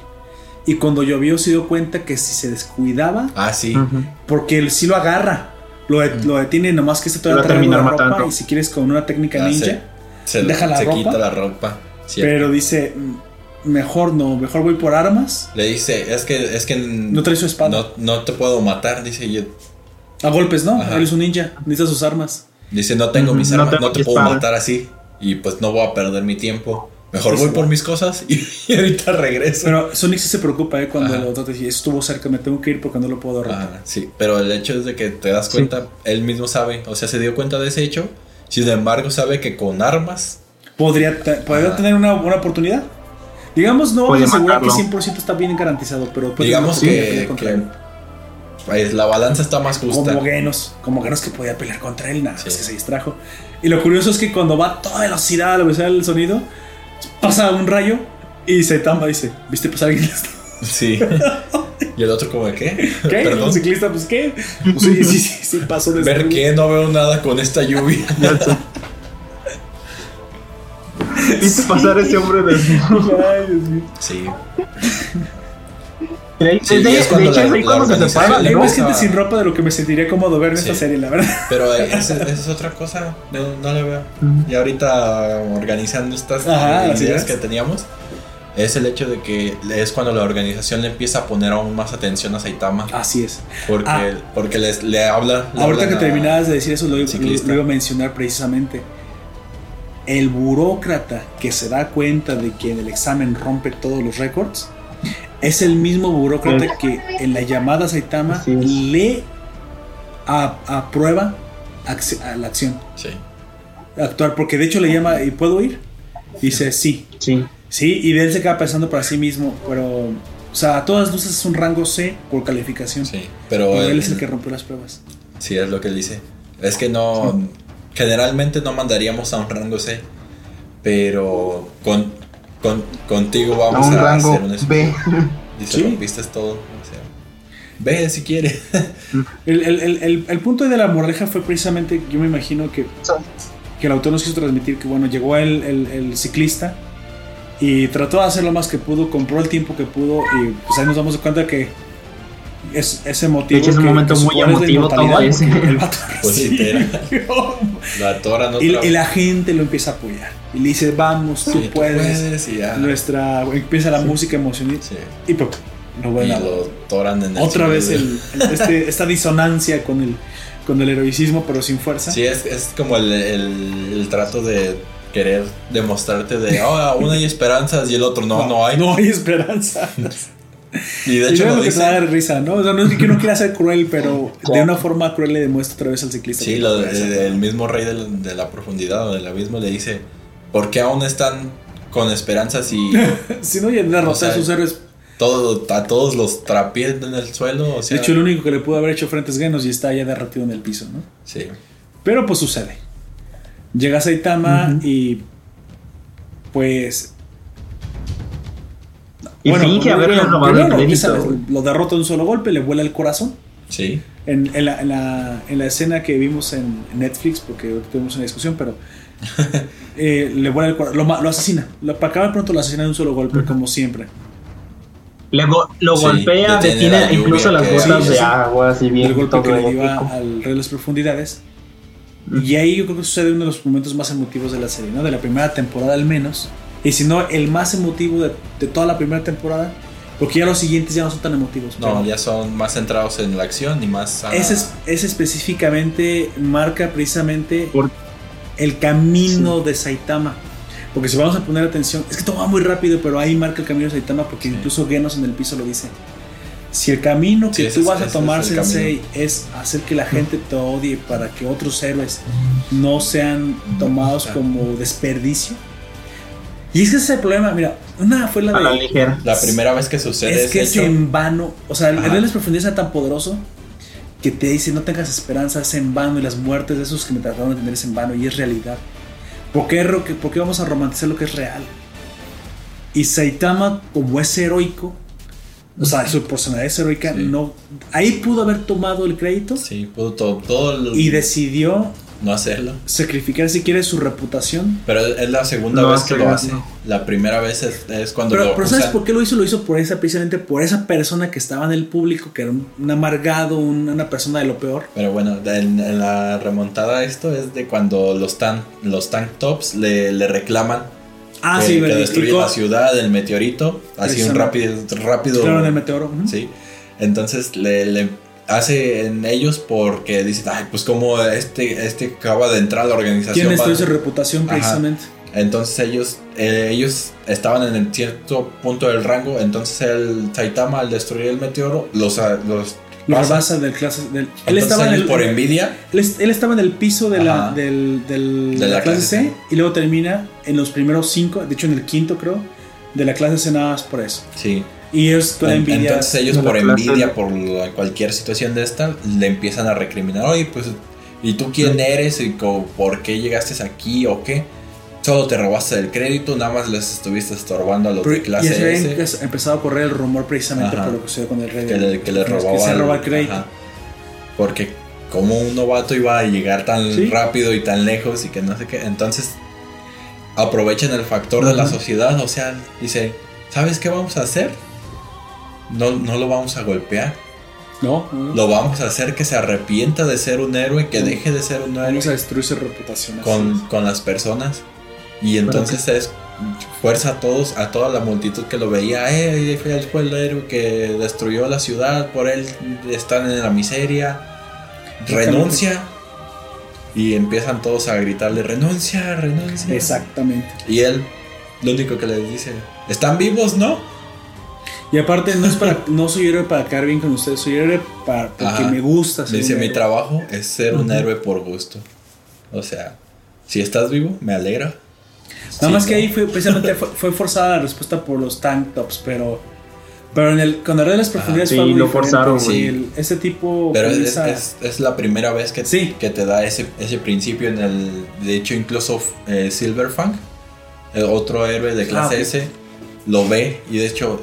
Y cuando llovió se dio cuenta que si se descuidaba, ah, sí. Porque él sí lo agarra. Lo, de- lo detiene nomás que Lo todavía va a terminar ropa matando. y si quieres con una técnica Ah, ninja. Se, Deja la se ropa. quita la ropa. Pero dice, mejor no, mejor voy por armas. Le dice, es que, es que No trae su espada. no, no te puedo matar, dice yo. A golpes, ¿no? Ajá. Él es un ninja, necesita sus armas. Dice, no tengo mis no armas, tengo no te puedo espada. matar así. Y pues no voy a perder mi tiempo. Mejor Sí, voy por mis cosas y, [LAUGHS] y ahorita regreso. Pero Sonic sí se preocupa, ¿eh? Cuando Ajá. trata y dice, estuvo cerca, me tengo que ir porque no lo puedo derrotar. Ajá, sí, pero el hecho es de que te das Sí. cuenta, él mismo sabe, o sea, se dio cuenta de ese hecho. Sin embargo, sabe que con armas, Podría, te- podría tener una buena oportunidad. Digamos, no vamos a asegurar que matarlo. 100% está bien garantizado, pero digamos que, que, pues, la balanza está más justa. Como Genos, como Genos que podía pelear contra él, nada, Sí. más que se distrajo. Y lo curioso es que cuando va a toda velocidad a la velocidad del sonido, pasa un rayo y Saitama dice, ¿viste pasar alguien? [LAUGHS] Sí. [LAUGHS] y el otro como de qué? ¿Qué? Perdón. ¿Un ciclista? Pues ¿qué? Pues, sí, sí, sí, sí, pasó de [LAUGHS] Ver qué, no veo nada con esta lluvia. [LAUGHS] ¿Viste pasar ese hombre desnudo? [LAUGHS] Ay, Dios mío. Sí. De, Sí, de- es cuando de hecho, la- ahí cuando se le Hay más gente sin ropa de lo que me sentiría cómodo ver en esta Sí. serie, la verdad. Pero eh, [LAUGHS] esa, es otra cosa, no, no la veo. Y ahorita organizando estas Ajá, ideas es. que teníamos, es el hecho de que es cuando la organización le empieza a poner aún más atención a Saitama. Así es. Porque, Ah. porque les, le habla. le Ahorita que a- terminabas de decir eso, lo, lo- lo iba a mencionar precisamente. El burócrata que se da cuenta de que en el examen rompe todos los récords es el mismo burócrata Sí. que en la llamada a Saitama le aprueba a la acción, Sí. actuar, porque de hecho le llama y puedo ir. Dice sí, Sí. sí, y de él se queda pensando para sí mismo, pero, o sea, a todas luces es un rango C por calificación. Sí. Pero él- es el que rompió las pruebas. Sí, es lo que él dice. Es que no. Generalmente no mandaríamos a un rango C. Pero con, con- contigo A vamos un a, rango hacer un. B. Dice, Sí. rompiste todo. O sea, ve si quiere. [LAUGHS] El, el- el- el- el punto de la moraleja fue precisamente, yo me imagino que, que el autor nos quiso transmitir que, bueno, llegó el, el- el ciclista y trató de hacer lo más que pudo, compró el tiempo que pudo y pues ahí nos damos cuenta que es ese motivo. De hecho, es un que- momento que muy emotivo todo ese. El [LAUGHS] vato Pues sí. La [LAUGHS] atoran otra y, vez. y la gente lo empieza a apoyar y le dice, vamos, tú Sí, tú puedes. puedes, y ya. Nuestra, empieza la música emocional Sí. y pues, no Y lo toran en el otra vez el, este- [LAUGHS] esta disonancia con el, con el heroicismo pero sin fuerza. Sí, es, es como el, el- el trato de querer demostrarte de, oh, aún hay esperanzas y el otro, no, no, hay. No hay esperanza. Y de y hecho es lo lo que te risa, ¿no? O sea, no es que uno quiera ser cruel, pero [LAUGHS] de una forma cruel le demuestra otra vez al ciclista. Sí, lo- no el mismo rey de la profundidad o del abismo le dice, ¿por qué aún están con esperanzas [LAUGHS] y Si no, ya derrotar O sea, a sus héroes. todo, a todos los trapiés en el suelo? O sea, De hecho, el único que le pudo haber hecho frente es Genos y está ya derretido en el piso, ¿no? sí, Pero pues sucede. Llega Saitama y. Pues. Y finge haberle bueno, robado el crédito. Lo derrota de un solo golpe, le vuela el corazón. sí, En, en la, en, la, en la escena que vimos en Netflix, porque tuvimos una discusión, pero [LAUGHS] eh, le vuela el corazón, lo, lo asesina. Lo, para acabar pronto lo asesina de un solo golpe, como siempre. Le go- lo Sí, golpea, detiene detiene la incluso las gotas Sí, de sí. agua, así bien el golpe que le dio a- épico. al Rey de las Profundidades. Y ahí yo creo que sucede uno de los momentos más emotivos de la serie, ¿no? De la primera temporada al menos. Y si no, el más emotivo de, de toda la primera temporada. Porque ya los siguientes ya no son tan emotivos. no, ya son más centrados en la acción y más... a- ese, es- ese específicamente marca precisamente Por- el camino de Saitama. Porque si vamos a poner atención, es que todo va muy rápido, pero ahí marca el camino de Saitama porque Sí. incluso Genos en el piso lo dice. Si el camino que Sí, tú es- vas a es tomar, el Sensei, es hacer que la gente te odie para que otros héroes no sean tomados como desperdicio. Y es que ese es el problema, mira, una fue la A la de... ligera. La primera vez que sucede Es que es en vano. O sea, el Ajá. Rey de las profundidades era tan poderoso que te dice no tengas esperanza, es en vano. Y las muertes de esos que me trataron de tener es en vano y es realidad. ¿Por qué, por qué vamos a romantizar lo que es real? Y Saitama, como es heroico, o sea, su personalidad es heroica, Sí. no, ahí pudo haber tomado el crédito Sí, pudo todo, todo el- y decidió no hacerlo. sacrificar, si quiere, su reputación. Pero es la segunda No vez que lo hace. La primera vez es, es cuando Pero, lo pero ¿sabes por qué lo hizo? Lo hizo por esa, precisamente por esa persona que estaba en el público, que era un, un amargado, un- una persona de lo peor. Pero bueno, en, en la remontada a esto es de cuando los, tan, los tank tops le, le reclaman Ah, que, sí, que destruye la ciudad, el meteorito, así un rápido, rápido. Claro, del meteoro. Sí. Entonces le, le hace en ellos porque dicen, ay, pues como este, este acaba de entrar a la organización. ¿Quién va- destruye su reputación Ajá. precisamente? Entonces ellos, eh, ellos estaban en el cierto punto del rango. Entonces el Saitama, al destruir el meteoro, los, a- los pasa. del clase. Del, él, Entonces estaba en ellos el, por envidia. él, est- él estaba en el piso de la, del, del- De la la clase clase C C. y luego termina en los primeros cinco, de hecho en el quinto creo, de la clase C nada más por eso. Sí. Y es toda En- envidia. Entonces ellos por envidia, por cualquier situación de esta, le empiezan a recriminar, oye, pues, ¿y tú quién eres? ¿Y por qué llegaste aquí o qué? Solo te robaste el crédito, nada más les estuviste estorbando a los Pero- de y clase había S. empe- empezado a correr el rumor precisamente Ajá. por lo que sucedió con el rey. que le, que le que robaba, se el- roba el crédito. ajá. Porque como un novato iba a llegar tan Sí. rápido y tan lejos y que no sé qué, entonces aprovechan el factor de la sociedad, o sea, dice, ¿sabes qué vamos a hacer? No, no lo vamos a golpear, No, no. lo vamos a hacer que se arrepienta de ser un héroe, que deje de ser un héroe Vamos a destruir su reputación. con, con las personas. Y entonces es fuerza a todos, a toda la multitud que lo veía, eh, él fue el héroe que destruyó la ciudad, por él están en la miseria, renuncia. Y empiezan todos a gritarle, renuncia, renuncia. Exactamente. Y él, lo único que les dice, ¿están vivos, no? Y aparte, no es para, no soy héroe para quedar bien con ustedes, soy héroe para, porque Ajá. me gusta ser Dice, un mi héroe". trabajo es ser un héroe por gusto. O sea, si estás vivo, me alegra. Nada Sí, más que no. ahí fue, precisamente fue, fue forzada la respuesta por los tank tops, pero, pero en el, rey de las profundidades Sí, fue algo lo diferente. forzaron, Sí, güey. el- ese tipo Pero es, comienza- es- es la primera vez que, Sí. que te da ese, ese principio en el... De hecho, incluso eh, Silverfang, el otro héroe de clase Ah, ok. S, lo ve y de hecho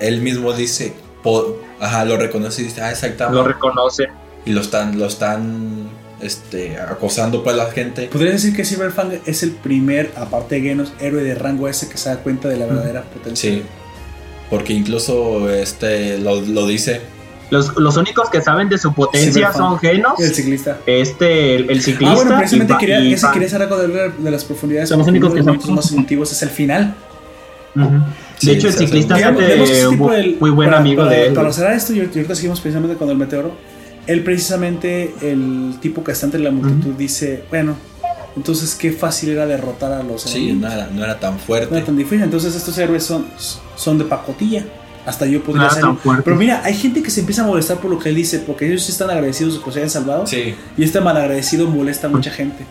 él mismo dice... po- ajá, lo reconoce y dice, ah, exactamente. Lo reconoce. y lo están, lo están este, acosando pues la gente. Podría decir que Silverfang es el primer, aparte de Genos, héroe de rango S que se da cuenta de la verdadera potencia. Sí. Porque incluso este lo, lo dice. Los, los únicos que saben de su potencia son Genos, El ciclista. este, el, el ciclista. Ah, bueno, precisamente y quería, y ese quería hacer algo de, de las profundidades. Son los únicos que los son- momentos más emotivos es el final. Sí, de hecho, el ciclista es muy buen para- amigo para- de él. Para cerrar esto, y ahorita seguimos precisamente con el meteoro. Él, precisamente, el tipo que está entre la multitud, dice: Bueno, entonces qué fácil era derrotar a los Sí, enemigos. no era, no era tan No fuerte. era tan difícil. Entonces, estos héroes son, son de pacotilla. Hasta yo podría No era hacerlo. tan fuerte. Pero mira, hay gente que se empieza a molestar por lo que él dice, porque ellos sí están agradecidos de que se hayan salvado. Sí, Y este malagradecido molesta a mucha gente.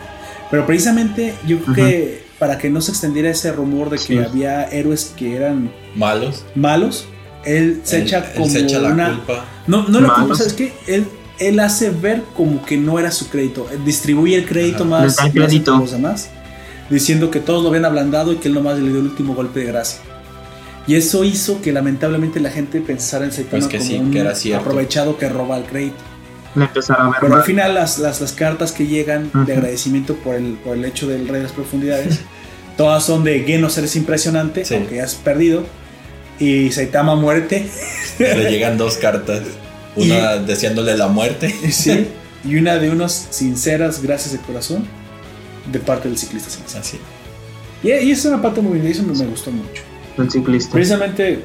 Pero precisamente yo creo que para que no se extendiera ese rumor de que Sí. había héroes que eran malos. malos, él se Él- echa él como se echa la una... culpa. No, no la culpa. ¿sabes qué? Él, él hace ver como que no era su crédito. Él distribuye el crédito Ajá. más, más crédito. los demás, diciendo que todos lo habían ablandado y que él nomás le dio el último golpe de gracia. Y eso hizo que lamentablemente la gente pensara en Saitama Pues que como sí, un que era cierto. aprovechado que roba el crédito. A ver Pero al final las, las, las cartas que llegan de agradecimiento por el, por el hecho del Rey de las Profundidades, [LAUGHS] todas son de Genos eres impresionante, Sí. aunque ya has perdido, y Saitama muerte, Le llegan dos cartas. [LAUGHS] Una deseándole la muerte. [LAUGHS] sí, y una de unos sinceras gracias de corazón de parte del ciclista. Así. Y, y esa es una parte muy bien, y eso me, me gustó mucho. El ciclista. Precisamente,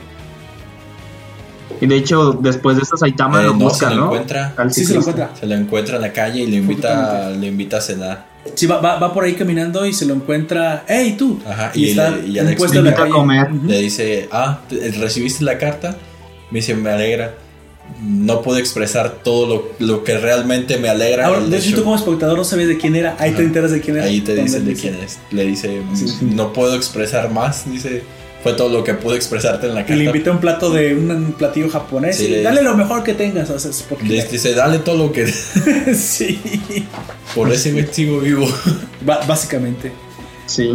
Y de hecho, después de eso, Saitama Eh, lo no, busca, se lo ¿no? encuentra. Al sí se lo encuentra. Se lo encuentra en la calle y le invita, le invita a cenar. Sí, va, va, va por ahí caminando y se lo encuentra, ¡Hey, tú! Ajá, y, y está le- y en un puesto la calle. comer. Le dice, ah, ¿te- ¿recibiste la carta? Me dice, me alegra. No puedo expresar todo lo, lo que realmente me alegra. Ahora, de hecho, tú como espectador no sabes de quién era, ahí te Ajá. enteras de quién era. Ahí te dicen de dice- quién es. Le dice, Sí. no puedo expresar más. Dice, fue todo lo que pude expresarte en la Y le carta. invita un plato de un, platillo japonés. Sí, y le- dale lo mejor que tengas. o sea, dice, dale todo lo que... [LAUGHS] [LAUGHS] sí, Por ese güey sigo vivo. [LAUGHS] Básicamente. Sí.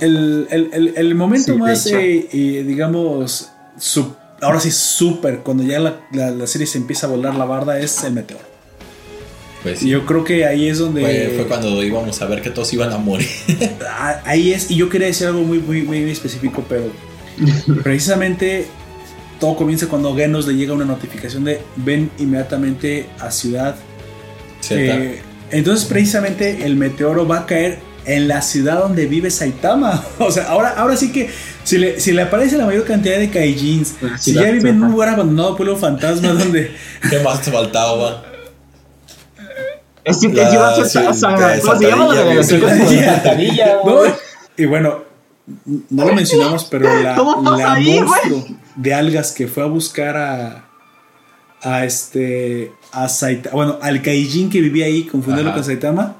El, el- el- el momento Sí, más, eh, eh, digamos, ahora sí, súper, cuando ya la, la- la serie se empieza a volar la barda, es el meteoro. Pues Y yo creo que ahí es donde. fue, fue cuando íbamos a ver que todos iban a morir. [LAUGHS] Ah, Ahí es, y yo quería decir algo muy, muy, muy específico, pero [LAUGHS] precisamente todo comienza cuando a Genos le llega una notificación de ven inmediatamente a Ciudad. Eh, entonces, precisamente, el meteoro va a caer en la ciudad donde vive Saitama. [LAUGHS] O sea, ahora, ahora sí que si le, si le aparece la mayor cantidad de Kaijins, si ya vive en un lugar abandonado, pueblo fantasma, donde. ¿Qué más te faltaba? Es que La- es iba a ser de ¿Cómo se llama? La de de [LAUGHS] No, güey. y bueno, no lo mencionamos, pero la, ¿Cómo pasa la ahí, monstruo de algas que fue a buscar a. A este. A Saitama. Bueno, al Kaijin que vivía ahí, confundiendo Ajá. con Saitama.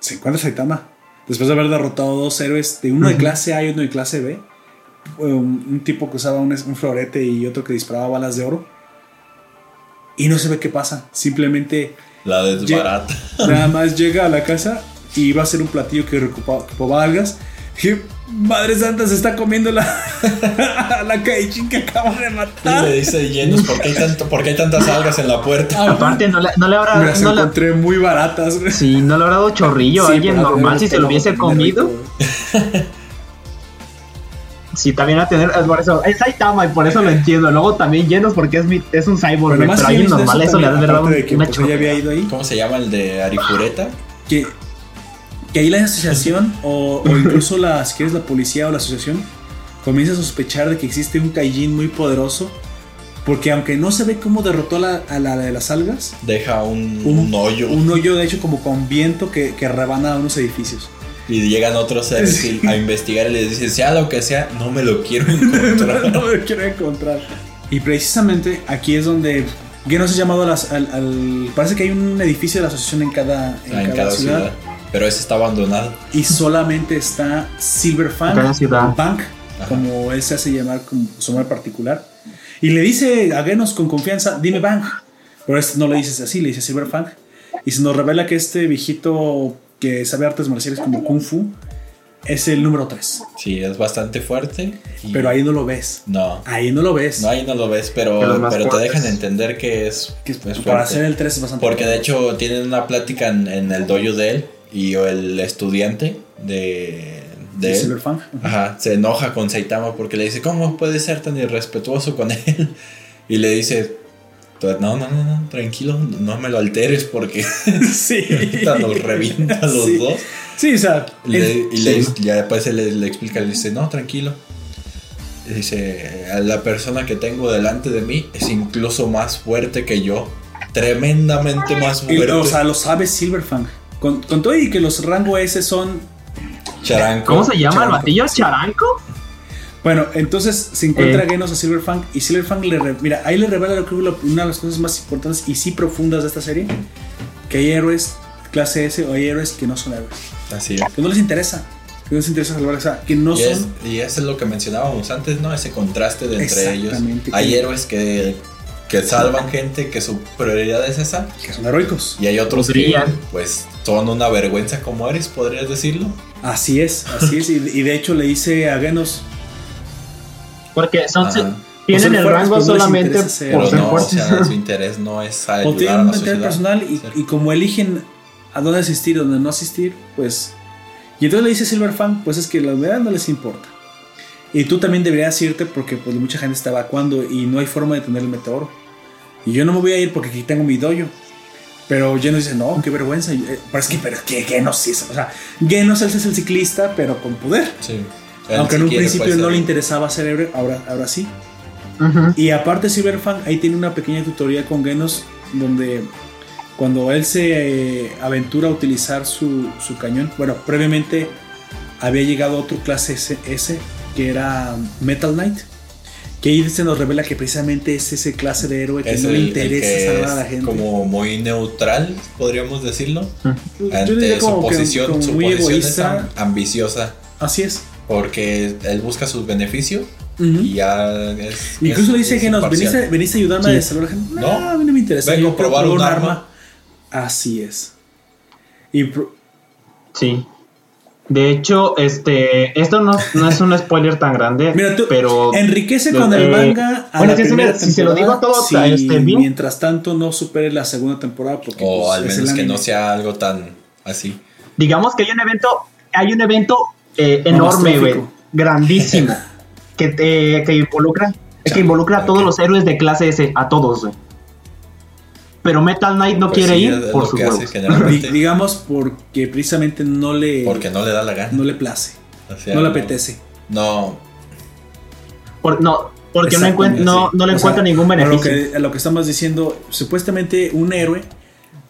Se encuentra Saitama. Después de haber derrotado dos héroes, de uno de Ujú. clase A y uno de clase B. Un, un tipo que usaba un, un florete y otro que disparaba balas de oro. Y no se ve qué pasa. Simplemente La desbarata. Nada más llega a la casa y va a ser un platillo que recupaba, ocupaba algas. Y Madre Santa se está comiendo la, [LAUGHS] la que acaba de Y matar. le dice llenos, ¿por qué hay, tanto, por qué hay tantas algas en la puerta? Aparte, no le, no le habrá. Me las no encontré muy baratas. güey. Sí, no le habrá dado chorrillo a alguien normal si se lo hubiese comido. rico. [LAUGHS] Sí, también a tener. Es por eso. Es Saitama y por eso lo entiendo. Luego también llenos porque es, mi, es un cyborg, pero que alguien normal eso eso le ha de también, dado aparte de que pues, ella había ido ahí. ¿Cómo se llama el de Arifureta? Que, que ahí la asociación o, o incluso [LAUGHS] la, si quieres, la policía o la asociación comienza a sospechar de que existe un Kaijin muy poderoso. Porque aunque no se ve cómo derrotó a la, a la de las algas, Deja un, un, un hoyo un hoyo de hecho como con viento que, que rebana unos edificios. Y llegan otros seres y- a investigar y les dicen, sea lo que sea, no me lo quiero encontrar. [LAUGHS] no me quiero encontrar. Y precisamente aquí es donde Genos es llamado a las- al, al- Parece que hay un edificio de la asociación en cada, en Ah, en cada cada ciudad, ciudad. Pero ese está abandonado. Y solamente está Silver cada ciudad. Bank, Ajá. como él se hace llamar como su nombre particular. Y le dice a Genos con confianza, dime Bank. Pero este no le dices así, le dice Silver Fang. Y se nos revela que este viejito que sabe artes marciales como Kung Fu es el número 3. Sí, es bastante fuerte. y- Pero ahí no lo ves. No. Ahí no lo ves. No, ahí no lo ves, pero, pero te dejan entender que es, Que es para fuerte. hacer el 3 es bastante Porque de hecho tienen una plática en, en el dojo de él y el estudiante de, de de él, Silver Fang. ajá, se enoja con Saitama porque le dice, ¿cómo puedes ser tan irrespetuoso con él? [LAUGHS] Y le dice, no, no, no, no, tranquilo, no me lo alteres porque [LAUGHS] sí. ahorita nos revienta a los Sí. dos. Sí, o sea. Y, le, es- y le- sí. ya después él le, le explica, le dice, no, tranquilo. Y dice, "A la persona que tengo delante de mí es incluso más fuerte que yo. Tremendamente más Y, fuerte. o sea, lo sabe Silver Fang. Con, con todo y que los rango S son. Charanco. ¿Cómo se llama el batillo? ¿Charanco? Bueno, entonces se encuentra Eh. Genos a Silver Fang y Silver Fang le. re- Mira, ahí le revela lo que una de las cosas más importantes y sí profundas de esta serie: que hay héroes clase S o hay héroes que no son héroes. Así es. Que no les interesa. Que no les interesa salvar. O sea, que no Y, es, son. y eso es lo que mencionábamos antes, ¿no? Ese contraste de entre ellos. Exactamente. Hay Que- héroes que, que salvan gente, que su prioridad es esa. Que son heroicos. Y hay otros que, pues, son una vergüenza como eres, podrías decirlo. Así es, así es. Y, y de hecho le dice a Genos. Porque son, Ajá. tienen ser el rango no les solamente por ser no, o fuertes. sea, su interés no es [LAUGHS] O tienen un interés personal y, como eligen a dónde asistir y dónde no asistir, pues. Y entonces le dice Silver Fang, pues es que la verdad no les importa. Y tú también deberías irte porque pues mucha gente está evacuando y no hay forma de tener el meteoro. Y yo no me voy a ir porque aquí tengo mi dojo. Pero Genos dice, no, qué vergüenza. Eh, Pero es que, pero que Genos sí es. O sea, Genos es el ciclista, pero con poder. Sí. Aunque en un principio no le interesaba ser héroe, ahora, ahora sí. Ujú. Y aparte Cyberfang ahí tiene una pequeña tutoría con Genos donde cuando él se eh, aventura a utilizar su, su cañón, bueno, previamente había llegado otro clase S, S, que era Metal Knight, que ahí se nos revela que precisamente es ese clase de héroe que Es no el, le interesa que salvar a la gente. como muy neutral, podríamos decirlo. Yo Ante diría su como que- posición, como su muy egoísta. am- ambiciosa. Así es. Porque él busca sus beneficios Ujú. y ya es. Incluso es- le dice es Genos, imparcial. ¿veniste, veniste a ayudarme Sí. a salvar a la gente? No, No. a mí no me interesa. Vengo a probar un arma. Así es. Y Sí. De hecho, este, esto no, no es un spoiler tan grande, [LAUGHS] Mira, tú pero enriquece con el eh, manda a bueno, la si primera si se lo digo todo, si este, mientras tanto no supere la segunda temporada porque O pues, al es el menos que anime. no sea algo tan así. digamos que hay un evento, hay un evento eh, enorme, güey, grandísimo, [LAUGHS] que, te- que involucra, que involucra a todos los héroes de clase S, a todos, güey. Pero Metal Knight no Pues quiere sí, ir por sus huevos. digamos porque precisamente no le, Porque no le da la gana. no le place, O sea, no le apetece. No, Por- no, porque no, Exactamente, encuent- no, sí. no le encuentra ningún a lo beneficio. que, a lo que estamos diciendo, supuestamente un héroe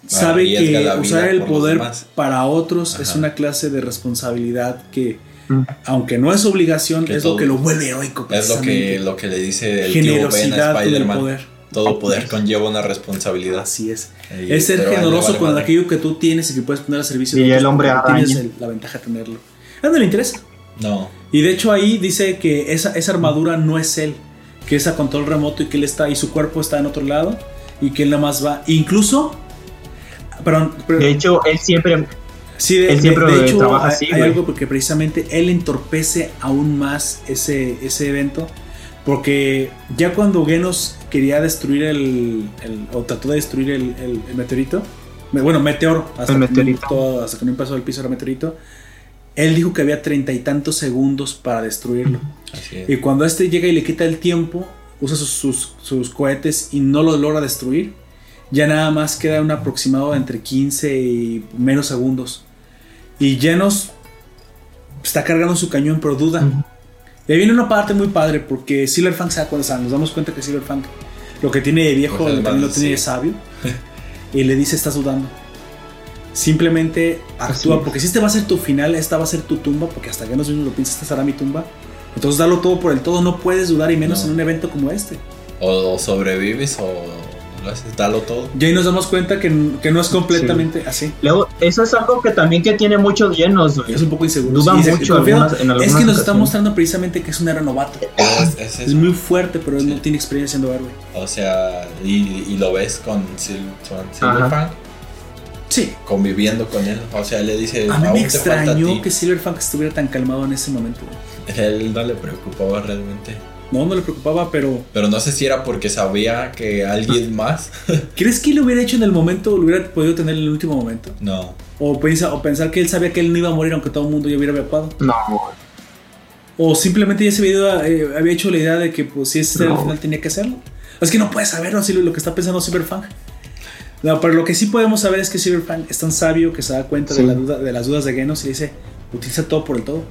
sabe que usar el poder para otros es una clase de responsabilidad que, Mm. aunque no es obligación, Que es todo- lo que lo vuelve heroico. es lo que, lo que le dice el tío Ben Generosidad a el poder. Todo poder conlleva una responsabilidad. Así es. Y es ser generoso vale con madre. aquello que tú tienes y que puedes poner al servicio Y de el otros hombre Tienes el- la ventaja de tenerlo. A no le interesa. No, Y de hecho ahí dice que esa, esa armadura no es él, que es a control remoto y que él está y su cuerpo está en otro lado y que él nada más va. Incluso, perdón, De hecho, él siempre. sí, de, él siempre de- de hecho trabaja hay, así, hay güey. algo porque precisamente él entorpece aún más ese, ese evento. Porque ya cuando Genos quería destruir el, el- o trató de destruir el, el- el meteorito, me- bueno, meteoro, hasta, El que no- meteorito. todo- hasta que no pasó el piso era meteorito, él dijo que había treinta y tantos segundos para destruirlo. así es. Y cuando este llega y le quita el tiempo, usa sus, sus- sus cohetes y no lo logra destruir, ya nada más queda un aproximado de entre 15 y menos segundos. Y Genos está cargando su cañón, pero duda. Ujú. Y ahí viene una parte muy padre, porque Silverfang se da cuenta, o sea, nos damos cuenta que Silverfang lo que tiene de viejo Pues es también lo tiene de sabio. [LAUGHS] y le dice, estás dudando. Simplemente actúa, es. porque si este va a ser tu final, esta va a ser tu tumba, porque hasta Genos mismo lo piensa, esta será mi tumba. Entonces dalo todo por el todo, no puedes dudar y menos No. en un evento como este. O, o sobrevives o lo haces, dalo todo. Y ahí nos damos cuenta que, que no es completamente así. Luego, eso es algo que también que tiene muchos llenos, güey. Es un poco inseguro. Duda mucho algunas- en es que nos está mostrando precisamente que es un héroe novato. Es, es Es eso. muy fuerte, pero él Sí. no tiene experiencia siendo héroe. O sea, y, y lo ves con Sil- Silverfang Sí. conviviendo con él. O sea, le dice, A mí "Aún me extrañó ti". que Silverfang estuviera tan calmado en ese momento. [LAUGHS] Él no le preocupaba realmente. No, no le preocupaba, pero Pero no sé si era porque sabía que alguien más. [LAUGHS] ¿crees que lo hubiera hecho en el momento, lo hubiera podido tener en el último momento? No. O, pensa, o pensar que él sabía que él no iba a morir aunque todo el mundo ya hubiera evacuado. No, O simplemente ya se había, ido a- eh, había hecho la idea de que pues si ese era el No. final tenía que hacerlo. Es que no puedes saberlo así lo, lo que está pensando Cyberpunk. No, pero lo que sí podemos saber es que Cyberpunk es tan sabio que se da cuenta de, la duda, de las dudas de Genos y dice, utiliza todo por el todo.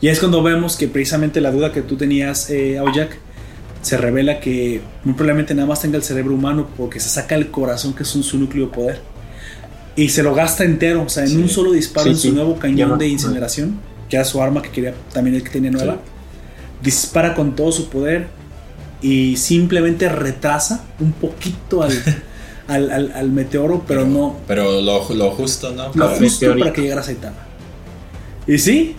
Y es cuando vemos que precisamente la duda que tú tenías, eh, Aoyak, se revela que muy probablemente nada más tenga el cerebro humano porque se saca el corazón que es un, su núcleo de poder. Y se lo gasta entero, o sea, en Sí. un solo disparo Sí, en su sí. nuevo cañón de incineración, que era su arma que quería también el que tenía nueva. Dispara con todo su poder y simplemente retrasa un poquito al, [LAUGHS] al, al- al meteoro, pero, no Pero lo, lo justo, ¿no? lo Para- justo para que llegara a Saitama. Y sí,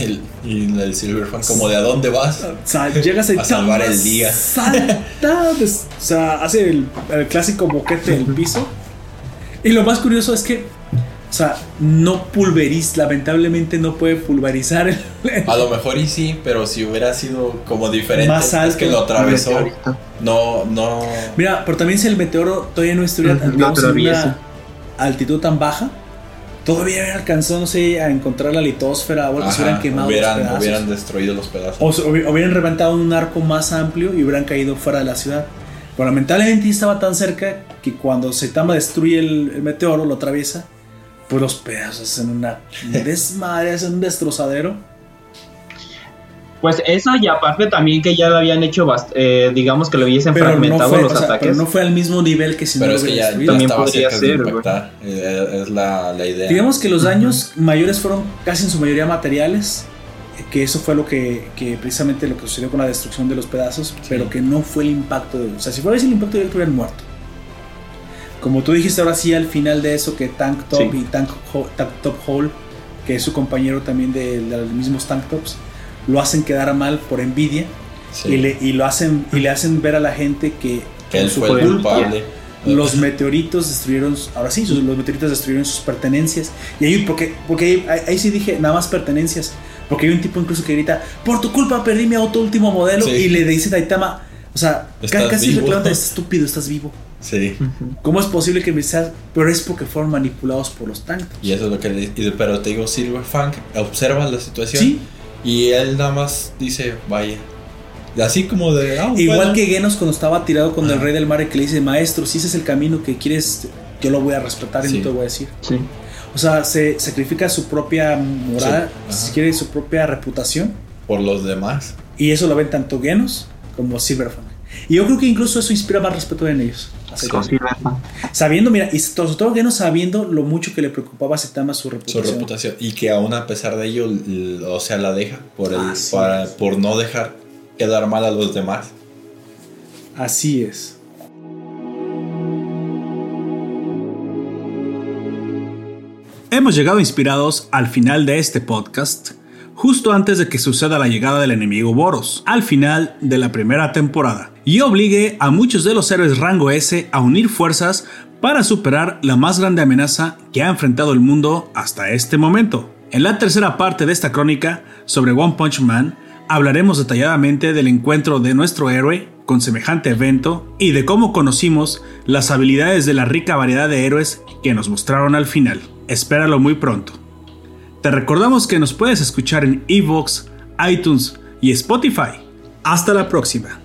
el, y el Silverfang, como de a dónde vas. o sea, llega Saitama. salvar el día. Salta, o sea, hace el, el clásico boquete del piso. Y lo más curioso es que, o sea, no pulveriza, lamentablemente no puede pulverizar el, A lo mejor y sí, pero si hubiera sido como diferente, Más alto. es que lo atravesó. No, no. Mira, pero también si el meteoro todavía no estuviera una altitud tan baja, todavía alcanzó, no sé, a encontrar la litosfera o algo, se hubieran quemado los pedazos. hubieran destruido los pedazos. O hubieran reventado un arco más amplio y hubieran caído fuera de la ciudad. Pero lamentablemente estaba tan cerca que cuando Saitama destruye el, el meteoro, lo atraviesa, pues los pedazos hacen una [LAUGHS] desmadre, hacen un destrozadero. Pues eso y aparte también que ya lo habían hecho, bast- eh, digamos que lo hubiesen Pero no, fue, los o sea, ataques. pero no fue al mismo nivel que si pero no es lo que ya. También estaba podría cerca ser, de impactar. Eh, Es la, la idea. Digamos que los daños mayores fueron casi en su mayoría materiales, que eso fue lo que, que precisamente lo que sucedió con la destrucción de los pedazos, pero que no fue el impacto de... O sea, si fuera ese el impacto directo hubieran muerto. Como tú dijiste ahora sí al final de eso que Tank Top Sí. y Tank, Ho- Tank Top Hole, que es su compañero también de, de los mismos Tank Tops, lo hacen quedar mal por envidia Sí, y, le, y lo hacen, y le hacen ver a la gente que, que él su fue el culpa culpable. los meteoritos destruyeron, ahora sí, sus- los meteoritos destruyeron sus pertenencias. Y ahí, porque, porque ahí, sí dije, nada más pertenencias. Porque hay un tipo incluso que grita, por tu culpa perdí mi auto último modelo. Sí. Y le dice Taitama, o sea, casi vivo. reclamando, estás [LAUGHS] estúpido, estás vivo. Sí. ¿Cómo es posible que me seas? Pero es porque fueron manipulados por los tanques. Y eso es lo que le y- Pero te digo, Silverfang observa la situación Sí, y él nada más dice, vaya. Así como de. ah, Igual bueno. que Genos cuando estaba tirado con el rey del mar y que le dice, maestro, si ese es el camino que quieres, yo lo voy a respetar y Sí. no te voy a decir. Sí. O sea, se sacrifica su propia moral, Sí, si quiere, su propia reputación. Por los demás. Y eso lo ven tanto Genos como Silverfang. Y yo creo que incluso eso inspira más respeto en ellos. Sabiendo, mira, y sobre todo Genos sabiendo lo mucho que le preocupaba a Saitama su Su reputación. Y que aún a pesar de ello, o sea, la deja. Por, el, para- por no dejar quedar mal a los demás. Así es. Hemos llegado inspirados al final de este podcast, justo antes de que suceda la llegada del enemigo Boros, al final de la primera temporada, y obligue a muchos de los héroes rango S a unir fuerzas para superar la más grande amenaza que ha enfrentado el mundo hasta este momento. En la tercera parte de esta crónica sobre One Punch Man, hablaremos detalladamente del encuentro de nuestro héroe con semejante evento y de cómo conocimos las habilidades de la rica variedad de héroes que nos mostraron al final. Espéralo muy pronto. Te recordamos que nos puedes escuchar en Evox, iTunes y Spotify. Hasta la próxima.